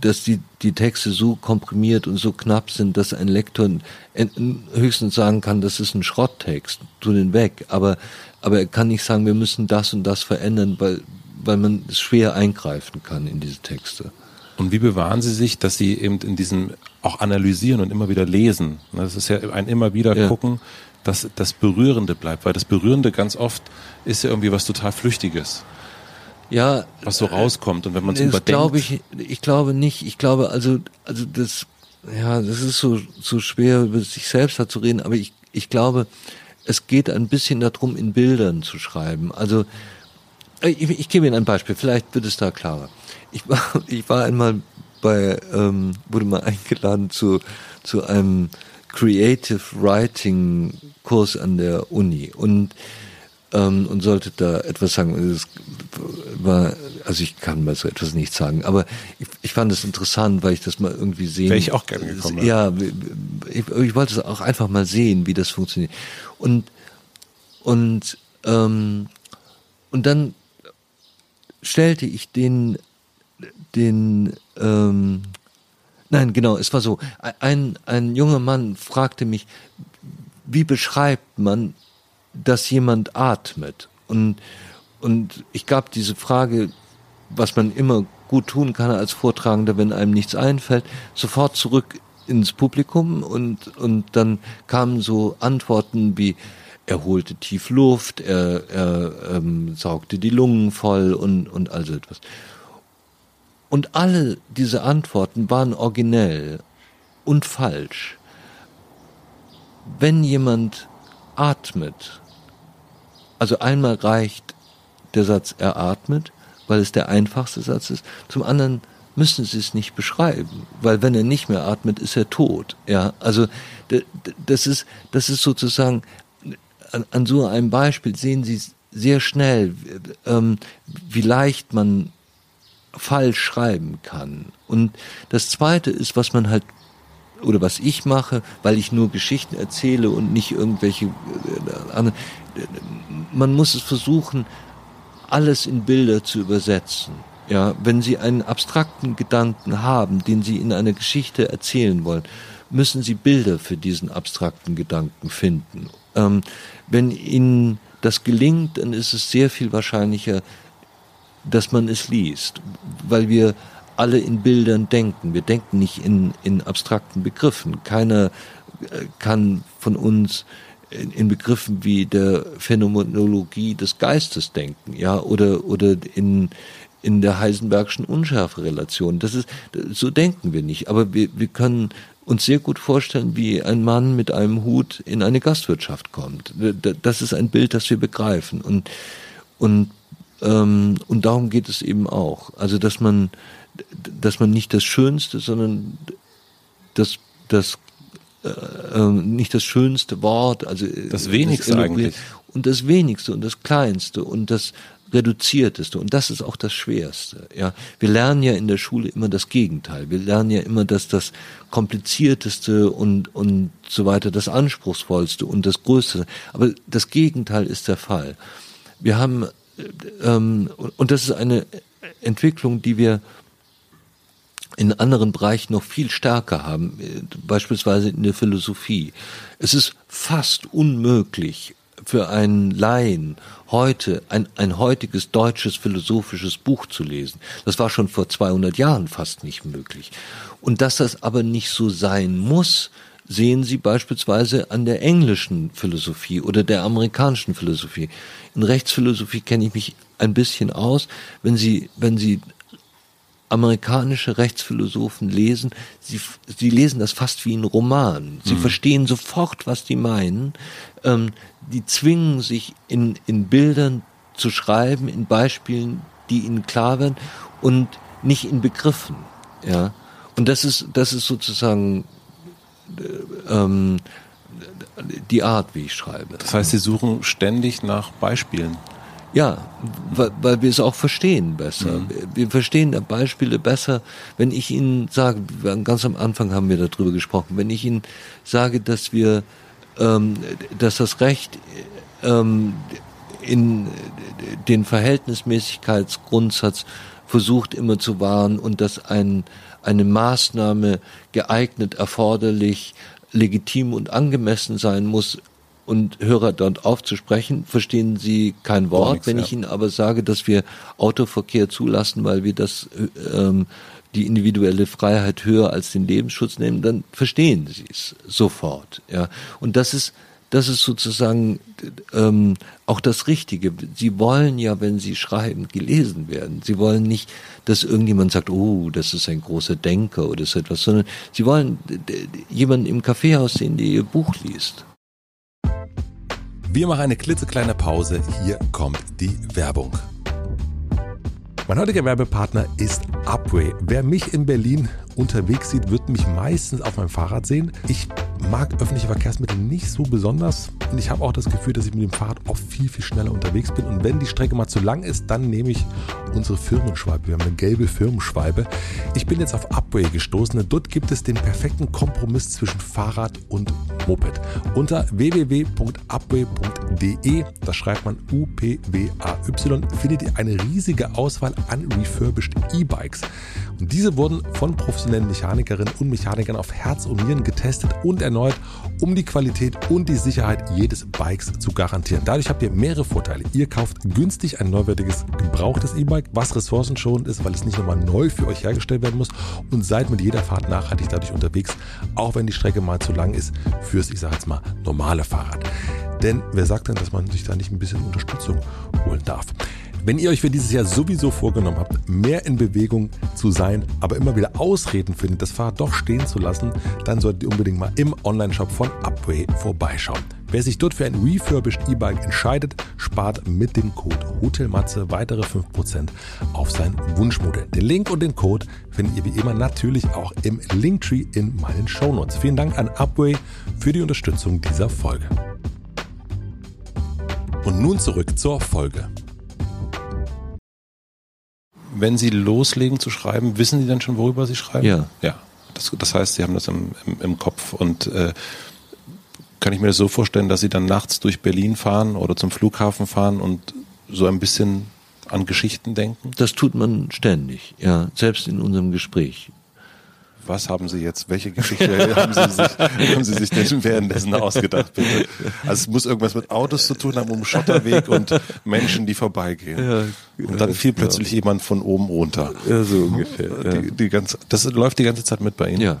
dass die, die Texte so komprimiert und so knapp sind, dass ein Lektor höchstens sagen kann, das ist ein Schrotttext, tu den weg. Aber, aber er kann nicht sagen, wir müssen das und das verändern, weil, weil man schwer eingreifen kann in diese Texte. Und wie bewahren Sie sich, dass Sie eben in diesem auch analysieren und immer wieder lesen? Das ist ja ein immer wieder ja. gucken, dass das Berührende bleibt, weil das Berührende ganz oft ist ja irgendwie was total Flüchtiges. Ja, was so rauskommt und wenn man es überdenkt. Glaube ich, ich glaube nicht. Ich glaube also, also das, ja, das ist so so schwer über sich selbst da zu reden, aber ich ich glaube, es geht ein bisschen darum, in Bildern zu schreiben. Also ich, ich gebe Ihnen ein Beispiel, vielleicht wird es da klarer. Ich war, ich war einmal bei, ähm, wurde mal eingeladen zu, zu einem Creative Writing Kurs an der Uni und ähm, und sollte da etwas sagen. Es war, also ich kann mal so etwas nicht sagen, aber ich, ich fand es interessant, weil ich das mal irgendwie sehen. Wäre ich auch gerne gekommen. Ja, ich, ich wollte es auch einfach mal sehen, wie das funktioniert. Und und ähm, und dann stellte ich den den ähm, nein genau es war so ein ein junger Mann fragte mich wie beschreibt man dass jemand atmet und und ich gab diese Frage was man immer gut tun kann als Vortragender wenn einem nichts einfällt sofort zurück ins Publikum und und dann kamen so Antworten wie er holte tief Luft, er, er ähm, saugte die Lungen voll und, und also etwas. Und alle diese Antworten waren originell und falsch. Wenn jemand atmet, also einmal reicht der Satz er atmet, weil es der einfachste Satz ist, zum anderen müssen Sie es nicht beschreiben, weil wenn er nicht mehr atmet, ist er tot. Ja, also das ist das ist sozusagen an, an so einem Beispiel sehen Sie sehr schnell, ähm, wie leicht man falsch schreiben kann. Und das Zweite ist, was man halt oder was ich mache, weil ich nur Geschichten erzähle und nicht irgendwelche äh, man muss es versuchen, alles in Bilder zu übersetzen. Ja, wenn Sie einen abstrakten Gedanken haben, den Sie in einer Geschichte erzählen wollen, müssen Sie Bilder für diesen abstrakten Gedanken finden. Ähm, wenn Ihnen das gelingt, dann ist es sehr viel wahrscheinlicher, dass man es liest, weil wir alle in Bildern denken. Wir denken nicht in, in abstrakten Begriffen. Keiner äh, kann von uns in, in Begriffen wie der Phänomenologie des Geistes denken, ja, oder, oder in, in der Heisenbergschen Unschärferelation. Das ist, so denken wir nicht. Aber wir, wir können uns sehr gut vorstellen, wie ein Mann mit einem Hut in eine Gastwirtschaft kommt. Das ist ein Bild, das wir begreifen. Und, und, ähm, und darum geht es eben auch. Also, dass man, dass man nicht das Schönste, sondern das, das äh, ähm, nicht das schönste Wort, also das wenigste das eigentlich. und das wenigste und das kleinste und das reduzierteste. Und das ist auch das schwerste ja. Wir lernen ja in der schule immer das gegenteil. Wir lernen ja immer dass das komplizierteste und und so weiter das anspruchsvollste und das größte. Aber das gegenteil ist der fall. Wir haben ähm, und das ist eine entwicklung die wir in anderen bereichen noch viel stärker haben beispielsweise in der philosophie es ist fast unmöglich für einen Laien heute ein, ein heutiges deutsches philosophisches Buch zu lesen. Das war schon vor 200 Jahren fast nicht möglich. Und dass das aber nicht so sein muss, sehen Sie beispielsweise an der englischen Philosophie oder der amerikanischen Philosophie. In Rechtsphilosophie kenne ich mich ein bisschen aus. Wenn Sie, wenn Sie amerikanische Rechtsphilosophen lesen, sie, sie lesen das fast wie ein Roman. Sie mhm. verstehen sofort, was die meinen. Ähm, die zwingen sich in, in Bildern zu schreiben, in Beispielen, die ihnen klar werden und nicht in Begriffen. Ja. Und das ist, das ist sozusagen ähm, die Art, wie ich schreibe. Das heißt, Sie suchen ständig nach Beispielen. Ja, weil, weil wir es auch verstehen besser. Mhm. Wir verstehen Beispiele besser, wenn ich Ihnen sage, ganz am Anfang haben wir darüber gesprochen, wenn ich Ihnen sage, dass wir, ähm, dass das Recht ähm, in den Verhältnismäßigkeitsgrundsatz versucht immer zu wahren und dass ein, eine Maßnahme geeignet, erforderlich, legitim und angemessen sein muss, und Hörer dort aufzusprechen, verstehen sie kein Wort. Nichts, Wenn ja. ich ihnen aber sage, dass wir Autoverkehr zulassen, weil wir das ähm, die individuelle Freiheit höher als den Lebensschutz nehmen, dann verstehen sie es sofort. Ja, und das ist das ist sozusagen ähm, auch das Richtige. Sie wollen ja, wenn sie schreiben, gelesen werden. Sie wollen nicht, dass irgendjemand sagt, oh, das ist ein großer Denker oder so etwas, sondern sie wollen jemanden im Kaffeehaus sehen, der ihr Buch liest. Wir machen eine klitzekleine Pause. Hier kommt die Werbung. Mein heutiger Werbepartner ist Upway. Wer mich in Berlin unterwegs sieht, wird mich meistens auf meinem Fahrrad sehen. Ich mag öffentliche Verkehrsmittel nicht so besonders und ich habe auch das Gefühl, dass ich mit dem Fahrrad oft viel, viel schneller unterwegs bin. Und wenn die Strecke mal zu lang ist, dann nehme ich unsere Firmenschwalbe. Wir haben eine gelbe Firmenschwalbe. Ich bin jetzt auf Upway gestoßen dort gibt es den perfekten Kompromiss zwischen Fahrrad und Moped. Unter www.upway.de, da schreibt man U-P-W-A-Y, findet ihr eine riesige Auswahl an refurbished E-Bikes. Und diese wurden von professionellen Mechanikerinnen und Mechanikern auf Herz und Nieren getestet und erneut, um die Qualität und die Sicherheit jedes Bikes zu garantieren. Dadurch habt ihr mehrere Vorteile. Ihr kauft günstig ein neuwertiges, gebrauchtes E-Bike, was ressourcenschonend ist, weil es nicht nochmal neu für euch hergestellt werden muss und seid mit jeder Fahrt nachhaltig dadurch unterwegs, auch wenn die Strecke mal zu lang ist fürs, ich sage jetzt mal, normale Fahrrad. Denn wer sagt denn, dass man sich da nicht ein bisschen Unterstützung holen darf? Wenn ihr euch für dieses Jahr sowieso vorgenommen habt, mehr in Bewegung zu sein, aber immer wieder Ausreden findet, das Fahrrad doch stehen zu lassen, dann solltet ihr unbedingt mal im Onlineshop von Upway vorbeischauen. Wer sich dort für ein refurbished E-Bike entscheidet, spart mit dem Code HOTELMATZE weitere 5% auf sein Wunschmodell. Den Link und den Code findet ihr wie immer natürlich auch im Linktree in meinen Shownotes. Vielen Dank an Upway für die Unterstützung dieser Folge. Und nun zurück zur Folge wenn Sie loslegen zu schreiben, wissen Sie dann schon, worüber Sie schreiben? Ja. Ja. Das, das heißt, Sie haben das im, im, im Kopf und äh, kann ich mir das so vorstellen, dass Sie dann nachts durch Berlin fahren oder zum Flughafen fahren und so ein bisschen an Geschichten denken? Das tut man ständig, ja, selbst in unserem Gespräch was haben Sie jetzt, welche Geschichte haben Sie sich, haben Sie sich denn währenddessen ausgedacht, bitte? Also es muss irgendwas mit Autos zu tun haben, um Schotterweg und Menschen, die vorbeigehen. Ja, und dann fiel plötzlich ja. jemand von oben runter. Ja, so ungefähr. Die, die ganze, das läuft die ganze Zeit mit bei Ihnen? Ja.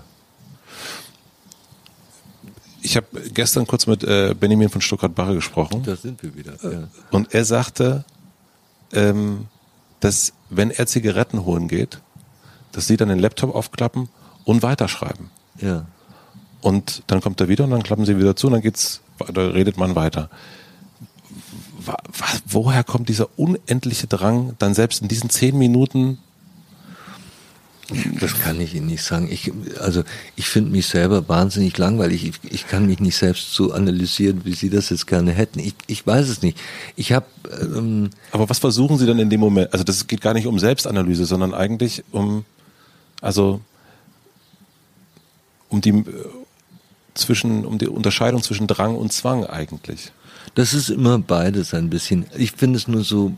Ich habe gestern kurz mit äh, Benjamin von Stuttgart-Barre gesprochen. Da sind wir wieder. Ja. Und er sagte, ähm, dass wenn er Zigaretten holen geht, dass sie dann den Laptop aufklappen und weiterschreiben. Ja. Und dann kommt er wieder und dann klappen sie wieder zu und dann geht's, da redet man weiter. Woher kommt dieser unendliche Drang, dann selbst in diesen zehn Minuten das kann ich Ihnen nicht sagen. Ich, also ich finde mich selber wahnsinnig langweilig. Ich, ich kann mich nicht selbst so analysieren, wie Sie das jetzt gerne hätten. Ich, ich weiß es nicht. Ich habe. Ähm, Aber was versuchen Sie dann in dem Moment? Also das geht gar nicht um Selbstanalyse, sondern eigentlich um, also um die zwischen um die Unterscheidung zwischen Drang und Zwang eigentlich. Das ist immer beides ein bisschen. Ich finde es nur so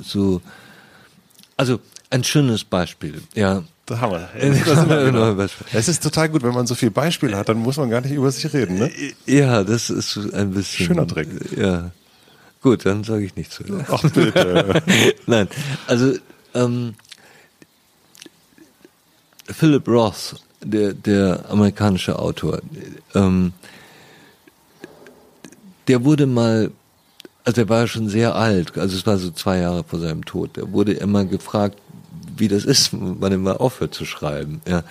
so also ein schönes Beispiel. Ja. Da haben wir. Genau. Es ist total gut, wenn man so viele Beispiele hat, dann muss man gar nicht über sich reden, ne? Ja, das ist ein bisschen. Schöner Trick. Ja. Gut, dann sage ich nichts. Ach bitte. Nein, also ähm, Philip Roth der, der amerikanische Autor, ähm, der wurde mal, also er war schon sehr alt, also es war so zwei Jahre vor seinem Tod, der wurde immer gefragt, wie das ist, wann er mal aufhört zu schreiben. Ja,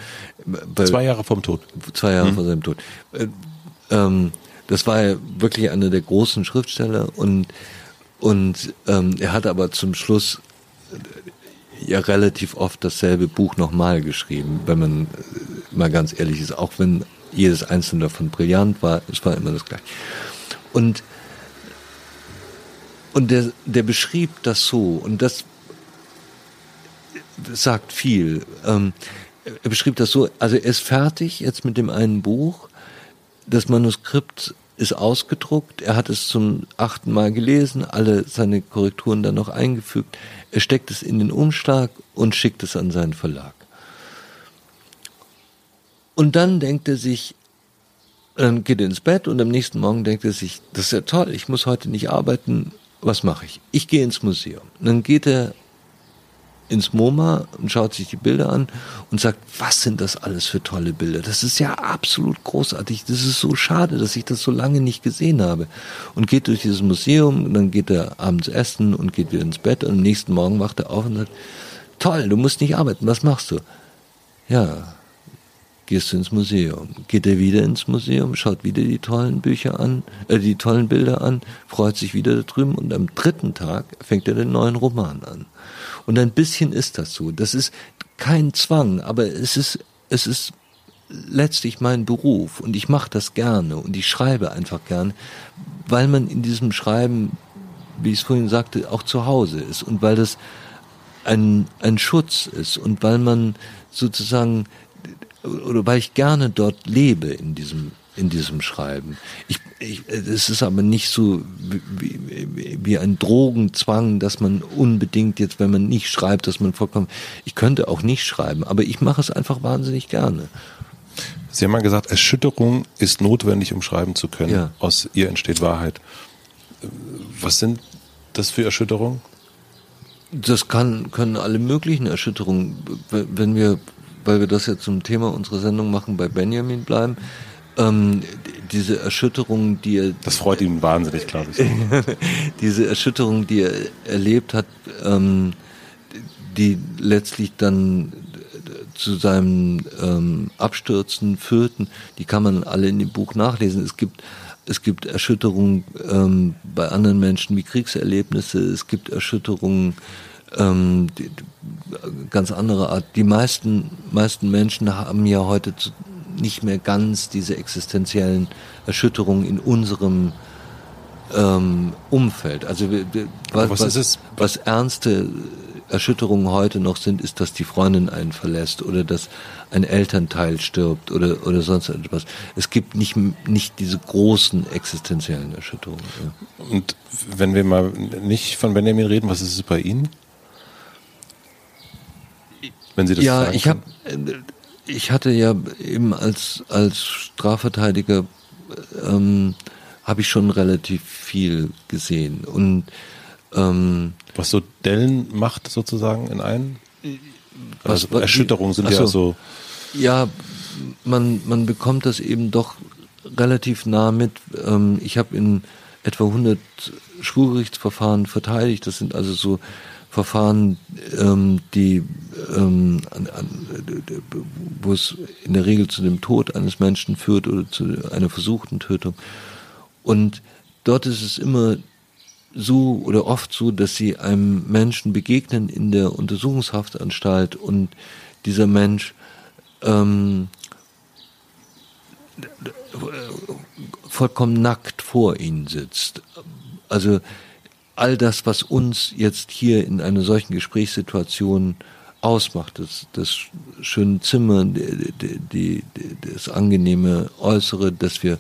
weil, zwei Jahre vom Tod. Zwei Jahre hm. vor seinem Tod. Äh, ähm, das war ja wirklich einer der großen Schriftsteller und und ähm, er hatte aber zum Schluss ja relativ oft dasselbe Buch nochmal geschrieben, wenn man äh, mal ganz ehrlich ist, auch wenn jedes einzelne davon brillant war, es war immer das gleiche. Und, und der, der beschrieb das so, und das, sagt viel. Ähm, er beschrieb das so, also er ist fertig jetzt mit dem einen Buch, das Manuskript ist ausgedruckt, er hat es zum achten Mal gelesen, alle seine Korrekturen dann noch eingefügt, er steckt es in den Umschlag und schickt es an seinen Verlag. Und dann denkt er sich, dann geht er ins Bett und am nächsten Morgen denkt er sich, das ist ja toll, ich muss heute nicht arbeiten, was mache ich? Ich gehe ins Museum. Und dann geht er ins MoMA und schaut sich die Bilder an und sagt, was sind das alles für tolle Bilder? Das ist ja absolut großartig. Das ist so schade, dass ich das so lange nicht gesehen habe. Und geht durch dieses Museum und dann geht er abends essen und geht wieder ins Bett und am nächsten Morgen wacht er auf und sagt, toll, du musst nicht arbeiten, was machst du? Ja, gehst du ins Museum. Geht er wieder ins Museum, schaut wieder die tollen Bücher an, äh, die tollen Bilder an, freut sich wieder da drüben und am dritten Tag fängt er den neuen Roman an. Und ein bisschen ist das so. Das ist kein Zwang, aber es ist, es ist letztlich mein Beruf und ich mache das gerne und ich schreibe einfach gerne, weil man in diesem Schreiben, wie ich es vorhin sagte, auch zu Hause ist und weil das ein, ein Schutz ist und weil man sozusagen oder weil ich gerne dort lebe in diesem in diesem Schreiben. Ich, ich, es ist aber nicht so wie, wie, wie ein Drogenzwang, dass man unbedingt jetzt, wenn man nicht schreibt, dass man vollkommen. Ich könnte auch nicht schreiben, aber ich mache es einfach wahnsinnig gerne. Sie haben mal gesagt, Erschütterung ist notwendig, um schreiben zu können. Ja. Aus ihr entsteht Wahrheit. Was sind das für Erschütterungen? Das kann, können alle möglichen Erschütterungen, wenn wir, weil wir das ja zum Thema unserer Sendung machen, bei Benjamin bleiben ähm, diese Erschütterung, die er. Das freut ihn wahnsinnig, glaube ich. diese Erschütterung, die er erlebt hat, ähm, die letztlich dann zu seinem ähm, Abstürzen führten, die kann man alle in dem Buch nachlesen. Es gibt es gibt Erschütterungen ähm, bei anderen Menschen wie Kriegserlebnisse, es gibt Erschütterungen ähm, die, ganz andere Art. Die meisten meisten Menschen haben ja heute zu, nicht mehr ganz diese existenziellen Erschütterungen in unserem ähm, Umfeld. Also was, was, was, was ernste Erschütterungen heute noch sind, ist, dass die Freundin einen verlässt oder dass ein Elternteil stirbt oder, oder sonst etwas. Es gibt nicht, nicht diese großen existenziellen Erschütterungen. Ja. Und wenn wir mal nicht von Benjamin reden, was ist es bei Ihnen? Wenn Sie das ja, ich habe ich hatte ja eben als, als Strafverteidiger ähm, habe ich schon relativ viel gesehen. Und ähm, was so Dellen macht sozusagen in einen? Also was, Erschütterungen sind ja so. Ja, man, man bekommt das eben doch relativ nah mit. Ähm, ich habe in etwa 100 Schwurgerichtsverfahren verteidigt. Das sind also so Verfahren, ähm, die, ähm, an, an, wo es in der Regel zu dem Tod eines Menschen führt oder zu einer versuchten Tötung. Und dort ist es immer so oder oft so, dass sie einem Menschen begegnen in der Untersuchungshaftanstalt und dieser Mensch ähm, vollkommen nackt vor ihnen sitzt. Also all das, was uns jetzt hier in einer solchen Gesprächssituation ausmacht, das, das schöne Zimmer, die, die, das angenehme Äußere, dass wir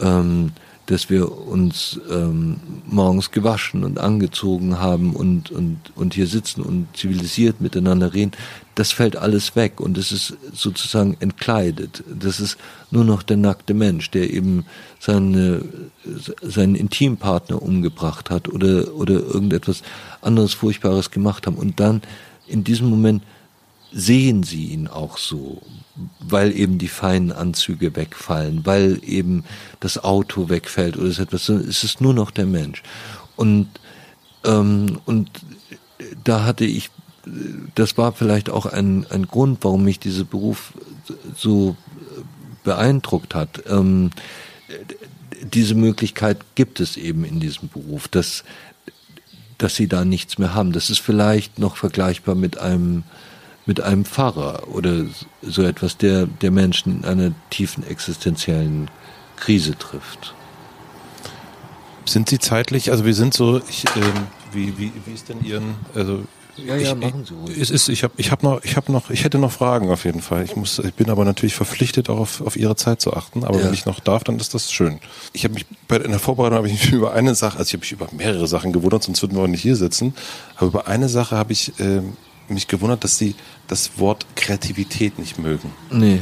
ähm, dass wir uns ähm, morgens gewaschen und angezogen haben und, und, und hier sitzen und zivilisiert miteinander reden, das fällt alles weg und es ist sozusagen entkleidet. Das ist nur noch der nackte Mensch, der eben seine, seinen Intimpartner umgebracht hat oder, oder irgendetwas anderes Furchtbares gemacht haben. Und dann in diesem Moment sehen sie ihn auch so, weil eben die feinen Anzüge wegfallen, weil eben das Auto wegfällt oder so etwas, es ist nur noch der Mensch. Und, ähm, und da hatte ich, das war vielleicht auch ein, ein Grund, warum mich dieser Beruf so beeindruckt hat. Ähm, diese Möglichkeit gibt es eben in diesem Beruf, dass dass sie da nichts mehr haben. Das ist vielleicht noch vergleichbar mit einem mit einem Pfarrer oder so etwas, der der Menschen in einer tiefen existenziellen Krise trifft. Sind Sie zeitlich, also wir sind so, ich, ähm, wie, wie, wie ist denn Ihren, also ja, ja, machen Sie ruhig. Es ist, ich habe ich hab noch, ich habe noch, ich hätte noch Fragen auf jeden Fall. Ich muss, ich bin aber natürlich verpflichtet, auch auf, auf Ihre Zeit zu achten. Aber ja. wenn ich noch darf, dann ist das schön. Ich habe mich bei in der Vorbereitung habe ich mich über eine Sache, also ich habe mich über mehrere Sachen gewundert, sonst würden wir auch nicht hier sitzen. Aber über eine Sache habe ich äh, mich gewundert, dass Sie das Wort Kreativität nicht mögen. Nee.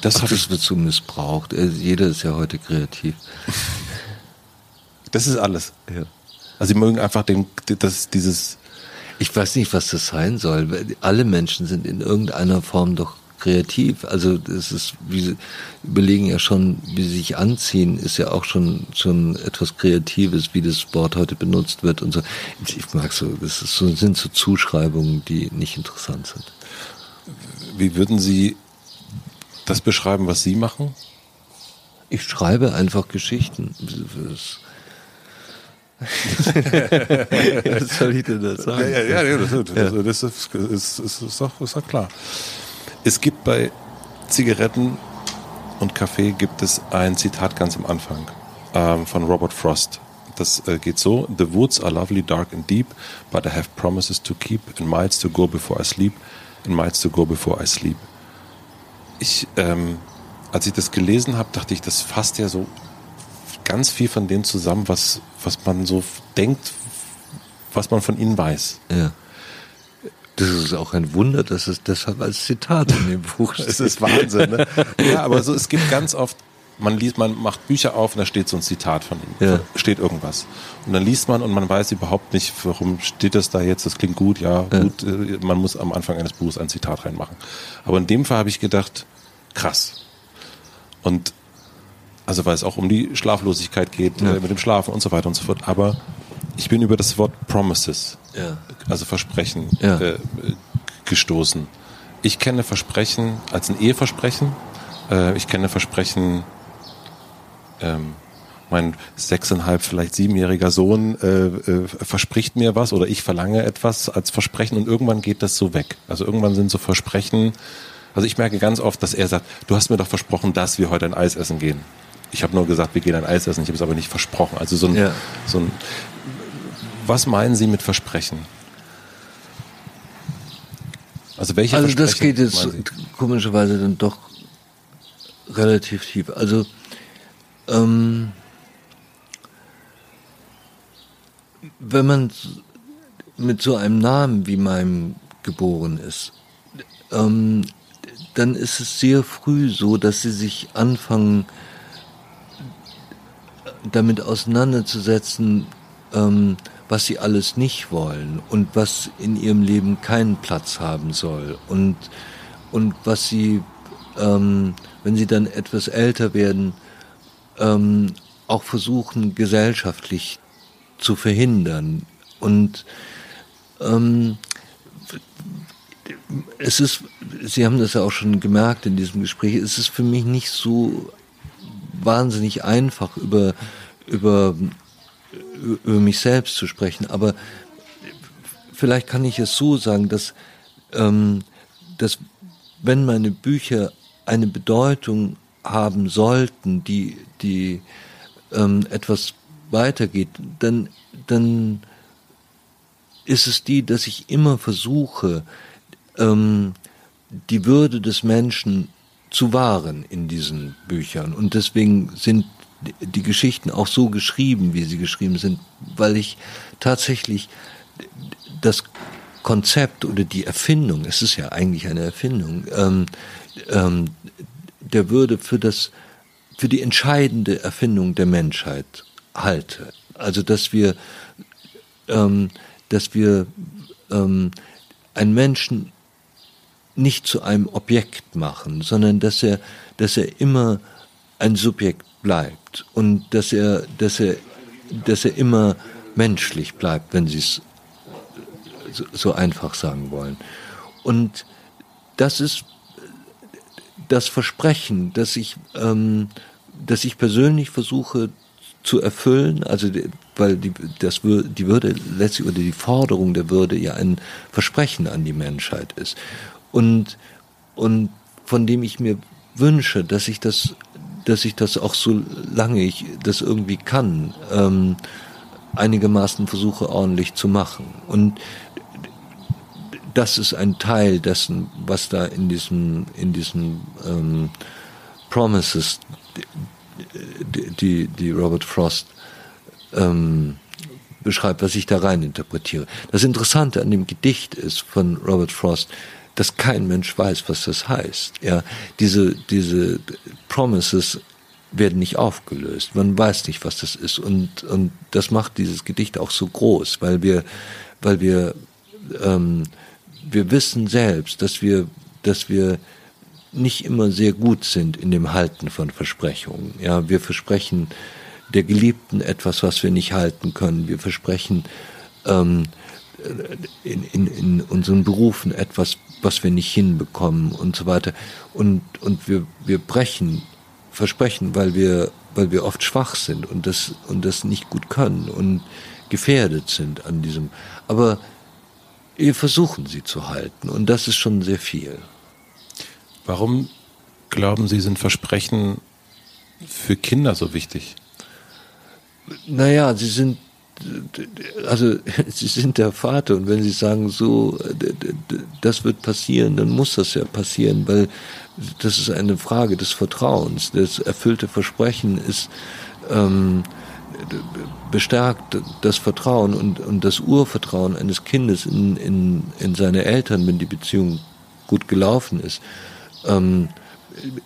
Das, Ach, das wird so missbraucht. Äh, jeder ist ja heute kreativ. Das ist alles. Ja. Also sie mögen einfach den, das, dieses. Ich weiß nicht, was das sein soll. Alle Menschen sind in irgendeiner Form doch kreativ. Also das ist, wie sie überlegen ja schon, wie sie sich anziehen, ist ja auch schon schon etwas Kreatives, wie das Wort heute benutzt wird und so. Ich mag so, das ist so, sind so Zuschreibungen, die nicht interessant sind. Wie würden Sie das beschreiben, was Sie machen? Ich schreibe einfach Geschichten. Was soll ich denn da sagen? Ja, ja, ja, das, das, das, ist, ist, ist, ist, doch, ist doch klar. Es gibt bei Zigaretten und Kaffee gibt es ein Zitat ganz am Anfang ähm, von Robert Frost. Das äh, geht so: The woods are lovely, dark and deep, but I have promises to keep and miles to go before I sleep, and miles to go before I sleep. Ich, ähm, als ich das gelesen habe, dachte ich, das fasst ja so ganz viel von dem zusammen, was, was man so denkt, was man von ihnen weiß. Ja. Das ist auch ein Wunder, dass es deshalb als Zitat in dem Buch steht. Es ist Wahnsinn, ne? Ja, aber so, es gibt ganz oft, man liest, man macht Bücher auf und da steht so ein Zitat von ihm. Ja. Steht irgendwas. Und dann liest man und man weiß überhaupt nicht, warum steht das da jetzt, das klingt gut, ja, ja. gut, äh, man muss am Anfang eines Buches ein Zitat reinmachen. Aber in dem Fall habe ich gedacht, krass. Und also weil es auch um die Schlaflosigkeit geht, ja. äh, mit dem Schlafen und so weiter und so fort. Aber ich bin über das Wort Promises, ja. also Versprechen, ja. äh, gestoßen. Ich kenne Versprechen als ein Eheversprechen. Äh, ich kenne Versprechen, ähm, mein sechseinhalb, vielleicht siebenjähriger Sohn äh, äh, verspricht mir was oder ich verlange etwas als Versprechen und irgendwann geht das so weg. Also irgendwann sind so Versprechen, also ich merke ganz oft, dass er sagt, du hast mir doch versprochen, dass wir heute ein Eis essen gehen. Ich habe nur gesagt, wir gehen ein Eis essen. Ich habe es aber nicht versprochen. Also so ein, ja. so ein. Was meinen Sie mit Versprechen? Also welche Also das geht jetzt komischerweise dann doch relativ tief. Also ähm, wenn man mit so einem Namen wie meinem geboren ist, ähm, dann ist es sehr früh so, dass sie sich anfangen, damit auseinanderzusetzen, ähm, was sie alles nicht wollen und was in ihrem Leben keinen Platz haben soll und, und was sie, ähm, wenn sie dann etwas älter werden, ähm, auch versuchen, gesellschaftlich zu verhindern. Und ähm, es ist, Sie haben das ja auch schon gemerkt in diesem Gespräch, es ist für mich nicht so wahnsinnig einfach, über, über, über mich selbst zu sprechen. Aber vielleicht kann ich es so sagen, dass, ähm, dass wenn meine Bücher eine Bedeutung haben sollten, die, die ähm, etwas weitergeht, dann, dann ist es die, dass ich immer versuche, ähm, die Würde des Menschen zu wahren in diesen Büchern. Und deswegen sind die Geschichten auch so geschrieben, wie sie geschrieben sind, weil ich tatsächlich das Konzept oder die Erfindung, es ist ja eigentlich eine Erfindung, ähm, ähm, der Würde für das, für die entscheidende Erfindung der Menschheit halte. Also dass wir, ähm, dass wir ähm, einen Menschen nicht zu einem Objekt machen, sondern dass er, dass er immer ein Subjekt bleibt und dass er, dass er, dass er immer menschlich bleibt, wenn Sie es so, einfach sagen wollen. Und das ist das Versprechen, das ich, ähm, das ich persönlich versuche zu erfüllen, also weil die, das, die Würde letztlich oder die Forderung der Würde ja ein Versprechen an die Menschheit ist. Und, und von dem ich mir wünsche, dass ich das, dass ich das auch so lange ich das irgendwie kann, ähm, einigermaßen versuche ordentlich zu machen. Und das ist ein Teil dessen, was da in diesem, in diesen ähm, Promises, die, die, die Robert Frost ähm, beschreibt, was ich da rein interpretiere. Das Interessante an dem Gedicht ist von Robert Frost, dass kein Mensch weiß, was das heißt. Ja, diese, diese Promises werden nicht aufgelöst. Man weiß nicht, was das ist. Und, und das macht dieses Gedicht auch so groß, weil wir, weil wir, ähm, wir wissen selbst, dass wir, dass wir nicht immer sehr gut sind in dem Halten von Versprechungen. Ja, wir versprechen der Geliebten etwas, was wir nicht halten können. Wir versprechen ähm, in, in, in unseren Berufen etwas, was wir nicht hinbekommen und so weiter. Und, und wir, wir brechen Versprechen, weil wir, weil wir oft schwach sind und das, und das nicht gut können und gefährdet sind an diesem. Aber wir versuchen sie zu halten und das ist schon sehr viel. Warum glauben Sie, sind Versprechen für Kinder so wichtig? Naja, sie sind also sie sind der Vater und wenn sie sagen so, das wird passieren, dann muss das ja passieren, weil das ist eine Frage des Vertrauens. Das erfüllte Versprechen ist ähm, bestärkt das Vertrauen und, und das Urvertrauen eines Kindes in, in, in seine Eltern, wenn die Beziehung gut gelaufen ist. Ähm,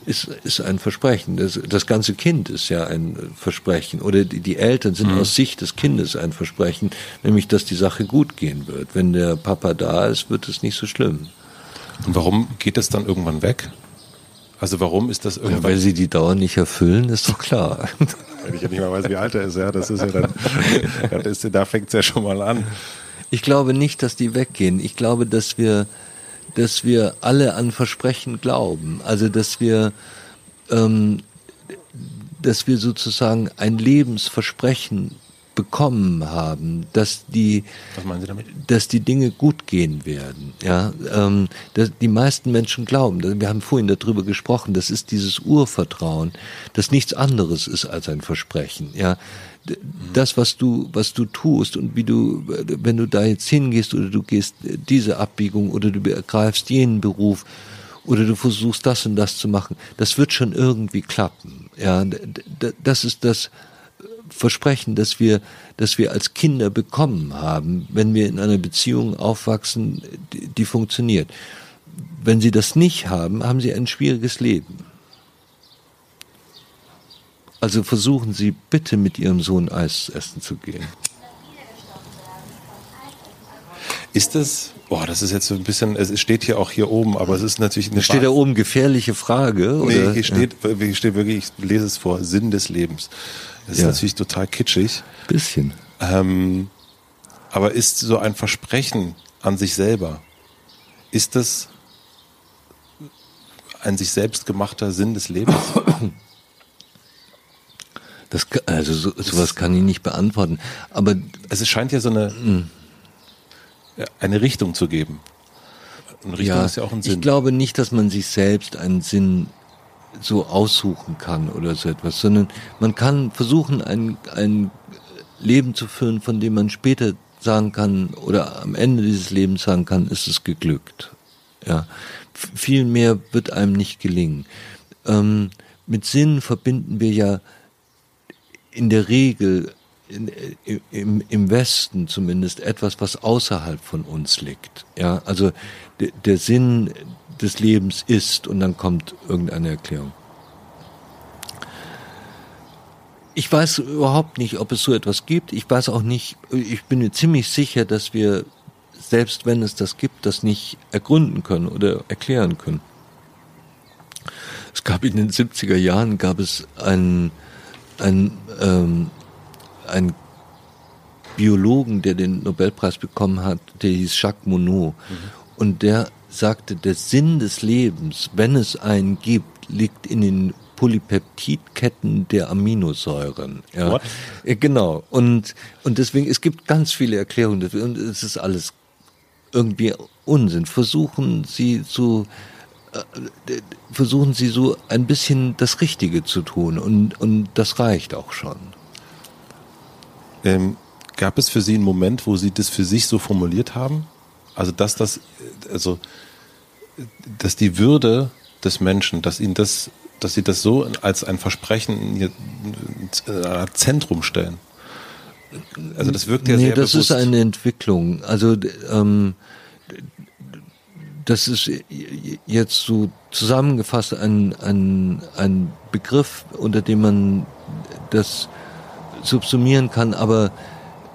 ist, ist ein Versprechen. Das, das ganze Kind ist ja ein Versprechen. Oder die, die Eltern sind mhm. aus Sicht des Kindes ein Versprechen, nämlich dass die Sache gut gehen wird. Wenn der Papa da ist, wird es nicht so schlimm. Und warum geht das dann irgendwann weg? Also warum ist das irgendwann? Ja, weil sie die Dauer nicht erfüllen, ist doch klar. Wenn ich ja nicht mal weiß, wie alt er ist, ja, das ist ja dann, da fängt es ja schon mal an. Ich glaube nicht, dass die weggehen. Ich glaube, dass wir dass wir alle an Versprechen glauben. Also dass wir, ähm, dass wir sozusagen ein Lebensversprechen bekommen haben, dass die, dass die Dinge gut gehen werden. Ja, ähm, dass die meisten Menschen glauben. Wir haben vorhin darüber gesprochen. Das ist dieses Urvertrauen, das nichts anderes ist als ein Versprechen. Ja, das, was du, was du tust und wie du, wenn du da jetzt hingehst oder du gehst diese Abbiegung oder du ergreifst jenen Beruf oder du versuchst das und das zu machen, das wird schon irgendwie klappen. Ja, das ist das Versprechen, das wir, das wir als Kinder bekommen haben, wenn wir in einer Beziehung aufwachsen, die, die funktioniert. Wenn sie das nicht haben, haben sie ein schwieriges Leben. Also versuchen Sie bitte mit Ihrem Sohn Eis essen zu gehen. Ist das, boah, das ist jetzt so ein bisschen, es steht hier auch hier oben, aber es ist natürlich eine. Steht da oben gefährliche Frage? Oder? Nee, hier steht, ja. hier steht wirklich, ich lese es vor, Sinn des Lebens. Das ja. ist natürlich total kitschig. Bisschen. Ähm, aber ist so ein Versprechen an sich selber, ist das ein sich selbst gemachter Sinn des Lebens? Das, also so, sowas kann ich nicht beantworten. Aber es scheint ja so eine, hm. eine Richtung zu geben. Eine Richtung ja, ist ja auch ein Sinn. Ich glaube nicht, dass man sich selbst einen Sinn so aussuchen kann oder so etwas, sondern man kann versuchen, ein, ein Leben zu führen, von dem man später sagen kann oder am Ende dieses Lebens sagen kann, ist es geglückt. Ja, viel mehr wird einem nicht gelingen. Ähm, mit Sinn verbinden wir ja in der Regel in, im, im Westen zumindest etwas, was außerhalb von uns liegt. Ja, also de, der Sinn des Lebens ist und dann kommt irgendeine Erklärung. Ich weiß überhaupt nicht, ob es so etwas gibt. Ich weiß auch nicht, ich bin mir ziemlich sicher, dass wir, selbst wenn es das gibt, das nicht ergründen können oder erklären können. Es gab in den 70er Jahren gab es einen ein, ähm, ein Biologen, der den Nobelpreis bekommen hat, der hieß Jacques Monod. Mhm. Und der sagte, der Sinn des Lebens, wenn es einen gibt, liegt in den Polypeptidketten der Aminosäuren. Ja. What? Genau. Und, und deswegen, es gibt ganz viele Erklärungen dafür und es ist alles irgendwie Unsinn. Versuchen Sie äh, versuchen Sie so ein bisschen das Richtige zu tun und, und das reicht auch schon. Ähm, gab es für Sie einen Moment, wo Sie das für sich so formuliert haben? Also, dass das, also, dass die Würde des Menschen, dass Ihnen das, dass Sie das so als ein Versprechen in Ihr Zentrum stellen? Also, das wirkt ja nee, sehr das bewusst. ist eine Entwicklung. Also, ähm, das ist jetzt so zusammengefasst ein, ein, ein Begriff, unter dem man das subsumieren kann, aber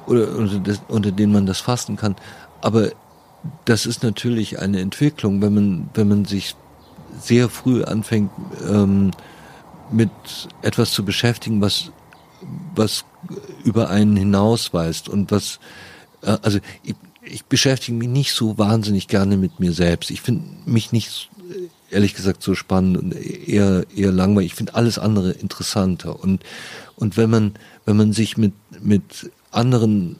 oder unter, das, unter dem man das fassen kann. Aber das ist natürlich eine Entwicklung, wenn man wenn man sich sehr früh anfängt ähm, mit etwas zu beschäftigen, was was über einen hinausweist und was äh, also ich, ich beschäftige mich nicht so wahnsinnig gerne mit mir selbst. Ich finde mich nicht, ehrlich gesagt, so spannend und eher, eher langweilig. Ich finde alles andere interessanter. Und, und wenn man, wenn man sich mit, mit anderen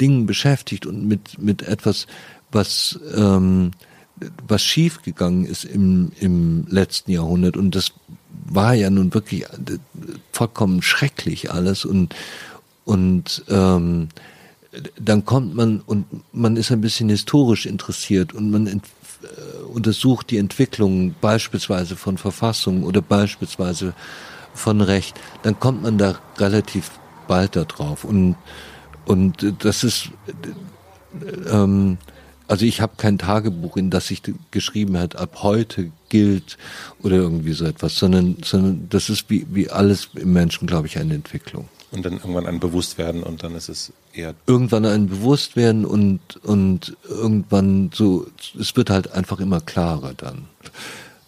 Dingen beschäftigt und mit, mit etwas, was, ähm, was schiefgegangen ist im, im letzten Jahrhundert und das war ja nun wirklich vollkommen schrecklich alles und, und ähm, dann kommt man und man ist ein bisschen historisch interessiert und man ent, äh, untersucht die Entwicklung beispielsweise von Verfassung oder beispielsweise von Recht, dann kommt man da relativ bald da drauf. Und und das ist ähm, also ich habe kein Tagebuch, in das ich geschrieben hat, ab heute gilt oder irgendwie so etwas, sondern sondern das ist wie wie alles im Menschen, glaube ich, eine Entwicklung und dann irgendwann ein Bewusstwerden und dann ist es eher irgendwann ein Bewusstwerden und und irgendwann so es wird halt einfach immer klarer dann.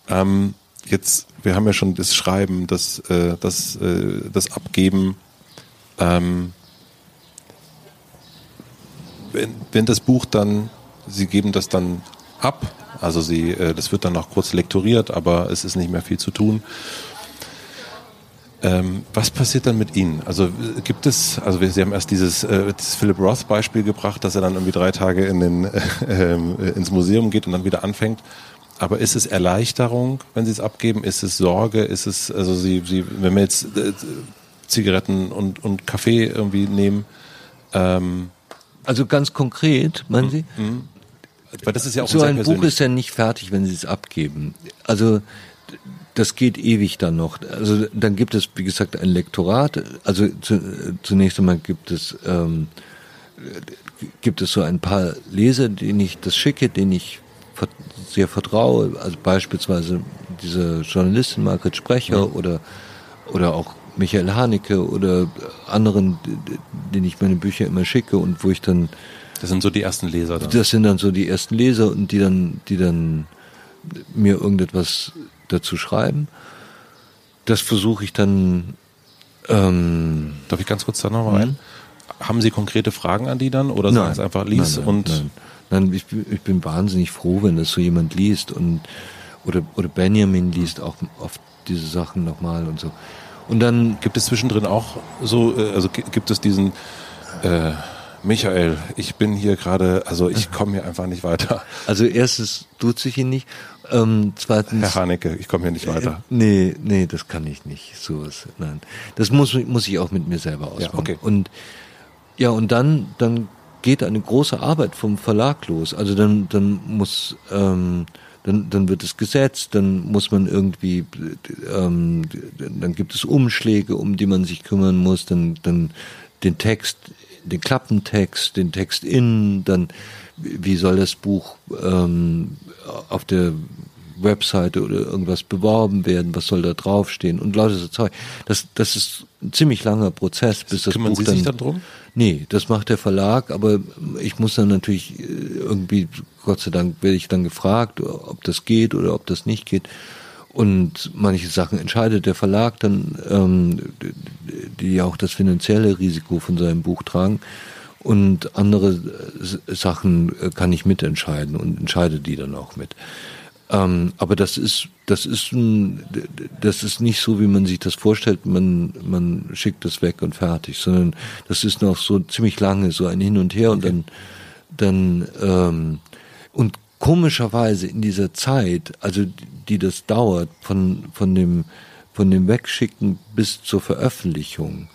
Ähm, jetzt wir haben ja schon das Schreiben, das äh, das äh, das Abgeben. Ähm, wenn, wenn das Buch dann Sie geben das dann ab, also Sie äh, das wird dann noch kurz lektoriert, aber es ist nicht mehr viel zu tun. Ähm, was passiert dann mit Ihnen? Also gibt es, also Sie haben erst dieses, äh, das Philip Roth Beispiel gebracht, dass er dann irgendwie drei Tage in den, äh, äh, ins Museum geht und dann wieder anfängt. Aber ist es Erleichterung, wenn Sie es abgeben? Ist es Sorge? Ist es, also Sie, Sie wenn wir jetzt äh, Zigaretten und, und Kaffee irgendwie nehmen? Ähm, also ganz konkret, meinen Sie? Mhm. Weil das ist ja auch so ein Buch ist ja nicht fertig, wenn Sie es abgeben. Also das geht ewig dann noch. Also dann gibt es, wie gesagt, ein Lektorat. Also zu, zunächst einmal gibt es ähm, gibt es so ein paar Leser, denen ich das schicke, denen ich sehr vertraue. Also beispielsweise diese Journalistin Margret Sprecher ja. oder oder auch Michael Haneke oder anderen, denen ich meine Bücher immer schicke und wo ich dann das sind so die ersten Leser. Dann. Das sind dann so die ersten Leser und die dann, die dann mir irgendetwas dazu schreiben. Das versuche ich dann. Ähm, Darf ich ganz kurz da nochmal rein? Haben Sie konkrete Fragen an die dann oder sagen es einfach lies nein, nein, und nein. nein ich, ich, bin wahnsinnig froh, wenn das so jemand liest und oder oder Benjamin liest auch oft diese Sachen nochmal und so. Und dann gibt es zwischendrin auch so, äh, also gibt es diesen äh, Michael, ich bin hier gerade, also ich komme hier einfach nicht weiter. Also erstens tut sich ihn nicht. Ähm, zweitens. Herr Haneke, ich komme hier nicht weiter. Äh, nee, nee, das kann ich nicht. So ist, nein. Das muss, muss ich auch mit mir selber ausmachen. Ja, okay. Und ja, und dann, dann geht eine große Arbeit vom Verlag los. Also dann, dann muss, ähm, dann, dann wird es gesetzt, dann muss man irgendwie, ähm, dann gibt es Umschläge, um die man sich kümmern muss, dann, dann den Text den Klappentext, den Text innen, dann wie soll das Buch ähm, auf der Webseite oder irgendwas beworben werden, was soll da draufstehen und lauter so Zeug. Das, das ist ein ziemlich langer Prozess, bis das Kümmern Buch Sie dann, sich dann drum? Nee, das macht der Verlag, aber ich muss dann natürlich äh, irgendwie, Gott sei Dank werde ich dann gefragt, ob das geht oder ob das nicht geht. Und manche Sachen entscheidet der Verlag dann, ähm, die ja auch das finanzielle Risiko von seinem Buch tragen. Und andere Sachen äh, kann ich mitentscheiden und entscheide die dann auch mit. Ähm, aber das ist, das ist ein, das ist nicht so, wie man sich das vorstellt. Man, man schickt das weg und fertig, sondern das ist noch so ziemlich lange, so ein Hin und Her und dann, dann, ähm, und komischerweise in dieser Zeit, also die das dauert, von, von dem, von dem Wegschicken bis zur Veröffentlichung,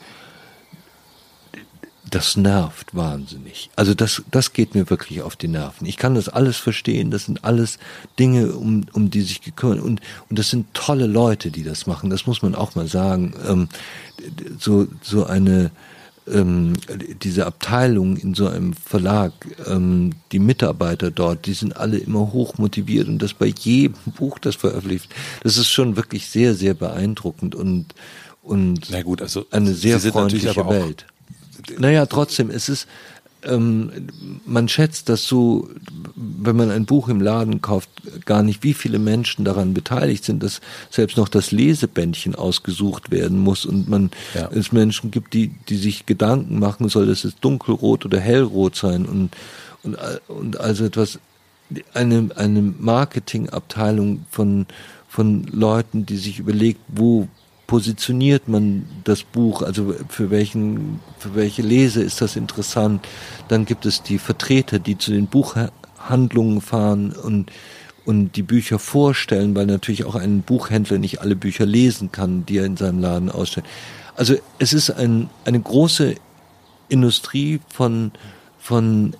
das nervt wahnsinnig. Also das, das geht mir wirklich auf die Nerven. Ich kann das alles verstehen. Das sind alles Dinge, um, um die sich gekümmert und und das sind tolle Leute, die das machen. Das muss man auch mal sagen. Ähm, so so eine ähm, diese Abteilung in so einem Verlag, ähm, die Mitarbeiter dort, die sind alle immer hoch motiviert und das bei jedem Buch, das veröffentlicht, das ist schon wirklich sehr, sehr beeindruckend und und Na gut, also eine sehr freundliche Welt. Naja, trotzdem, es ist, man schätzt das so, wenn man ein Buch im Laden kauft, gar nicht, wie viele Menschen daran beteiligt sind, dass selbst noch das Lesebändchen ausgesucht werden muss und man ja. es Menschen gibt, die, die sich Gedanken machen, soll das jetzt dunkelrot oder hellrot sein und, und, und also etwas, eine, eine Marketingabteilung von, von Leuten, die sich überlegt, wo positioniert man das Buch, also für welchen, für welche Lese ist das interessant. Dann gibt es die Vertreter, die zu den Buchhandlungen fahren und und die Bücher vorstellen, weil natürlich auch ein Buchhändler nicht alle Bücher lesen kann, die er in seinem Laden ausstellt. Also es ist ein, eine große Industrie von, von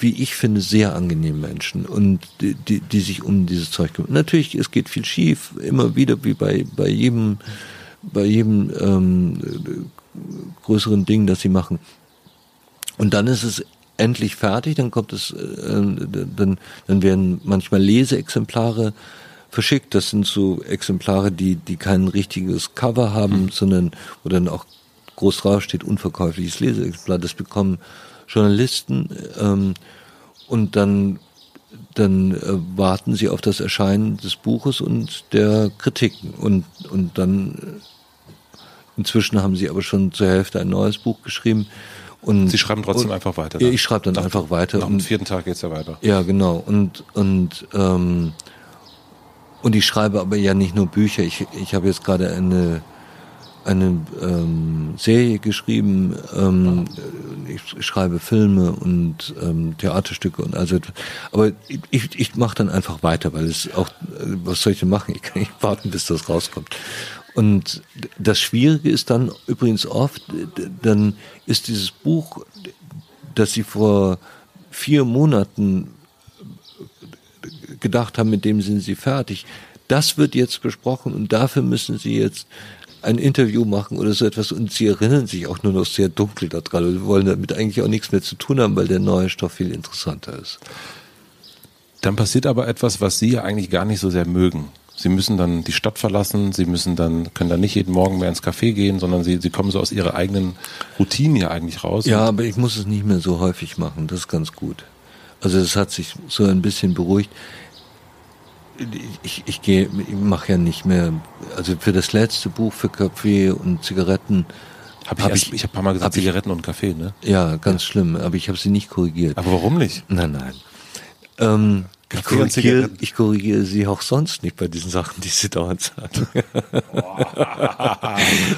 wie ich finde, sehr angenehmen Menschen und die, die, die sich um dieses Zeug kümmern. Natürlich, es geht viel schief, immer wieder wie bei, bei jedem, bei jedem ähm, größeren Ding, das sie machen. Und dann ist es endlich fertig, dann kommt es, äh, dann, dann werden manchmal Leseexemplare verschickt. Das sind so Exemplare, die, die kein richtiges Cover haben, mhm. sondern wo dann auch groß draufsteht, unverkäufliches Leseexemplar. Das bekommen Journalisten ähm, und dann dann äh, warten sie auf das Erscheinen des Buches und der Kritiken und und dann äh, inzwischen haben sie aber schon zur Hälfte ein neues Buch geschrieben und Sie schreiben trotzdem und, einfach weiter. Dann. Ich schreibe dann nach, einfach weiter. Dem vierten Tag geht's ja weiter. Ja, genau. Und und ähm, und ich schreibe aber ja nicht nur Bücher. Ich ich habe jetzt gerade eine eine ähm, Serie geschrieben, ähm, ich schreibe Filme und ähm, Theaterstücke und also aber ich, ich mache dann einfach weiter, weil es auch was soll ich denn machen? Ich kann nicht warten, bis das rauskommt. Und das Schwierige ist dann übrigens oft, dann ist dieses Buch, das sie vor vier Monaten gedacht haben, mit dem sind sie fertig. Das wird jetzt besprochen und dafür müssen sie jetzt ein Interview machen oder so etwas und sie erinnern sich auch nur noch sehr dunkel daran und wollen damit eigentlich auch nichts mehr zu tun haben, weil der neue Stoff viel interessanter ist. Dann passiert aber etwas, was Sie ja eigentlich gar nicht so sehr mögen. Sie müssen dann die Stadt verlassen, Sie müssen dann, können dann nicht jeden Morgen mehr ins Café gehen, sondern Sie, Sie kommen so aus Ihrer eigenen Routine ja eigentlich raus. Ja, aber ich muss es nicht mehr so häufig machen, das ist ganz gut. Also es hat sich so ein bisschen beruhigt ich, ich gehe, ich mache ja nicht mehr, also für das letzte Buch für Kaffee und Zigaretten hab ich, hab ich, ich habe ein paar Mal gesagt Zigaretten ich, und Kaffee, ne? Ja, ganz ja. schlimm, aber ich habe sie nicht korrigiert. Aber warum nicht? Nein, nein. Ähm, ich korrigiere, ich korrigiere sie auch sonst nicht bei diesen Sachen, die sie dauernd sagen.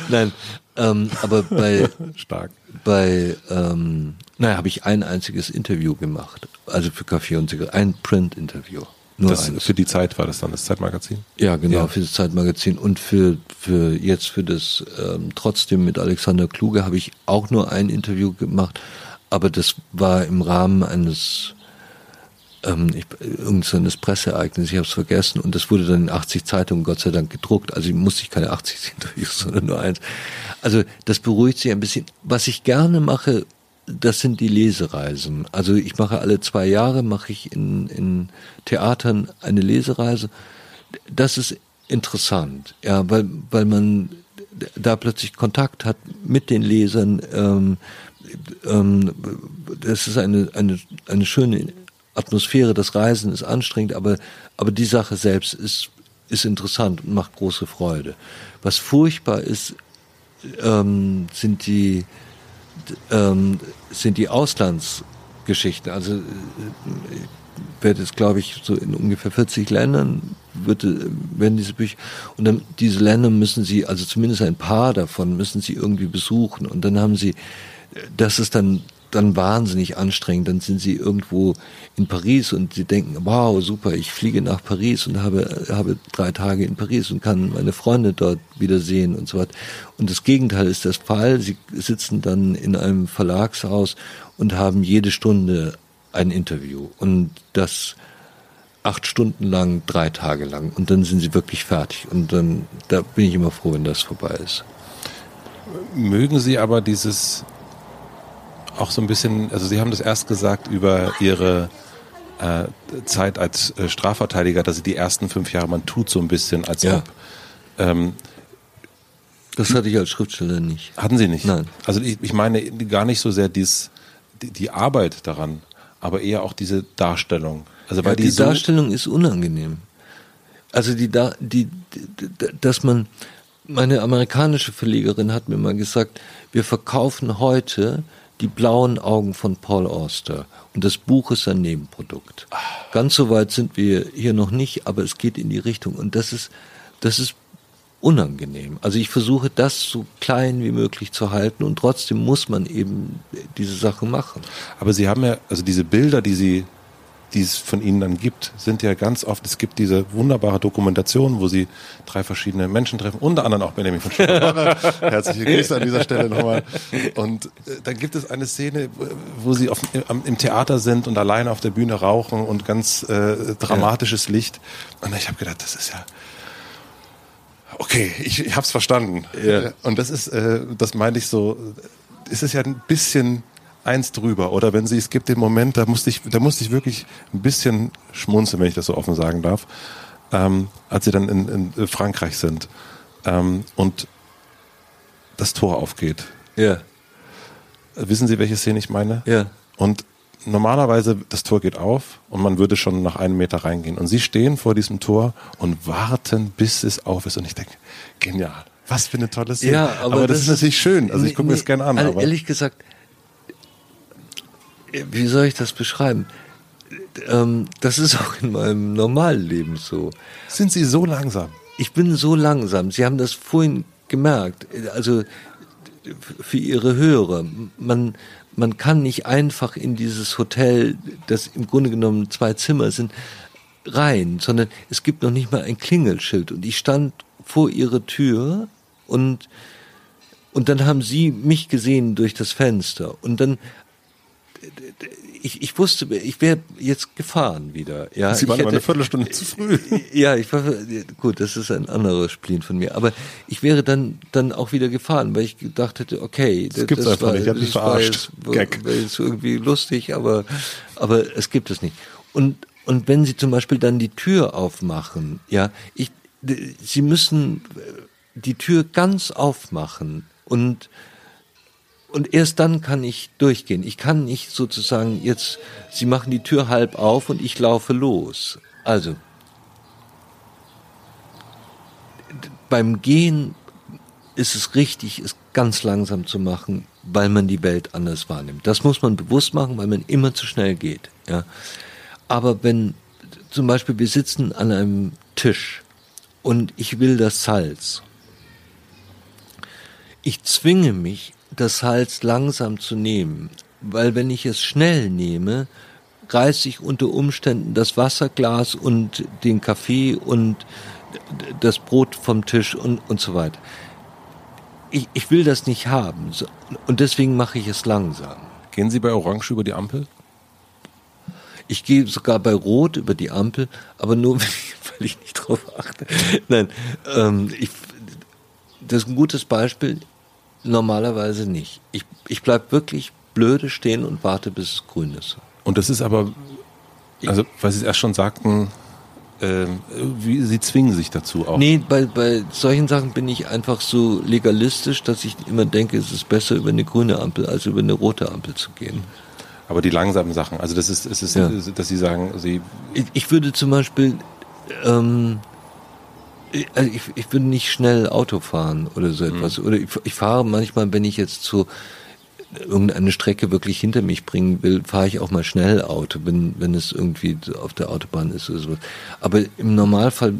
nein, ähm, aber bei stark bei ähm, naja, habe ich ein einziges Interview gemacht, also für Kaffee und Zigaretten, ein Print-Interview. Nur das, Für die Zeit war das dann das Zeitmagazin? Ja, genau, ja. für das Zeitmagazin. Und für, für jetzt für das ähm, trotzdem mit Alexander Kluge habe ich auch nur ein Interview gemacht, aber das war im Rahmen eines ähm, ich, irgendeines Presseereignisses, ich habe es vergessen, und das wurde dann in 80 Zeitungen Gott sei Dank gedruckt. Also musste ich keine 80 Interviews, sondern nur eins. Also das beruhigt sich ein bisschen. Was ich gerne mache, das sind die Lesereisen. Also ich mache alle zwei Jahre, mache ich in, in Theatern eine Lesereise. Das ist interessant, ja, weil, weil man da plötzlich Kontakt hat mit den Lesern. Ähm, ähm, das ist eine, eine, eine schöne Atmosphäre. Das Reisen ist anstrengend, aber, aber die Sache selbst ist, ist interessant und macht große Freude. Was furchtbar ist, ähm, sind die, ähm, sind die Auslandsgeschichten. Also werde es, glaube ich, so in ungefähr 40 Ländern wird, werden diese Bücher, und dann diese Länder müssen sie, also zumindest ein paar davon müssen sie irgendwie besuchen. Und dann haben sie, das ist dann dann wahnsinnig anstrengend. Dann sind sie irgendwo in Paris und sie denken, wow, super, ich fliege nach Paris und habe, habe drei Tage in Paris und kann meine Freunde dort wiedersehen und so weiter. Und das Gegenteil ist der Fall. Sie sitzen dann in einem Verlagshaus und haben jede Stunde ein Interview und das acht Stunden lang, drei Tage lang und dann sind sie wirklich fertig und dann, da bin ich immer froh, wenn das vorbei ist. Mögen Sie aber dieses auch so ein bisschen, also Sie haben das erst gesagt über Ihre äh, Zeit als äh, Strafverteidiger, dass Sie die ersten fünf Jahre, man tut so ein bisschen, als ja. ob. Ähm, das hatte ich als Schriftsteller nicht. Hatten Sie nicht? Nein. Also ich, ich meine gar nicht so sehr dies, die, die Arbeit daran, aber eher auch diese Darstellung. Also weil ja, die, die so Darstellung ist unangenehm. Also die, die, dass man, meine amerikanische Verlegerin hat mir mal gesagt, wir verkaufen heute die blauen Augen von Paul Auster. Und das Buch ist ein Nebenprodukt. Ganz so weit sind wir hier noch nicht, aber es geht in die Richtung. Und das ist, das ist unangenehm. Also ich versuche das so klein wie möglich zu halten und trotzdem muss man eben diese Sachen machen. Aber Sie haben ja, also diese Bilder, die Sie die es von ihnen dann gibt, sind ja ganz oft, es gibt diese wunderbare Dokumentation, wo sie drei verschiedene Menschen treffen, unter anderem auch Benjamin von Schäfer. Herzliche Grüße an dieser Stelle nochmal. Und äh, dann gibt es eine Szene, wo sie auf, im, im, Theater sind und alleine auf der Bühne rauchen und ganz äh, dramatisches ja. Licht. Und ich habe gedacht, das ist ja okay, ich, ich habe es verstanden. Ja. Und das ist, äh, das meine ich so, ist es ja ein bisschen eins drüber. Oder wenn sie, es gibt den Moment, da musste ich, da musste ich wirklich ein bisschen schmunzeln, wenn ich das so offen sagen darf, ähm, als sie dann in, in Frankreich sind ähm, und das Tor aufgeht. Ja. Wissen Sie, welche Szene ich meine? Ja. Und normalerweise, das Tor geht auf und man würde schon nach einem Meter reingehen. Und sie stehen vor diesem Tor und warten, bis es auf ist. Und ich denke, genial. Was für eine tolle Szene. Ja, aber, aber das, das, ist natürlich schön. Also ich gucke nee, mir das gerne an. Aber ehrlich gesagt, wie soll ich das beschreiben? Ähm, das ist auch in meinem normalen Leben so. Sind Sie so langsam? Ich bin so langsam. Sie haben das vorhin gemerkt. Also für Ihre Hörer. Man, man kann nicht einfach in dieses Hotel, das im Grunde genommen zwei Zimmer sind, rein, sondern es gibt noch nicht mal ein Klingelschild. Und ich stand vor Ihrer Tür und und dann haben sie mich gesehen durch das Fenster. Und dann ich, ich wusste, ich wäre jetzt gefahren wieder. Ja, Sie waren hätte, aber eine Viertelstunde zu früh. Ja, ich war gut, das ist ein anderer Spleen von mir. Aber ich wäre dann dann auch wieder gefahren, weil ich gedacht hätte, okay, das, das gibt's das einfach war, nicht. Ich habe mich verarscht. War jetzt, war jetzt irgendwie lustig, aber aber es gibt es nicht. Und und wenn Sie zum Beispiel dann die Tür aufmachen, ja, ich, Sie müssen die Tür ganz aufmachen und und erst dann kann ich durchgehen. Ich kann nicht sozusagen jetzt, Sie machen die Tür halb auf und ich laufe los. Also, beim Gehen ist es richtig, es ganz langsam zu machen, weil man die Welt anders wahrnimmt. Das muss man bewusst machen, weil man immer zu schnell geht. Ja. Aber wenn zum Beispiel wir sitzen an einem Tisch und ich will das Salz, ich zwinge mich das Salz langsam zu nehmen, weil wenn ich es schnell nehme, reiße ich unter Umständen das Wasserglas und den Kaffee und das Brot vom Tisch und, und so weiter. Ich, ich will das nicht haben und deswegen mache ich es langsam. Gehen Sie bei Orange über die Ampel? Ich gehe sogar bei Rot über die Ampel, aber nur, weil ich nicht drauf achte. Nein, ähm, ich, das ist ein gutes Beispiel. Normalerweise nicht. Ich, ich bleib wirklich blöde stehen und warte, bis es grün ist. Und das ist aber, also, weil Sie es erst schon sagten, äh, wie, Sie zwingen sich dazu auch. Nee, bei, bei solchen Sachen bin ich einfach so legalistisch, dass ich immer denke, es ist besser, über eine grüne Ampel als über eine rote Ampel zu gehen. Aber die langsamen Sachen, also das ist, es ist, ja. dass Sie sagen, Sie. Ich, ich würde zum Beispiel, ähm, also ich, ich würde nicht schnell Auto fahren oder so etwas. Mhm. Oder ich, ich, fahre manchmal, wenn ich jetzt zu irgendeine Strecke wirklich hinter mich bringen will, fahre ich auch mal schnell Auto, wenn, wenn es irgendwie auf der Autobahn ist oder so. Aber im Normalfall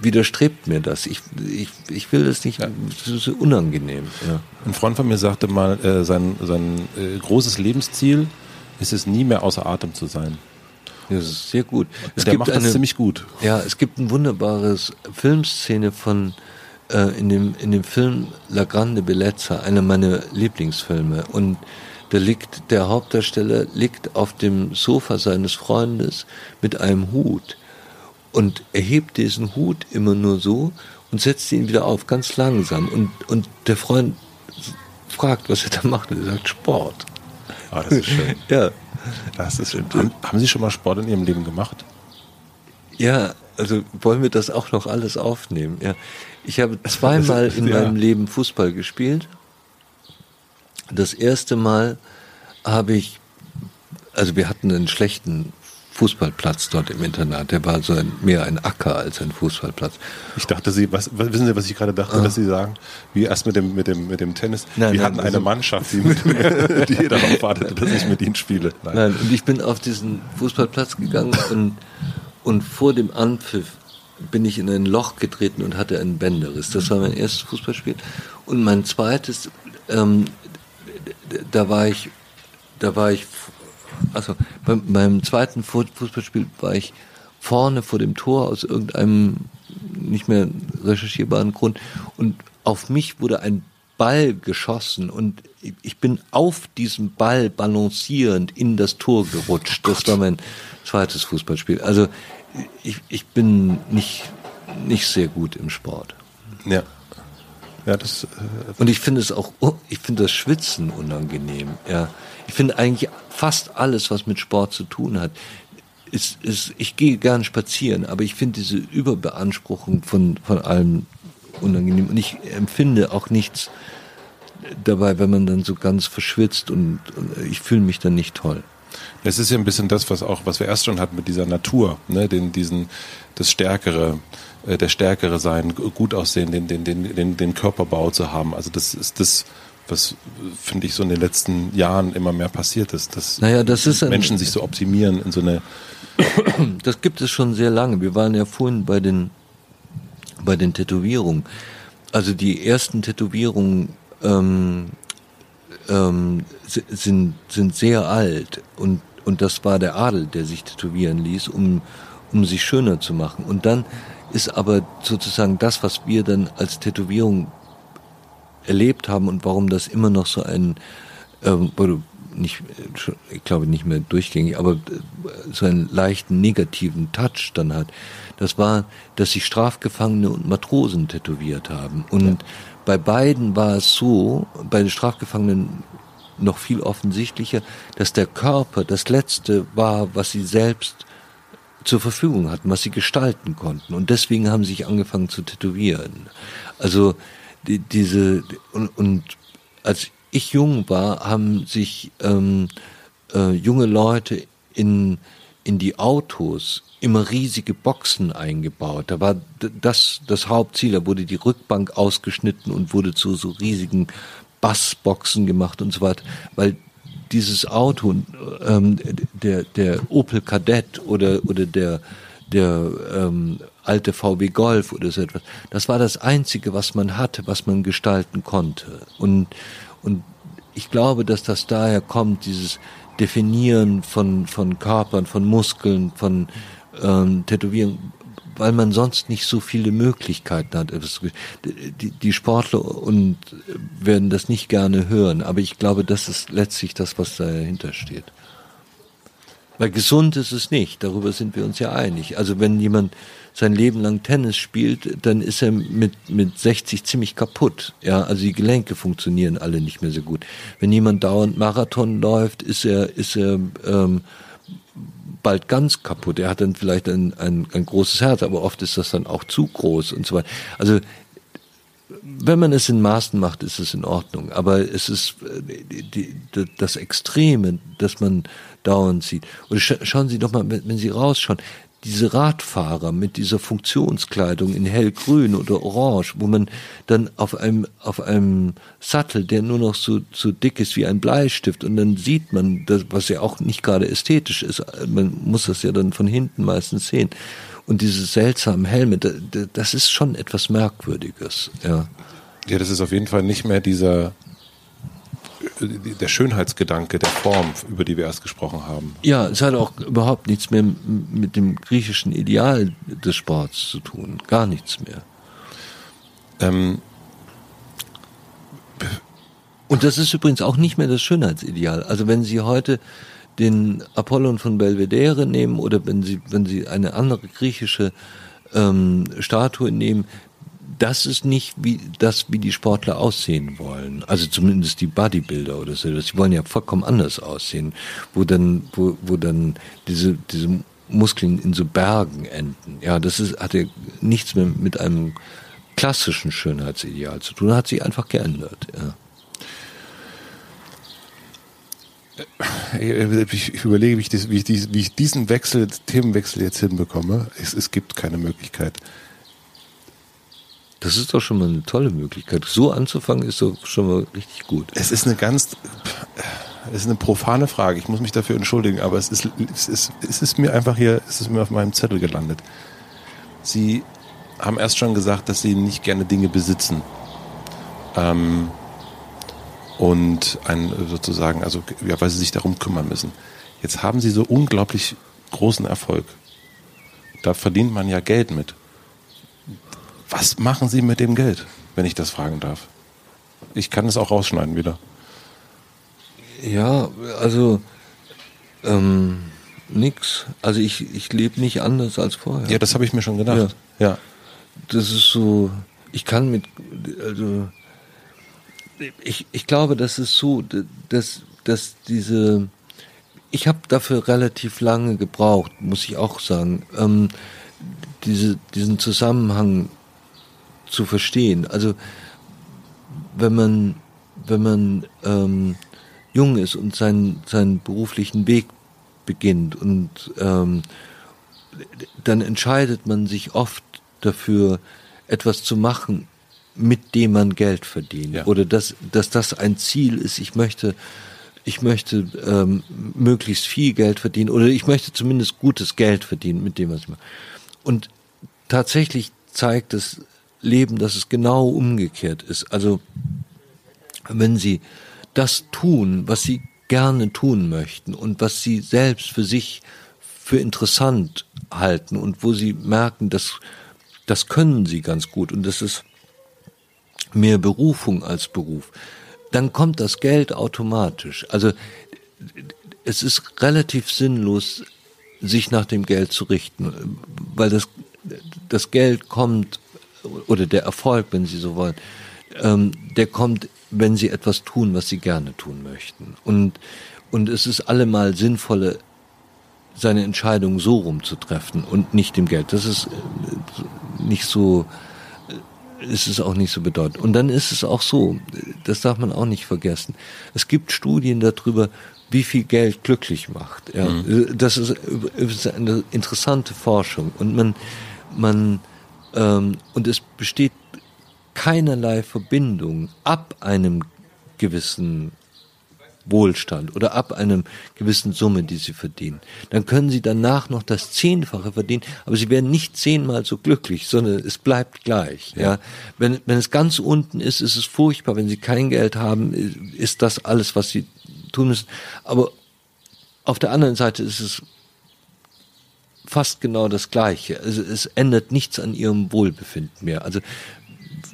widerstrebt mir das. Ich, ich, ich will das nicht, das ist unangenehm. Ja. Ein Freund von mir sagte mal, äh, sein, sein äh, großes Lebensziel ist es, nie mehr außer Atem zu sein. Das ist sehr gut. Es Der macht eine, das ziemlich gut. Ja, es gibt ein wunderbares Filmszene von äh, in dem in dem Film La Grande Bellezza, einer meiner Lieblingsfilme und da liegt der Hauptdarsteller liegt auf dem Sofa seines Freundes mit einem Hut und erhebt diesen Hut immer nur so und setzt ihn wieder auf, ganz langsam. Und, und der Freund fragt, was er da macht, und er sagt Sport. Ah, das ist schön. ja. Das ist schön. Haben, haben Sie schon mal Sport in Ihrem Leben gemacht? Ja, also wollen wir das auch noch alles aufnehmen. Ja. Ich habe zweimal in ja. meinem Leben Fußball gespielt. Das erste Mal habe ich, also wir hatten einen schlechten Fußballplatz dort im Internat. Der war so ein, mehr ein Acker als ein Fußballplatz. Ich dachte, Sie, was, wissen Sie, was ich gerade dachte, ah. dass Sie sagen? Wie erst mit dem, mit dem, mit dem Tennis. Nein, Wir nein, hatten eine Mannschaft, die, mit, die darauf wartete, dass ich mit Ihnen spiele. Nein. nein, und ich bin auf diesen Fußballplatz gegangen und, und vor dem Anpfiff bin ich in ein Loch getreten und hatte einen Bänderriss. Das war mein erstes Fußballspiel. Und mein zweites, ähm, da war ich, da war ich also beim, beim zweiten Fußballspiel war ich vorne vor dem Tor aus irgendeinem nicht mehr recherchierbaren Grund und auf mich wurde ein Ball geschossen und ich bin auf diesem Ball balancierend in das Tor gerutscht. Das war mein zweites Fußballspiel. Also ich, ich bin nicht, nicht sehr gut im Sport. Ja. Ja, das, äh, und ich finde es auch, ich finde das Schwitzen unangenehm. Ja, ich finde eigentlich fast alles, was mit Sport zu tun hat, ist, ist ich gehe gern spazieren, aber ich finde diese Überbeanspruchung von, von allem unangenehm. Und ich empfinde auch nichts dabei, wenn man dann so ganz verschwitzt und, und ich fühle mich dann nicht toll. Es ist ja ein bisschen das, was auch, was wir erst schon hatten mit dieser Natur, ne, den, diesen, das Stärkere, äh, der Stärkere sein, gut aussehen, den, den, den, den, den Körperbau zu haben. Also das ist das, was finde ich so in den letzten Jahren immer mehr passiert ist, dass naja, das ist Menschen sich so optimieren in so eine. Das gibt es schon sehr lange. Wir waren ja vorhin bei den bei den Tätowierungen. Also die ersten Tätowierungen ähm, ähm, sind sind sehr alt und und das war der Adel, der sich tätowieren ließ, um um sich schöner zu machen. Und dann ist aber sozusagen das, was wir dann als Tätowierung erlebt haben und warum das immer noch so ein, ähm, nicht, ich glaube nicht mehr durchgängig, aber äh, so einen leichten negativen Touch dann hat, das war, dass sich Strafgefangene und Matrosen tätowiert haben. Und ja. bei beiden war es so, bei den Strafgefangenen noch viel offensichtlicher, dass der Körper das Letzte war, was sie selbst zur Verfügung hatten, was sie gestalten konnten. Und deswegen haben sie sich angefangen zu tätowieren. Also die, diese und, und als ich jung war, haben sich ähm, äh, junge Leute in in die Autos immer riesige Boxen eingebaut. Da war das das Hauptziel. Da wurde die Rückbank ausgeschnitten und wurde zu so riesigen Bassboxen gemacht und so weiter, weil dieses Auto, ähm, der der Opel Kadett oder oder der der ähm, alte VW Golf oder so etwas. Das war das Einzige, was man hatte, was man gestalten konnte. Und, und ich glaube, dass das daher kommt, dieses Definieren von, von Körpern, von Muskeln, von ähm, Tätowieren, weil man sonst nicht so viele Möglichkeiten hat. Die, die Sportler und werden das nicht gerne hören, aber ich glaube, das ist letztlich das, was dahinter steht. Weil gesund ist es nicht, darüber sind wir uns ja einig. Also wenn jemand sein Leben lang Tennis spielt, dann ist er mit, mit 60 ziemlich kaputt. Ja, also die Gelenke funktionieren alle nicht mehr so gut. Wenn jemand dauernd Marathon läuft, ist er, ist er ähm, bald ganz kaputt. Er hat dann vielleicht ein, ein, ein großes Herz, aber oft ist das dann auch zu groß und so weiter. Also wenn man es in Maßen macht, ist es in Ordnung. Aber es ist äh, die, die, das Extreme, das man dauernd sieht. Und scha schauen Sie doch mal, wenn Sie rausschauen, diese Radfahrer mit dieser Funktionskleidung in hellgrün oder orange, wo man dann auf einem, auf einem Sattel, der nur noch so, so dick ist wie ein Bleistift und dann sieht man, das, was ja auch nicht gerade ästhetisch ist, man muss das ja dann von hinten meistens sehen. Und diese seltsamen Helme, das ist schon etwas Merkwürdiges, ja. Ja, das ist auf jeden Fall nicht mehr dieser der Schönheitsgedanke der Form, über die wir erst gesprochen haben. Ja, es hat auch überhaupt nichts mehr mit dem griechischen Ideal des Sports zu tun. Gar nichts mehr. Ähm, und das ist übrigens auch nicht mehr das Schönheitsideal. Also wenn Sie heute den Apollon von Belvedere nehmen oder wenn Sie, wenn Sie eine andere griechische ähm, Statue nehmen, das ist nicht wie das, wie die Sportler aussehen wollen. Also zumindest die Bodybuilder oder so. Sie wollen ja vollkommen anders aussehen, wo dann, wo, wo dann diese, diese Muskeln in so Bergen enden. Ja, das ist, hat ja nichts mehr mit einem klassischen Schönheitsideal zu tun. Hat sich einfach geändert. Ja. Ich überlege, wie ich, ich wie ich, diesen Wechsel, Themenwechsel jetzt hinbekomme. Es, es gibt keine Möglichkeit. Das ist doch schon mal eine tolle Möglichkeit. So anzufangen ist doch schon mal richtig gut. Es ist eine ganz, es ist eine profane Frage. Ich muss mich dafür entschuldigen, aber es ist, es ist, es ist mir einfach hier, es ist mir auf meinem Zettel gelandet. Sie haben erst schon gesagt, dass Sie nicht gerne Dinge besitzen. Ähm, und ein, sozusagen, also, ja, weil Sie sich darum kümmern müssen. Jetzt haben Sie so unglaublich großen Erfolg. Da verdient man ja Geld mit. Was machen Sie mit dem Geld, wenn ich das fragen darf? Ich kann es auch rausschneiden wieder. Ja, also ähm, nix. Also ich, ich lebe nicht anders als vorher. Ja, das habe ich mir schon gedacht. Ja. ja. Das ist so, ich kann mit, also ich, ich glaube, das ist so, dass, dass diese, ich habe dafür relativ lange gebraucht, muss ich auch sagen, ähm, diese, diesen Zusammenhang zu verstehen. Also wenn man wenn man ähm, jung ist und seinen seinen beruflichen Weg beginnt und ähm, dann entscheidet man sich oft dafür etwas zu machen, mit dem man Geld verdient ja. oder dass dass das ein Ziel ist. Ich möchte ich möchte ähm, möglichst viel Geld verdienen oder ich möchte zumindest gutes Geld verdienen mit dem was ich mache. Und tatsächlich zeigt es leben, dass es genau umgekehrt ist. Also wenn sie das tun, was sie gerne tun möchten und was sie selbst für sich für interessant halten und wo sie merken, dass das können sie ganz gut und das ist mehr Berufung als Beruf, dann kommt das Geld automatisch. Also es ist relativ sinnlos, sich nach dem Geld zu richten, weil das, das Geld kommt oder der Erfolg, wenn Sie so wollen, ähm, der kommt, wenn Sie etwas tun, was Sie gerne tun möchten. Und, und es ist allemal sinnvoller, seine Entscheidung so rumzutreffen und nicht dem Geld. Das ist äh, nicht so, äh, ist es auch nicht so bedeutend. Und dann ist es auch so, das darf man auch nicht vergessen. Es gibt Studien darüber, wie viel Geld glücklich macht. Ja. Mhm. Das ist, ist eine interessante Forschung. Und man, man, ähm, und es besteht keinerlei Verbindung ab einem gewissen Wohlstand oder ab einem gewissen Summe, die sie verdienen. Dann können sie danach noch das Zehnfache verdienen, aber sie werden nicht zehnmal so glücklich, sondern es bleibt gleich. Ja. ja. Wenn, wenn es ganz unten ist, ist es furchtbar. Wenn sie kein Geld haben, ist das alles, was sie tun müssen. Aber auf der anderen Seite ist es fast genau das Gleiche. Also es ändert nichts an ihrem Wohlbefinden mehr. Also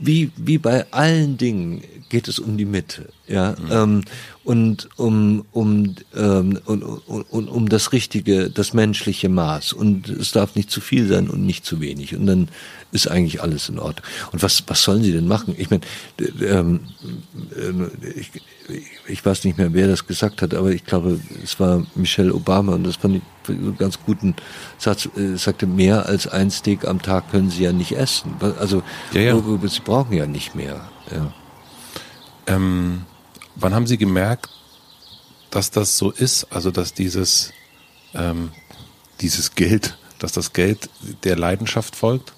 wie, wie bei allen Dingen geht es um die Mitte, ja, mhm. ähm, und um, um, ähm, und, und, und, um das richtige, das menschliche Maß. Und es darf nicht zu viel sein und nicht zu wenig. Und dann ist eigentlich alles in Ordnung. Und was, was sollen sie denn machen? Ich meine, ähm, äh, ich, ich weiß nicht mehr, wer das gesagt hat, aber ich glaube, es war Michelle Obama und das fand ich einen ganz guten Satz, äh, sagte, mehr als ein Steak am Tag können sie ja nicht essen. Also, ja, ja. sie brauchen ja nicht mehr. Ja. Ähm, wann haben Sie gemerkt, dass das so ist? Also, dass dieses, ähm, dieses Geld dass das Geld der Leidenschaft folgt?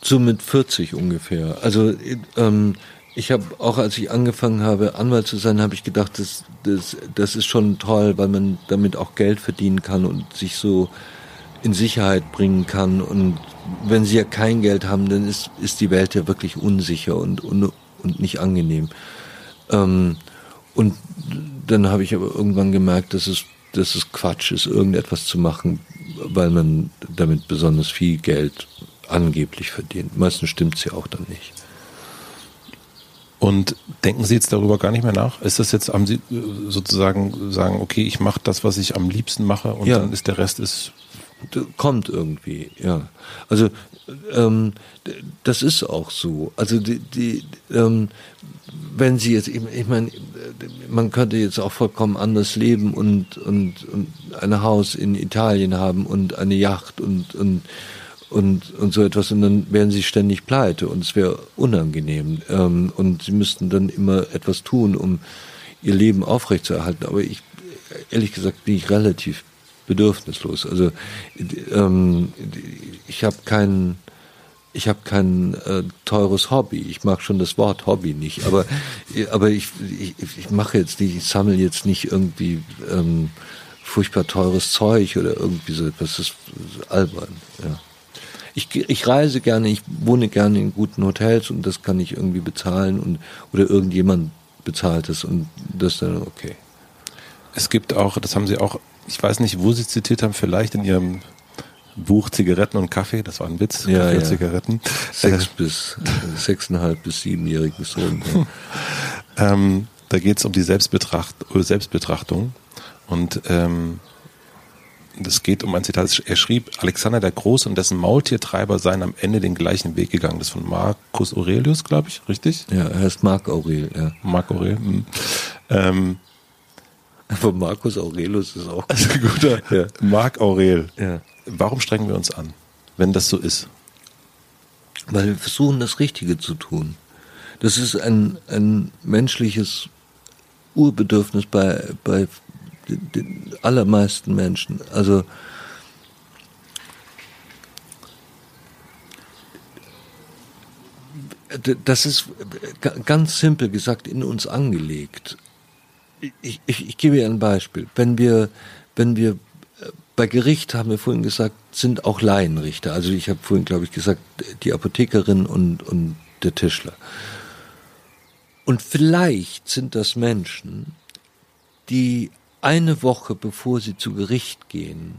So mit 40 ungefähr. Also ähm, ich habe auch, als ich angefangen habe, Anwalt zu sein, habe ich gedacht, das, das, das ist schon toll, weil man damit auch Geld verdienen kann und sich so in Sicherheit bringen kann. Und wenn sie ja kein Geld haben, dann ist, ist die Welt ja wirklich unsicher und, und, und nicht angenehm. Ähm, und dann habe ich aber irgendwann gemerkt, dass es, dass es Quatsch ist, irgendetwas zu machen, weil man damit besonders viel Geld angeblich verdient. Meistens stimmt es ja auch dann nicht. Und denken Sie jetzt darüber gar nicht mehr nach? Ist das jetzt, haben Sie äh, sozusagen sagen, okay, ich mache das, was ich am liebsten mache und ja. dann ist der Rest ist kommt irgendwie, ja. Also ähm, das ist auch so. Also die, die ähm, wenn Sie jetzt, ich, ich meine, man könnte jetzt auch vollkommen anders leben und und und ein Haus in Italien haben und eine Yacht und und und, und so etwas und dann wären sie ständig pleite und es wäre unangenehm ähm, und sie müssten dann immer etwas tun, um ihr Leben aufrechtzuerhalten. Aber ich, ehrlich gesagt, bin ich relativ bedürfnislos. Also ähm, ich habe kein ich habe kein äh, teures Hobby. Ich mag schon das Wort Hobby nicht, aber aber ich ich, ich mache jetzt nicht, ich sammle jetzt nicht irgendwie ähm, furchtbar teures Zeug oder irgendwie so etwas. Das ist albern. Ja ich, ich reise gerne, ich wohne gerne in guten Hotels und das kann ich irgendwie bezahlen und oder irgendjemand bezahlt es und das dann okay. Es gibt auch, das haben Sie auch, ich weiß nicht, wo Sie zitiert haben, vielleicht in Ihrem Buch Zigaretten und Kaffee, das war ein Witz, ja, Kaffee ja. und Zigaretten. Sechs äh, bis sechseinhalb bis siebenjährigen Sohn. Ja. ähm, da geht es um die Selbstbetracht, Selbstbetrachtung und ähm, es geht um ein Zitat, er schrieb, Alexander der Große und dessen Maultiertreiber seien am Ende den gleichen Weg gegangen. Das ist von Marcus Aurelius, glaube ich, richtig? Ja, er heißt Marc Aurel, ja. Marc Aurel. Hm. Ähm, Aber Marcus Aurelius ist auch also guter. Ja. Marc Aurel. Ja. Warum strengen wir uns an, wenn das so ist? Weil wir versuchen, das Richtige zu tun. Das ist ein, ein menschliches Urbedürfnis bei, bei den allermeisten Menschen. Also das ist ganz simpel gesagt in uns angelegt. Ich, ich, ich gebe Ihnen ein Beispiel. Wenn wir, wenn wir äh, bei Gericht haben wir vorhin gesagt, sind auch Laienrichter. Also ich habe vorhin, glaube ich, gesagt, die Apothekerin und, und der Tischler. Und vielleicht sind das Menschen, die eine Woche bevor sie zu Gericht gehen,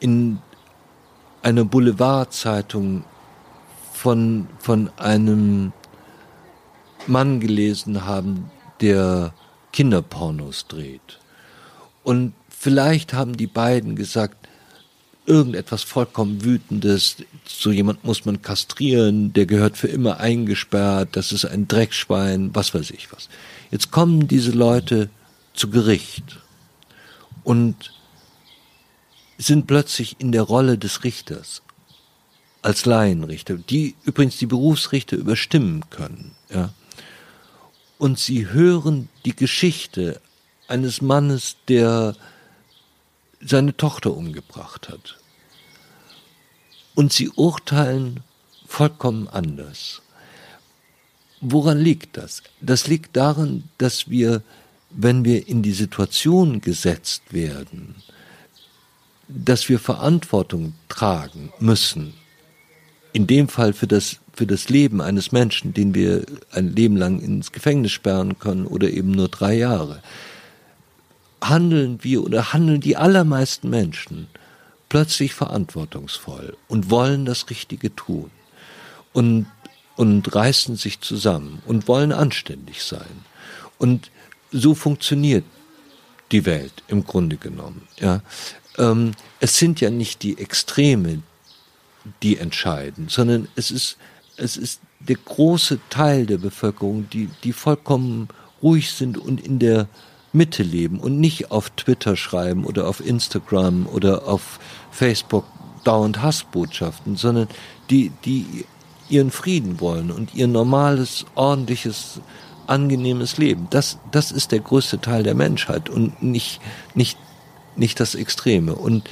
in einer Boulevardzeitung von, von einem Mann gelesen haben, der Kinderpornos dreht. Und vielleicht haben die beiden gesagt, irgendetwas vollkommen Wütendes, so jemand muss man kastrieren, der gehört für immer eingesperrt, das ist ein Dreckschwein, was weiß ich was. Jetzt kommen diese Leute zu Gericht und sind plötzlich in der Rolle des Richters als Laienrichter, die übrigens die Berufsrichter überstimmen können, ja. Und sie hören die Geschichte eines Mannes, der seine Tochter umgebracht hat. Und sie urteilen vollkommen anders. Woran liegt das? Das liegt daran, dass wir wenn wir in die Situation gesetzt werden, dass wir Verantwortung tragen müssen, in dem Fall für das, für das Leben eines Menschen, den wir ein Leben lang ins Gefängnis sperren können oder eben nur drei Jahre, handeln wir oder handeln die allermeisten Menschen plötzlich verantwortungsvoll und wollen das Richtige tun und, und reißen sich zusammen und wollen anständig sein. Und so funktioniert die Welt im Grunde genommen. Ja, ähm, es sind ja nicht die Extreme, die entscheiden, sondern es ist es ist der große Teil der Bevölkerung, die die vollkommen ruhig sind und in der Mitte leben und nicht auf Twitter schreiben oder auf Instagram oder auf Facebook dauernd Hassbotschaften, sondern die die ihren Frieden wollen und ihr normales ordentliches angenehmes Leben. Das, das ist der größte Teil der Menschheit und nicht, nicht, nicht das Extreme. Und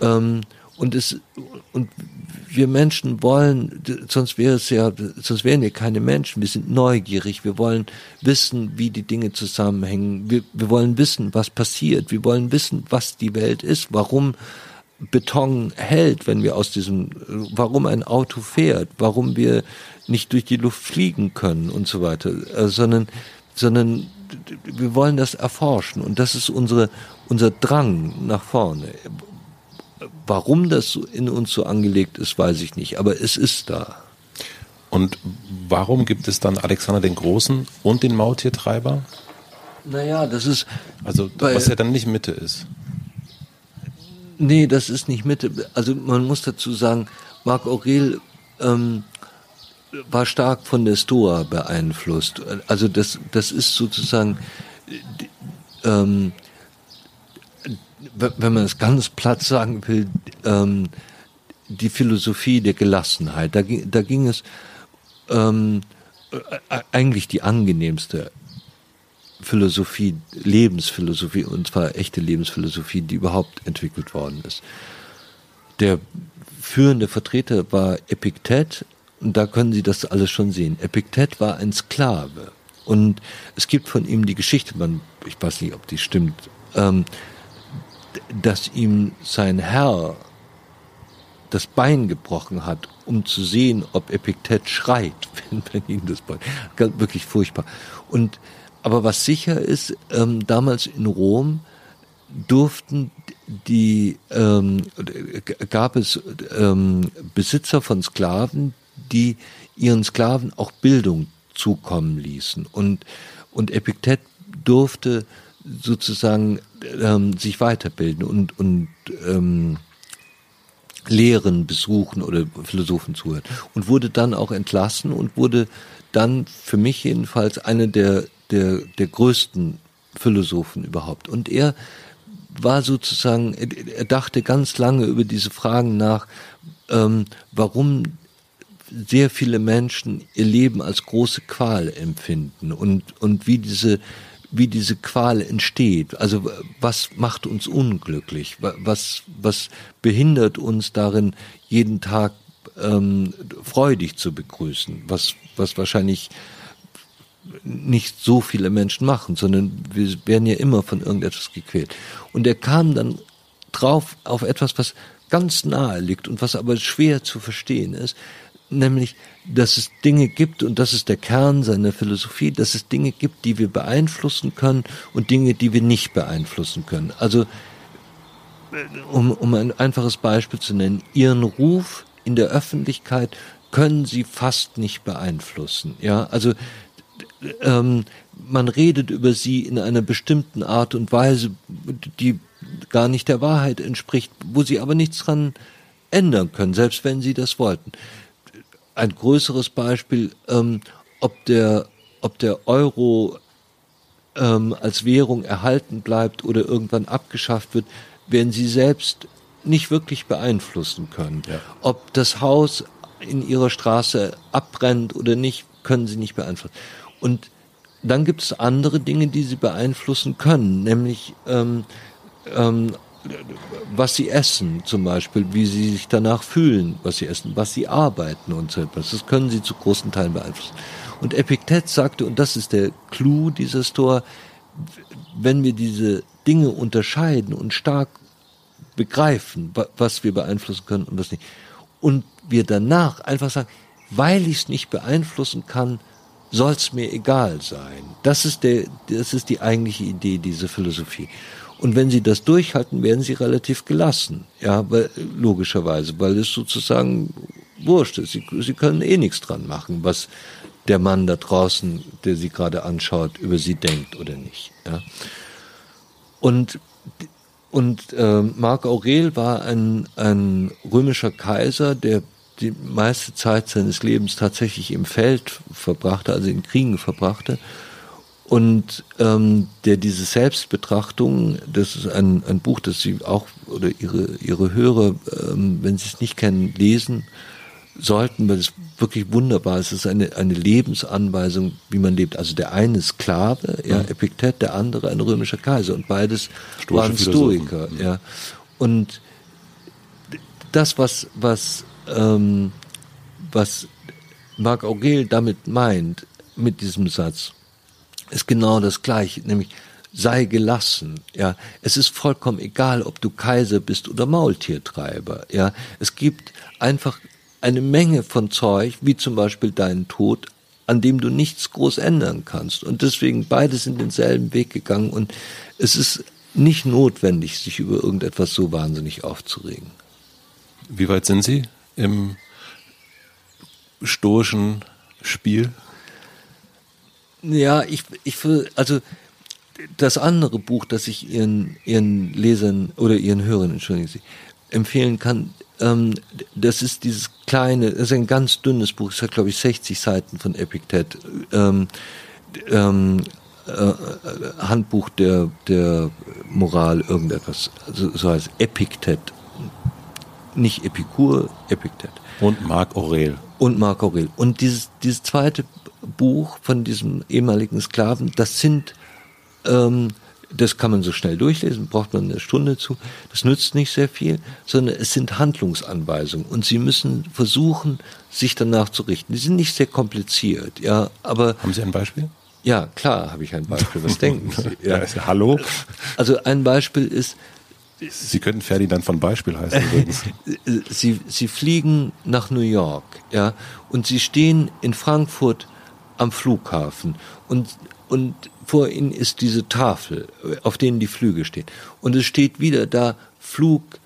Ähm, und es und wir Menschen wollen, sonst wäre es ja, sonst wären wir keine Menschen. Wir sind neugierig. Wir wollen wissen, wie die Dinge zusammenhängen. Wir, wir wollen wissen, was passiert. Wir wollen wissen, was die Welt ist. Warum Beton hält, wenn wir aus diesem, warum ein Auto fährt, warum wir nicht durch die Luft fliegen können und so weiter, äh, sondern, sondern wir wollen das erforschen und das ist unsere, unser Drang nach vorne. Warum das in uns so angelegt ist, weiß ich nicht, aber es ist da. Und warum gibt es dann Alexander den Großen und den Maultiertreiber? Naja, das ist. Also, was ja dann nicht Mitte ist. Nee, das ist nicht Mitte. Also, man muss dazu sagen, Marc Aurel ähm, war stark von der Stoa beeinflusst. Also, das, das ist sozusagen. Ähm, wenn man es ganz platt sagen will, ähm, die Philosophie der Gelassenheit. Da, da ging es ähm, äh, eigentlich die angenehmste Philosophie, Lebensphilosophie, und zwar echte Lebensphilosophie, die überhaupt entwickelt worden ist. Der führende Vertreter war Epiktet, und da können Sie das alles schon sehen. Epiktet war ein Sklave. Und es gibt von ihm die Geschichte, man, ich weiß nicht, ob die stimmt, ähm, dass ihm sein Herr das Bein gebrochen hat, um zu sehen, ob Epiktet schreit, wenn, wenn ihm das Bein, wirklich furchtbar. Und, aber was sicher ist, ähm, damals in Rom durften die, ähm, gab es ähm, Besitzer von Sklaven, die ihren Sklaven auch Bildung zukommen ließen. Und, und Epiktet durfte sozusagen ähm, sich weiterbilden und, und ähm, Lehren besuchen oder Philosophen zuhören. Und wurde dann auch entlassen und wurde dann für mich jedenfalls eine der, der, der größten Philosophen überhaupt. Und er war sozusagen, er dachte ganz lange über diese Fragen nach, ähm, warum sehr viele Menschen ihr Leben als große Qual empfinden und, und wie diese wie diese Qual entsteht. Also was macht uns unglücklich? Was, was behindert uns darin, jeden Tag ähm, freudig zu begrüßen? Was, was wahrscheinlich nicht so viele Menschen machen, sondern wir werden ja immer von irgendetwas gequält. Und er kam dann drauf auf etwas, was ganz nahe liegt und was aber schwer zu verstehen ist, nämlich, dass es Dinge gibt, und das ist der Kern seiner Philosophie, dass es Dinge gibt, die wir beeinflussen können und Dinge, die wir nicht beeinflussen können. Also, um, um ein einfaches Beispiel zu nennen, Ihren Ruf in der Öffentlichkeit können Sie fast nicht beeinflussen. Ja, also, ähm, man redet über Sie in einer bestimmten Art und Weise, die gar nicht der Wahrheit entspricht, wo Sie aber nichts dran ändern können, selbst wenn Sie das wollten ein größeres Beispiel, ähm, ob der, ob der Euro ähm, als Währung erhalten bleibt oder irgendwann abgeschafft wird, werden sie selbst nicht wirklich beeinflussen können. Ja. Ob das Haus in ihrer Straße abbrennt oder nicht, können sie nicht beeinflussen. Und dann gibt es andere Dinge, die sie beeinflussen können, nämlich ähm, ähm, was sie essen zum Beispiel, wie sie sich danach fühlen, was sie essen, was sie arbeiten und so etwas. Das können sie zu großen Teilen beeinflussen. Und Epiktet sagte, und das ist der Clou dieser Store, wenn wir diese Dinge unterscheiden und stark begreifen, was wir beeinflussen können und was nicht, und wir danach einfach sagen, weil ich es nicht beeinflussen kann, soll es mir egal sein. Das ist der, das ist die eigentliche Idee dieser Philosophie. Und wenn sie das durchhalten, werden sie relativ gelassen. Ja, weil, logischerweise, weil es sozusagen wurscht ist. Sie, sie können eh nichts dran machen, was der Mann da draußen, der sie gerade anschaut, über sie denkt oder nicht. Ja. Und, und äh, Marc Aurel war ein, ein römischer Kaiser, der die meiste Zeit seines Lebens tatsächlich im Feld verbrachte, also in Kriegen verbrachte und ähm, der diese Selbstbetrachtung, das ist ein, ein Buch, das Sie auch oder Ihre, Ihre Hörer, ähm, wenn Sie es nicht kennen, lesen sollten, weil es wirklich wunderbar ist. Es ist eine, eine Lebensanweisung, wie man lebt. Also der eine Sklave, ja, mhm. Epiktet, der andere ein römischer Kaiser und beides Stoische waren Stoiker, ja. Und das, was, was, ähm, was Marc Aurel damit meint, mit diesem Satz, ist genau das Gleiche, nämlich sei gelassen, ja. Es ist vollkommen egal, ob du Kaiser bist oder Maultiertreiber, ja. Es gibt einfach eine Menge von Zeug, wie zum Beispiel deinen Tod, an dem du nichts groß ändern kannst. Und deswegen beide sind denselben Weg gegangen und es ist nicht notwendig, sich über irgendetwas so wahnsinnig aufzuregen. Wie weit sind Sie im stoischen Spiel? Ja, ich, ich will, also das andere Buch, das ich Ihren, Ihren Lesern oder Ihren Hörern, entschuldigen Sie, empfehlen kann, ähm, das ist dieses kleine, das ist ein ganz dünnes Buch, es hat glaube ich 60 Seiten von Epictet. Ähm, ähm, äh, Handbuch der, der Moral, irgendetwas. Also, so heißt Epictet. Nicht Epikur, Epictet. Und Marc Aurel. Und Marc Aurel. Und dieses, dieses zweite Buch von diesem ehemaligen Sklaven, das sind ähm, das kann man so schnell durchlesen, braucht man eine Stunde zu. Das nützt nicht sehr viel, sondern es sind Handlungsanweisungen und Sie müssen versuchen, sich danach zu richten. Die sind nicht sehr kompliziert, ja, aber. Haben Sie ein Beispiel? Ja, klar, habe ich ein Beispiel. Was denken Sie? Ja. Hallo? Also ein Beispiel ist. Sie könnten Ferdinand von Beispiel heißen übrigens. Sie, Sie fliegen nach New York, ja, und Sie stehen in Frankfurt am Flughafen und, und vor ihnen ist diese Tafel, auf denen die Flüge stehen. Und es steht wieder da, Flug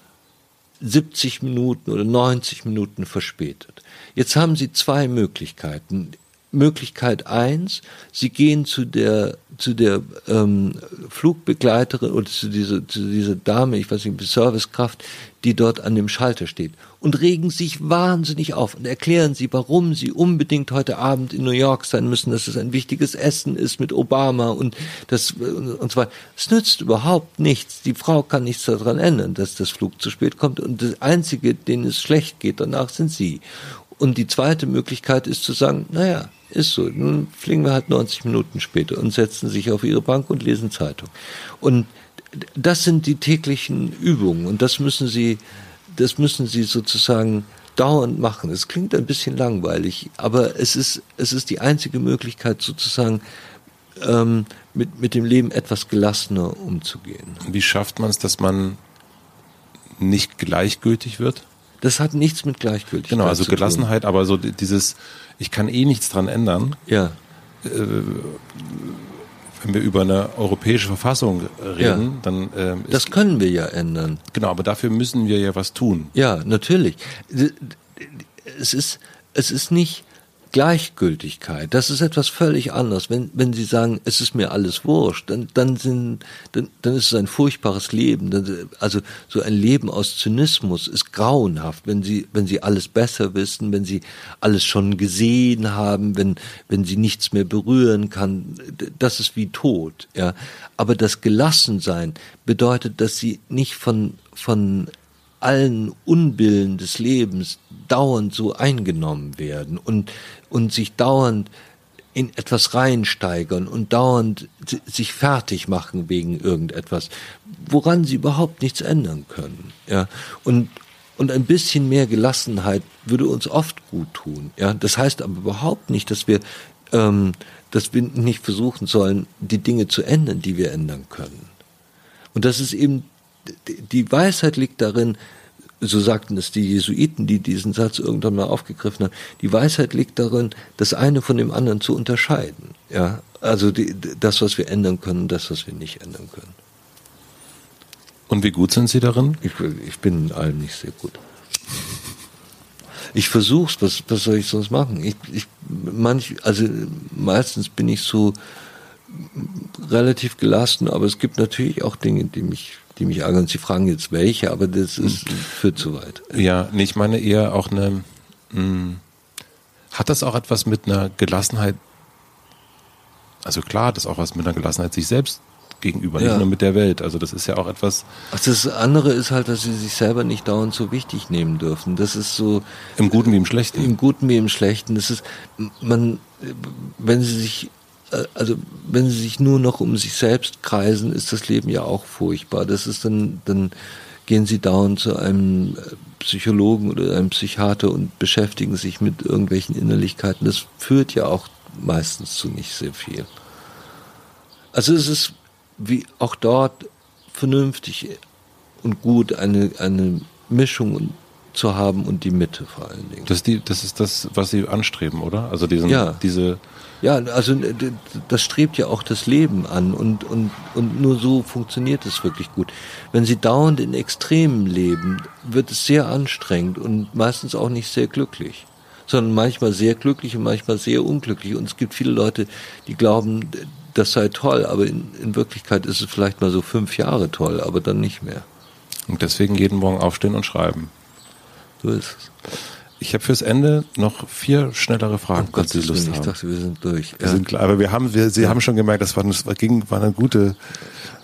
70 Minuten oder 90 Minuten verspätet. Jetzt haben Sie zwei Möglichkeiten. Möglichkeit eins, Sie gehen zu der zu der ähm, Flugbegleiterin oder zu dieser, zu dieser Dame, ich weiß nicht, Servicekraft, die dort an dem Schalter steht und regen sich wahnsinnig auf und erklären sie, warum sie unbedingt heute Abend in New York sein müssen, dass es ein wichtiges Essen ist mit Obama und das und zwar es nützt überhaupt nichts. Die Frau kann nichts daran ändern, dass das Flug zu spät kommt und das einzige, denen es schlecht geht, danach sind sie. Und die zweite Möglichkeit ist zu sagen, naja, ist so. Nun fliegen wir halt 90 Minuten später und setzen sich auf ihre Bank und lesen Zeitung. Und das sind die täglichen Übungen und das müssen sie, das müssen sie sozusagen dauernd machen. Es klingt ein bisschen langweilig, aber es ist, es ist die einzige Möglichkeit sozusagen, ähm, mit, mit dem Leben etwas gelassener umzugehen. Wie schafft man es, dass man nicht gleichgültig wird? Das hat nichts mit Gleichgültigkeit Genau, also Gelassenheit, aber so dieses, ich kann eh nichts dran ändern. Ja. Äh, wenn wir über eine europäische Verfassung reden, ja. dann äh, das können wir ja ändern. Genau, aber dafür müssen wir ja was tun. Ja, natürlich. Es ist es ist nicht Gleichgültigkeit, das ist etwas völlig anderes. Wenn, wenn Sie sagen, es ist mir alles wurscht, dann, dann, sind, dann, dann ist es ein furchtbares Leben. Also so ein Leben aus Zynismus ist grauenhaft, wenn Sie, wenn Sie alles besser wissen, wenn Sie alles schon gesehen haben, wenn, wenn Sie nichts mehr berühren kann. Das ist wie tot. Ja. Aber das Gelassensein bedeutet, dass Sie nicht von, von allen Unbillen des Lebens dauernd so eingenommen werden und, und sich dauernd in etwas reinsteigern und dauernd sich fertig machen wegen irgendetwas, woran sie überhaupt nichts ändern können. Ja, und und ein bisschen mehr Gelassenheit würde uns oft gut tun. Ja, das heißt aber überhaupt nicht, dass wir ähm, dass wir nicht versuchen sollen, die Dinge zu ändern, die wir ändern können. Und das ist eben die Weisheit liegt darin, so sagten es die Jesuiten, die diesen Satz irgendwann mal aufgegriffen haben, die Weisheit liegt darin, das eine von dem anderen zu unterscheiden. Ja, also die, das, was wir ändern können, das, was wir nicht ändern können. Und wie gut sind Sie darin? Ich, ich bin in allem nicht sehr gut. Ich versuch's, was, was soll ich sonst machen? Ich, ich, manch, also meistens bin ich so relativ gelassen, aber es gibt natürlich auch Dinge, die mich die mich ärgern. Sie fragen jetzt welche, aber das ist, führt zu weit. Ja, nee, ich meine eher auch eine, mh, hm, hat das auch etwas mit einer Gelassenheit, also klar, hat das auch was mit einer Gelassenheit sich selbst gegenüber, ja. nicht nur mit der Welt. Also das ist ja auch etwas. Ach, das andere ist halt, dass sie sich selber nicht dauernd so wichtig nehmen dürfen. Das ist so. Im Guten wie im Schlechten. Im Guten wie im Schlechten. Das ist, man, wenn sie sich also wenn sie sich nur noch um sich selbst kreisen, ist das Leben ja auch furchtbar. Das ist dann, dann gehen sie dauernd zu einem Psychologen oder einem Psychiater und beschäftigen sich mit irgendwelchen Innerlichkeiten. Das führt ja auch meistens zu nicht sehr viel. Also es ist wie auch dort vernünftig und gut eine, eine Mischung zu haben und die Mitte vor allen Dingen. Das, die, das ist das, was Sie anstreben, oder? Also diesen, ja. diese ja, also das strebt ja auch das Leben an und, und, und nur so funktioniert es wirklich gut. Wenn Sie dauernd in Extremen leben, wird es sehr anstrengend und meistens auch nicht sehr glücklich, sondern manchmal sehr glücklich und manchmal sehr unglücklich. Und es gibt viele Leute, die glauben, das sei toll, aber in, in Wirklichkeit ist es vielleicht mal so fünf Jahre toll, aber dann nicht mehr. Und deswegen jeden Morgen aufstehen und schreiben. So ist es. Ich habe fürs Ende noch vier schnellere Fragen, oh Gott, Sie Lust haben. Ich dachte, wir sind durch. Wir ja. sind klar, aber wir haben, wir, Sie ja. haben schon gemerkt, das war, das ging, war eine gute.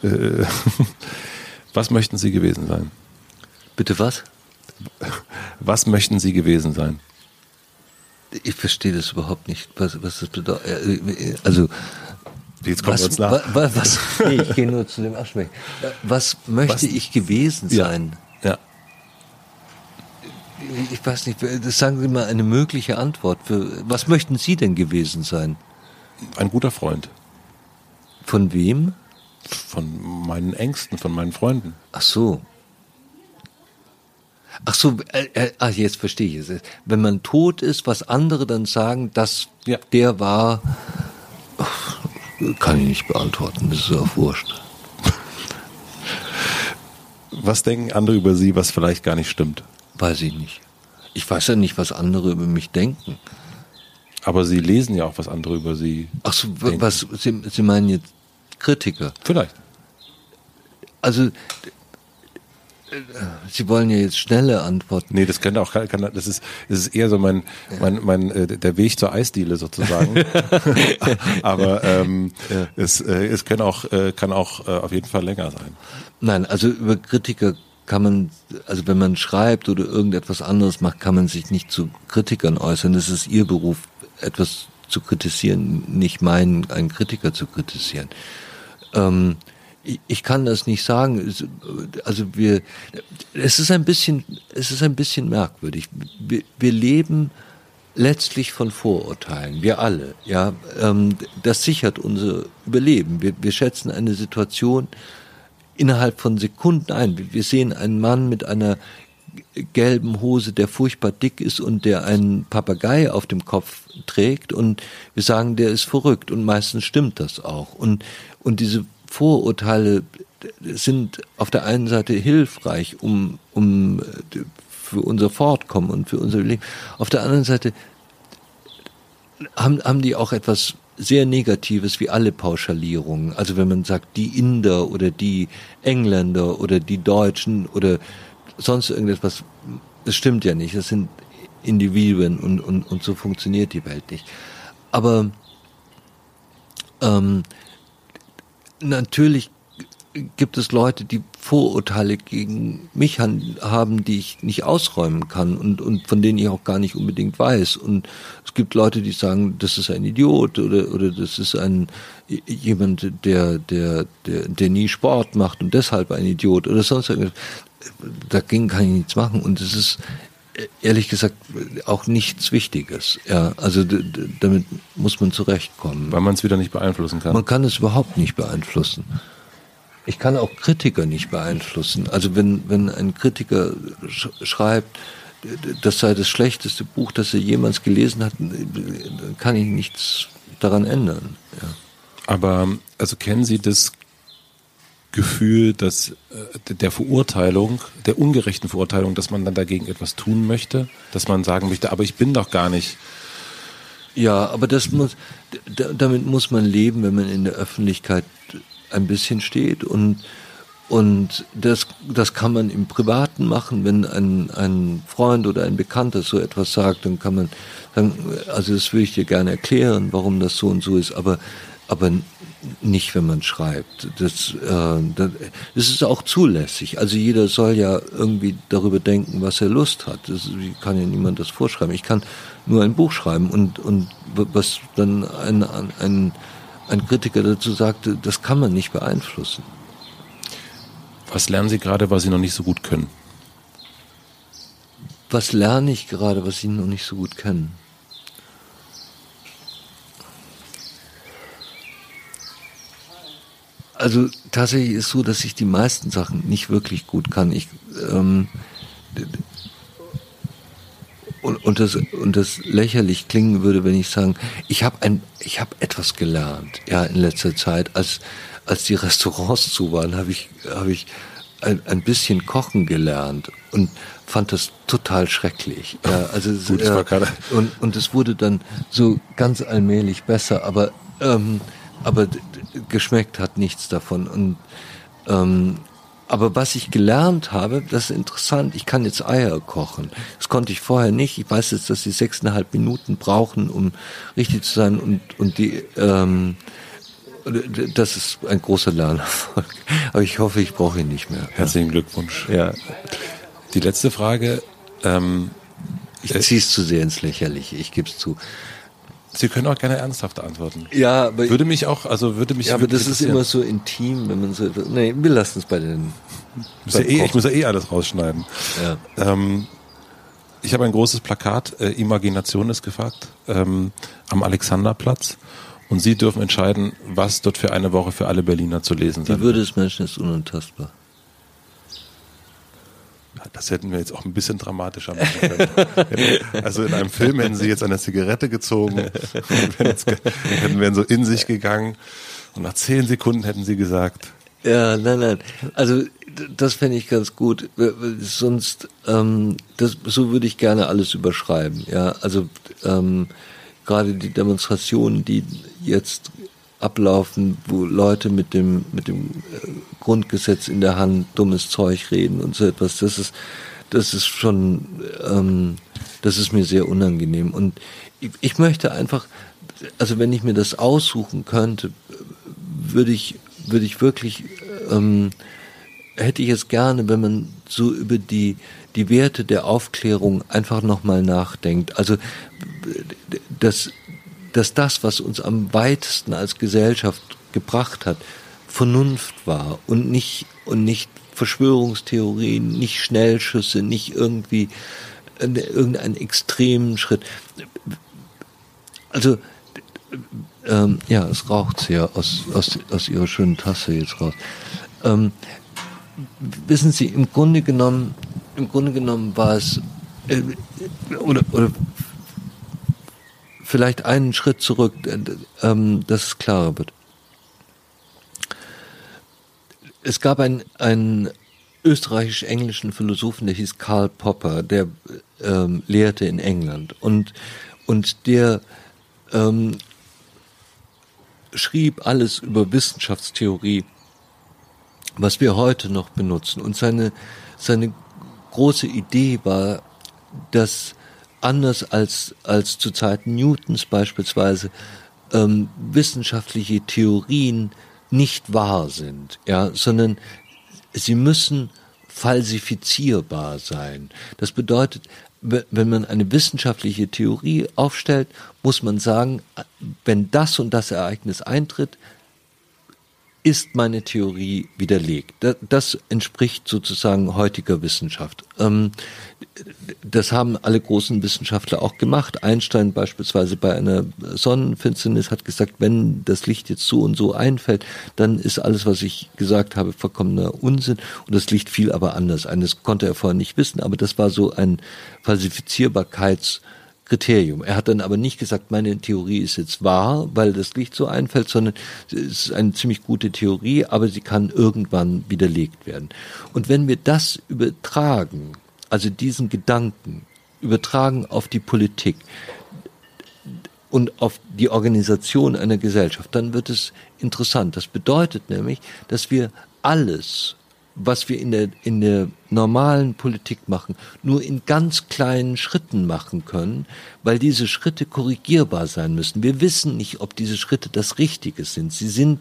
Äh, was möchten Sie gewesen sein? Bitte was? Was möchten Sie gewesen sein? Ich verstehe das überhaupt nicht. Was, was das bedeutet? Äh, äh, also Jetzt kommt was, uns nach. Was, was, nee, ich gehe nur zu dem Aschmeck. Was möchte was? ich gewesen sein? Ja. Ich weiß nicht, sagen Sie mal eine mögliche Antwort. Für, was möchten Sie denn gewesen sein? Ein guter Freund. Von wem? Von meinen Ängsten, von meinen Freunden. Ach so. Ach so, äh, äh, ach, jetzt verstehe ich es. Wenn man tot ist, was andere dann sagen, dass ja. der war, ach, kann ich nicht beantworten, das ist auch wurscht. Was denken andere über Sie, was vielleicht gar nicht stimmt? Weiß ich nicht. Ich weiß ja nicht, was andere über mich denken. Aber Sie lesen ja auch, was andere über Sie. Ach so, denken. was Sie, Sie meinen jetzt Kritiker? Vielleicht. Also Sie wollen ja jetzt schnelle Antworten. Nee, das kann auch, kann, das ist, das ist eher so mein, mein, mein, äh, der Weg zur Eisdiele sozusagen. Aber ähm, ja. es, äh, es kann auch, äh, kann auch äh, auf jeden Fall länger sein. Nein, also über Kritiker kann man, also wenn man schreibt oder irgendetwas anderes macht, kann man sich nicht zu Kritikern äußern. Es ist ihr Beruf, etwas zu kritisieren, nicht meinen, einen Kritiker zu kritisieren. Ähm, ich, kann das nicht sagen. Also wir, es ist ein bisschen, es ist ein bisschen merkwürdig. Wir, wir leben letztlich von Vorurteilen. Wir alle, ja. Ähm, das sichert unser Überleben. Wir, wir schätzen eine Situation innerhalb von Sekunden ein. Wir sehen einen Mann mit einer gelben Hose, der furchtbar dick ist und der einen Papagei auf dem Kopf trägt und wir sagen, der ist verrückt und meistens stimmt das auch. Und, und diese Vorurteile sind auf der einen Seite hilfreich, um, um für unser Fortkommen und für unser Leben. Auf der anderen Seite haben, haben die auch etwas sehr Negatives wie alle Pauschalierungen. Also wenn man sagt, die Inder oder die Engländer oder die Deutschen oder sonst irgendetwas, das stimmt ja nicht. Das sind Individuen und, und, und so funktioniert die Welt nicht. Aber ähm, natürlich gibt es Leute, die Vorurteile gegen mich haben, die ich nicht ausräumen kann und, und von denen ich auch gar nicht unbedingt weiß. Und es gibt Leute, die sagen, das ist ein Idiot oder, oder das ist ein jemand, der, der, der, der nie Sport macht und deshalb ein Idiot oder sonst irgendwas. Dagegen kann ich nichts machen. Und es ist ehrlich gesagt auch nichts Wichtiges. Ja, also damit muss man zurechtkommen. Weil man es wieder nicht beeinflussen kann. Man kann es überhaupt nicht beeinflussen. Ich kann auch Kritiker nicht beeinflussen. Also wenn, wenn ein Kritiker sch schreibt, das sei das schlechteste Buch, das er jemals gelesen hat, dann kann ich nichts daran ändern. Ja. Aber also kennen Sie das Gefühl, dass äh, der Verurteilung, der ungerechten Verurteilung, dass man dann dagegen etwas tun möchte, dass man sagen möchte, aber ich bin doch gar nicht. Ja, aber das muss, damit muss man leben, wenn man in der Öffentlichkeit ein bisschen steht und und das, das kann man im Privaten machen, wenn ein, ein Freund oder ein Bekannter so etwas sagt, dann kann man sagen, also das würde ich dir gerne erklären, warum das so und so ist, aber, aber nicht, wenn man schreibt. Das, äh, das, das ist auch zulässig. Also jeder soll ja irgendwie darüber denken, was er Lust hat. Das kann ja niemand das vorschreiben. Ich kann nur ein Buch schreiben und, und was dann ein, ein ein Kritiker dazu sagte, das kann man nicht beeinflussen. Was lernen Sie gerade, was Sie noch nicht so gut können? was lerne ich gerade, was Sie noch nicht so gut kennen? Also tatsächlich ist so, dass ich die meisten Sachen nicht wirklich gut kann. Ich ähm, und, und, das, und das lächerlich klingen würde, wenn ich sagen, ich habe ein, ich habe etwas gelernt, ja, in letzter Zeit, als als die Restaurants zu waren, habe ich habe ich ein, ein bisschen kochen gelernt und fand das total schrecklich. Ja, also Gut, äh, und und es wurde dann so ganz allmählich besser, aber ähm, aber geschmeckt hat nichts davon und ähm, aber was ich gelernt habe, das ist interessant, ich kann jetzt Eier kochen. Das konnte ich vorher nicht. Ich weiß jetzt, dass sie sechseinhalb Minuten brauchen, um richtig zu sein und, und die, ähm, das ist ein großer Lernerfolg. Aber ich hoffe, ich brauche ihn nicht mehr. Herzlichen Glückwunsch. Ja. Die letzte Frage. Ähm, ich ziehe es zu sehr ins Lächerliche, ich gebe es zu. Sie können auch gerne ernsthaft antworten. Ja, aber würde mich auch, also würde mich. Ja, aber das ist immer so intim, wenn man so. Nee, wir lassen es bei den. Ja eh, ich muss ja eh alles rausschneiden. Ja. Ähm, ich habe ein großes Plakat, äh, Imagination ist gefragt, ähm, am Alexanderplatz. Und Sie dürfen entscheiden, was dort für eine Woche für alle Berliner zu lesen sein Die Würde des Menschen ist unantastbar. Das hätten wir jetzt auch ein bisschen dramatischer machen können. also in einem Film hätten sie jetzt eine Zigarette gezogen, hätten wären so in sich gegangen und nach zehn Sekunden hätten sie gesagt. Ja, nein, nein. Also das fände ich ganz gut. Sonst, ähm, das, so würde ich gerne alles überschreiben. Ja, also ähm, gerade die Demonstrationen, die jetzt ablaufen, wo Leute mit dem, mit dem äh, Grundgesetz in der Hand dummes Zeug reden und so etwas, das ist, das ist schon, ähm, das ist mir sehr unangenehm. Und ich, ich möchte einfach, also wenn ich mir das aussuchen könnte, würde ich, würde ich wirklich, ähm, hätte ich es gerne, wenn man so über die, die Werte der Aufklärung einfach nochmal nachdenkt. Also, das, dass das, was uns am weitesten als Gesellschaft gebracht hat, Vernunft war und nicht, und nicht Verschwörungstheorien, nicht Schnellschüsse, nicht irgendwie irgendeinen extremen Schritt. Also, ähm, ja, es raucht sehr aus, aus, aus ihrer schönen Tasse jetzt raus. Ähm, wissen Sie, im Grunde genommen, im Grunde genommen war es, äh, oder, oder vielleicht einen Schritt zurück, äh, ähm, dass es klarer wird. Es gab einen, einen österreichisch-englischen Philosophen, der hieß Karl Popper, der ähm, lehrte in England und, und der ähm, schrieb alles über Wissenschaftstheorie, was wir heute noch benutzen. Und seine, seine große Idee war, dass anders als, als zu Zeiten Newtons beispielsweise ähm, wissenschaftliche Theorien nicht wahr sind, ja, sondern sie müssen falsifizierbar sein. Das bedeutet, wenn man eine wissenschaftliche Theorie aufstellt, muss man sagen, wenn das und das Ereignis eintritt, ist meine Theorie widerlegt. Das entspricht sozusagen heutiger Wissenschaft. Ähm, das haben alle großen Wissenschaftler auch gemacht. Einstein beispielsweise bei einer Sonnenfinsternis hat gesagt, wenn das Licht jetzt so und so einfällt, dann ist alles, was ich gesagt habe, vollkommener Unsinn. Und das Licht fiel aber anders ein. Das konnte er vorher nicht wissen, aber das war so ein Falsifizierbarkeits- Kriterium. Er hat dann aber nicht gesagt, meine Theorie ist jetzt wahr, weil das Licht so einfällt, sondern es ist eine ziemlich gute Theorie, aber sie kann irgendwann widerlegt werden. Und wenn wir das übertragen, also diesen Gedanken übertragen auf die Politik und auf die Organisation einer Gesellschaft, dann wird es interessant. Das bedeutet nämlich, dass wir alles, was wir in der, in der normalen Politik machen, nur in ganz kleinen Schritten machen können, weil diese Schritte korrigierbar sein müssen. Wir wissen nicht, ob diese Schritte das Richtige sind. Sie sind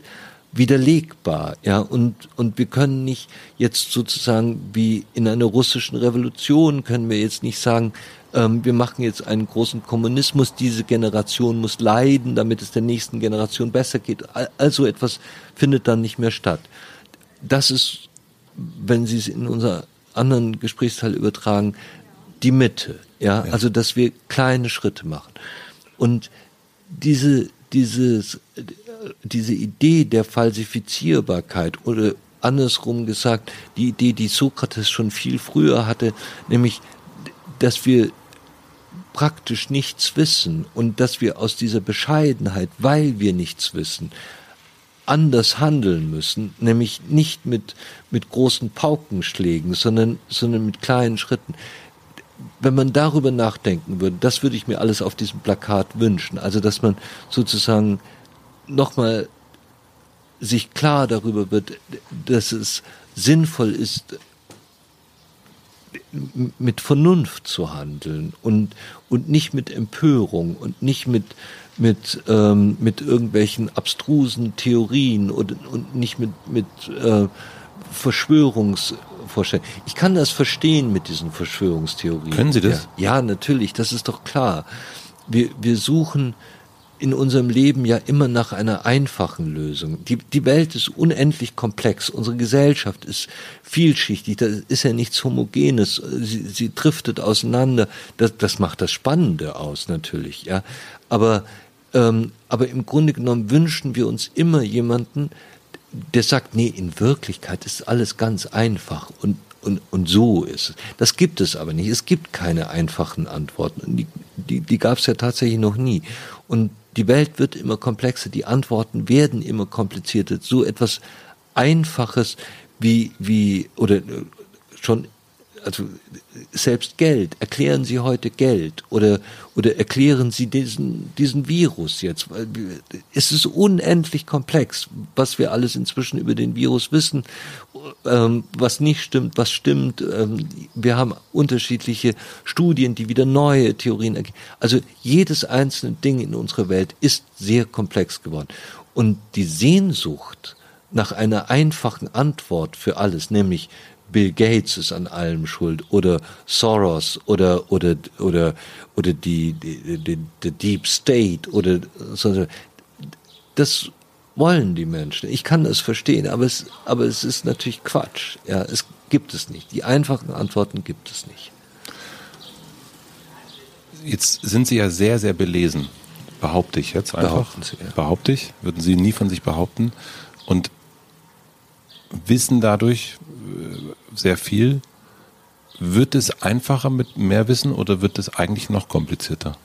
widerlegbar, ja, und, und wir können nicht jetzt sozusagen wie in einer russischen Revolution können wir jetzt nicht sagen, ähm, wir machen jetzt einen großen Kommunismus, diese Generation muss leiden, damit es der nächsten Generation besser geht. Also etwas findet dann nicht mehr statt. Das ist wenn Sie es in unser anderen Gesprächsteil übertragen, die Mitte, ja, ja. also dass wir kleine Schritte machen. Und diese, dieses, diese Idee der Falsifizierbarkeit oder andersrum gesagt, die Idee, die Sokrates schon viel früher hatte, nämlich, dass wir praktisch nichts wissen und dass wir aus dieser Bescheidenheit, weil wir nichts wissen, anders handeln müssen, nämlich nicht mit, mit großen Paukenschlägen, sondern, sondern mit kleinen Schritten. Wenn man darüber nachdenken würde, das würde ich mir alles auf diesem Plakat wünschen. Also, dass man sozusagen nochmal sich klar darüber wird, dass es sinnvoll ist, mit Vernunft zu handeln und, und nicht mit Empörung und nicht mit, mit, ähm, mit irgendwelchen abstrusen Theorien und, und nicht mit, mit äh, Verschwörungsvorstellungen. Ich kann das verstehen mit diesen Verschwörungstheorien. Können Sie das? Ja, ja natürlich, das ist doch klar. Wir, wir suchen in unserem Leben ja immer nach einer einfachen Lösung. Die, die Welt ist unendlich komplex, unsere Gesellschaft ist vielschichtig, da ist ja nichts Homogenes, sie, sie driftet auseinander, das, das macht das Spannende aus natürlich, ja. Aber, ähm, aber im Grunde genommen wünschen wir uns immer jemanden, der sagt, nee, in Wirklichkeit ist alles ganz einfach und und, und so ist es. Das gibt es aber nicht. Es gibt keine einfachen Antworten. Die, die, die gab es ja tatsächlich noch nie. Und die Welt wird immer komplexer, die Antworten werden immer komplizierter. So etwas Einfaches wie, wie, oder äh, schon, also selbst Geld. Erklären Sie heute Geld oder, oder erklären Sie diesen, diesen Virus jetzt. Es ist unendlich komplex, was wir alles inzwischen über den Virus wissen, ähm, was nicht stimmt, was stimmt. Ähm, wir haben unterschiedliche Studien, die wieder neue Theorien ergeben. Also jedes einzelne Ding in unserer Welt ist sehr komplex geworden. Und die Sehnsucht nach einer einfachen Antwort für alles, nämlich Bill Gates ist an allem schuld oder Soros oder oder oder oder die die, die, die Deep State oder so das wollen die Menschen. Ich kann das verstehen, aber es aber es ist natürlich Quatsch. Ja, es gibt es nicht. Die einfachen Antworten gibt es nicht. Jetzt sind Sie ja sehr sehr belesen, behaupte ich jetzt einfach. Behaupten Sie, ja. Behaupte ich, würden Sie nie von sich behaupten und wissen dadurch sehr viel. Wird es einfacher mit mehr Wissen oder wird es eigentlich noch komplizierter?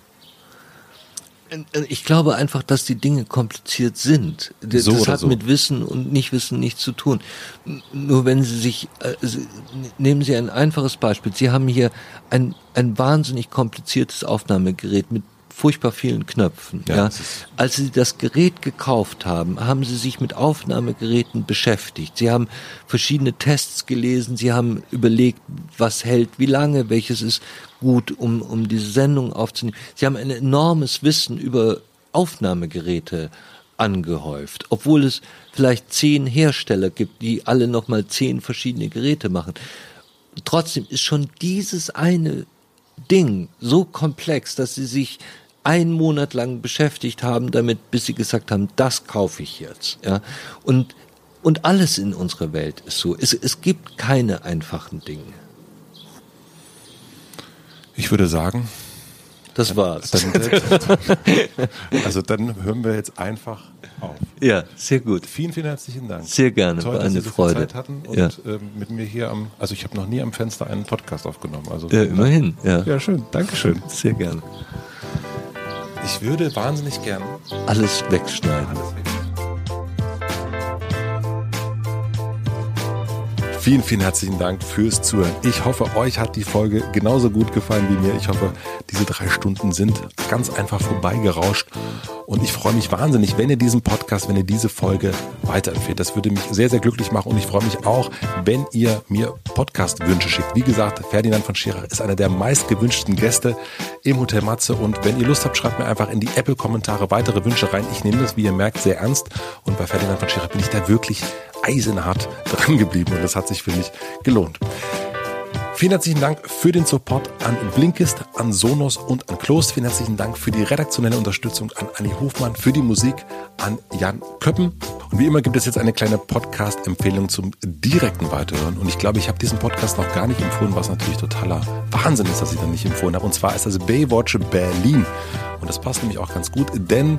Ich glaube einfach, dass die Dinge kompliziert sind. Das so hat so. mit Wissen und Nichtwissen nichts zu tun. Nur wenn Sie sich, äh, nehmen Sie ein einfaches Beispiel. Sie haben hier ein, ein wahnsinnig kompliziertes Aufnahmegerät mit furchtbar vielen Knöpfen. Ja, ja. Als sie das Gerät gekauft haben, haben sie sich mit Aufnahmegeräten beschäftigt. Sie haben verschiedene Tests gelesen, sie haben überlegt, was hält, wie lange, welches ist gut, um, um diese Sendung aufzunehmen. Sie haben ein enormes Wissen über Aufnahmegeräte angehäuft, obwohl es vielleicht zehn Hersteller gibt, die alle nochmal zehn verschiedene Geräte machen. Trotzdem ist schon dieses eine Ding so komplex, dass sie sich einen Monat lang beschäftigt haben damit, bis sie gesagt haben, das kaufe ich jetzt. Ja? Und, und alles in unserer Welt ist so. Es, es gibt keine einfachen Dinge. Ich würde sagen, das war's. Dann, also dann hören wir jetzt einfach auf. Ja, sehr gut. Vielen, vielen herzlichen Dank. Sehr gerne, Toll, war eine dass Sie Freude. So Zeit hatten und ja. ähm, mit mir hier am, also ich habe noch nie am Fenster einen Podcast aufgenommen. Also ja, immerhin. Ja. ja, schön. Dankeschön. Sehr gerne. Ich würde wahnsinnig gern alles wegschneiden. Alles wegschneiden. Vielen, vielen herzlichen Dank fürs Zuhören. Ich hoffe, euch hat die Folge genauso gut gefallen wie mir. Ich hoffe, diese drei Stunden sind ganz einfach vorbeigerauscht. Und ich freue mich wahnsinnig, wenn ihr diesen Podcast, wenn ihr diese Folge weiterempfehlt. Das würde mich sehr, sehr glücklich machen. Und ich freue mich auch, wenn ihr mir Podcast-Wünsche schickt. Wie gesagt, Ferdinand von Schirach ist einer der meistgewünschten Gäste im Hotel Matze. Und wenn ihr Lust habt, schreibt mir einfach in die Apple-Kommentare weitere Wünsche rein. Ich nehme das, wie ihr merkt, sehr ernst. Und bei Ferdinand von Schirach bin ich da wirklich eisenhart dran geblieben. Und das hat sich für mich gelohnt. Vielen herzlichen Dank für den Support an Blinkist, an Sonos und an Klos. Vielen herzlichen Dank für die redaktionelle Unterstützung an Anni Hofmann, für die Musik an Jan Köppen. Und wie immer gibt es jetzt eine kleine Podcast-Empfehlung zum direkten Weiterhören. Und ich glaube, ich habe diesen Podcast noch gar nicht empfohlen, was natürlich totaler Wahnsinn ist, dass ich dann nicht empfohlen habe. Und zwar ist das Baywatch Berlin. Und das passt nämlich auch ganz gut, denn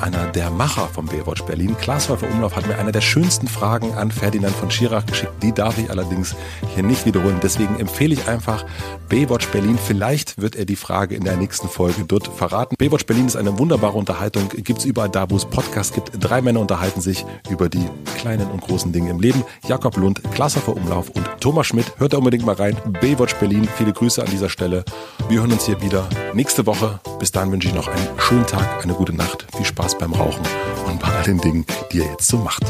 einer der Macher vom Baywatch Berlin, Klaas Häufer Umlauf, hat mir eine der schönsten Fragen an Ferdinand von Schirach geschickt. Die darf ich allerdings hier nicht wiederholen. Deswegen empfehle ich einfach Baywatch Berlin. Vielleicht wird er die Frage in der nächsten Folge dort verraten. Baywatch Berlin ist eine wunderbare Unterhaltung. Gibt es überall da, wo es Podcasts gibt. Drei Männer unterhalten sich über die kleinen und großen Dinge im Leben. Jakob Lund, Klaas Häufer Umlauf und Thomas Schmidt. Hört da unbedingt mal rein. Baywatch Berlin. Viele Grüße an dieser Stelle. Wir hören uns hier wieder nächste Woche. Bis dahin wünsche ich noch einen schönen Tag, eine gute Nacht. Viel Spaß beim Rauchen und bei all den Dingen, die ihr jetzt so macht.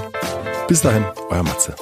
Bis dahin, euer Matze.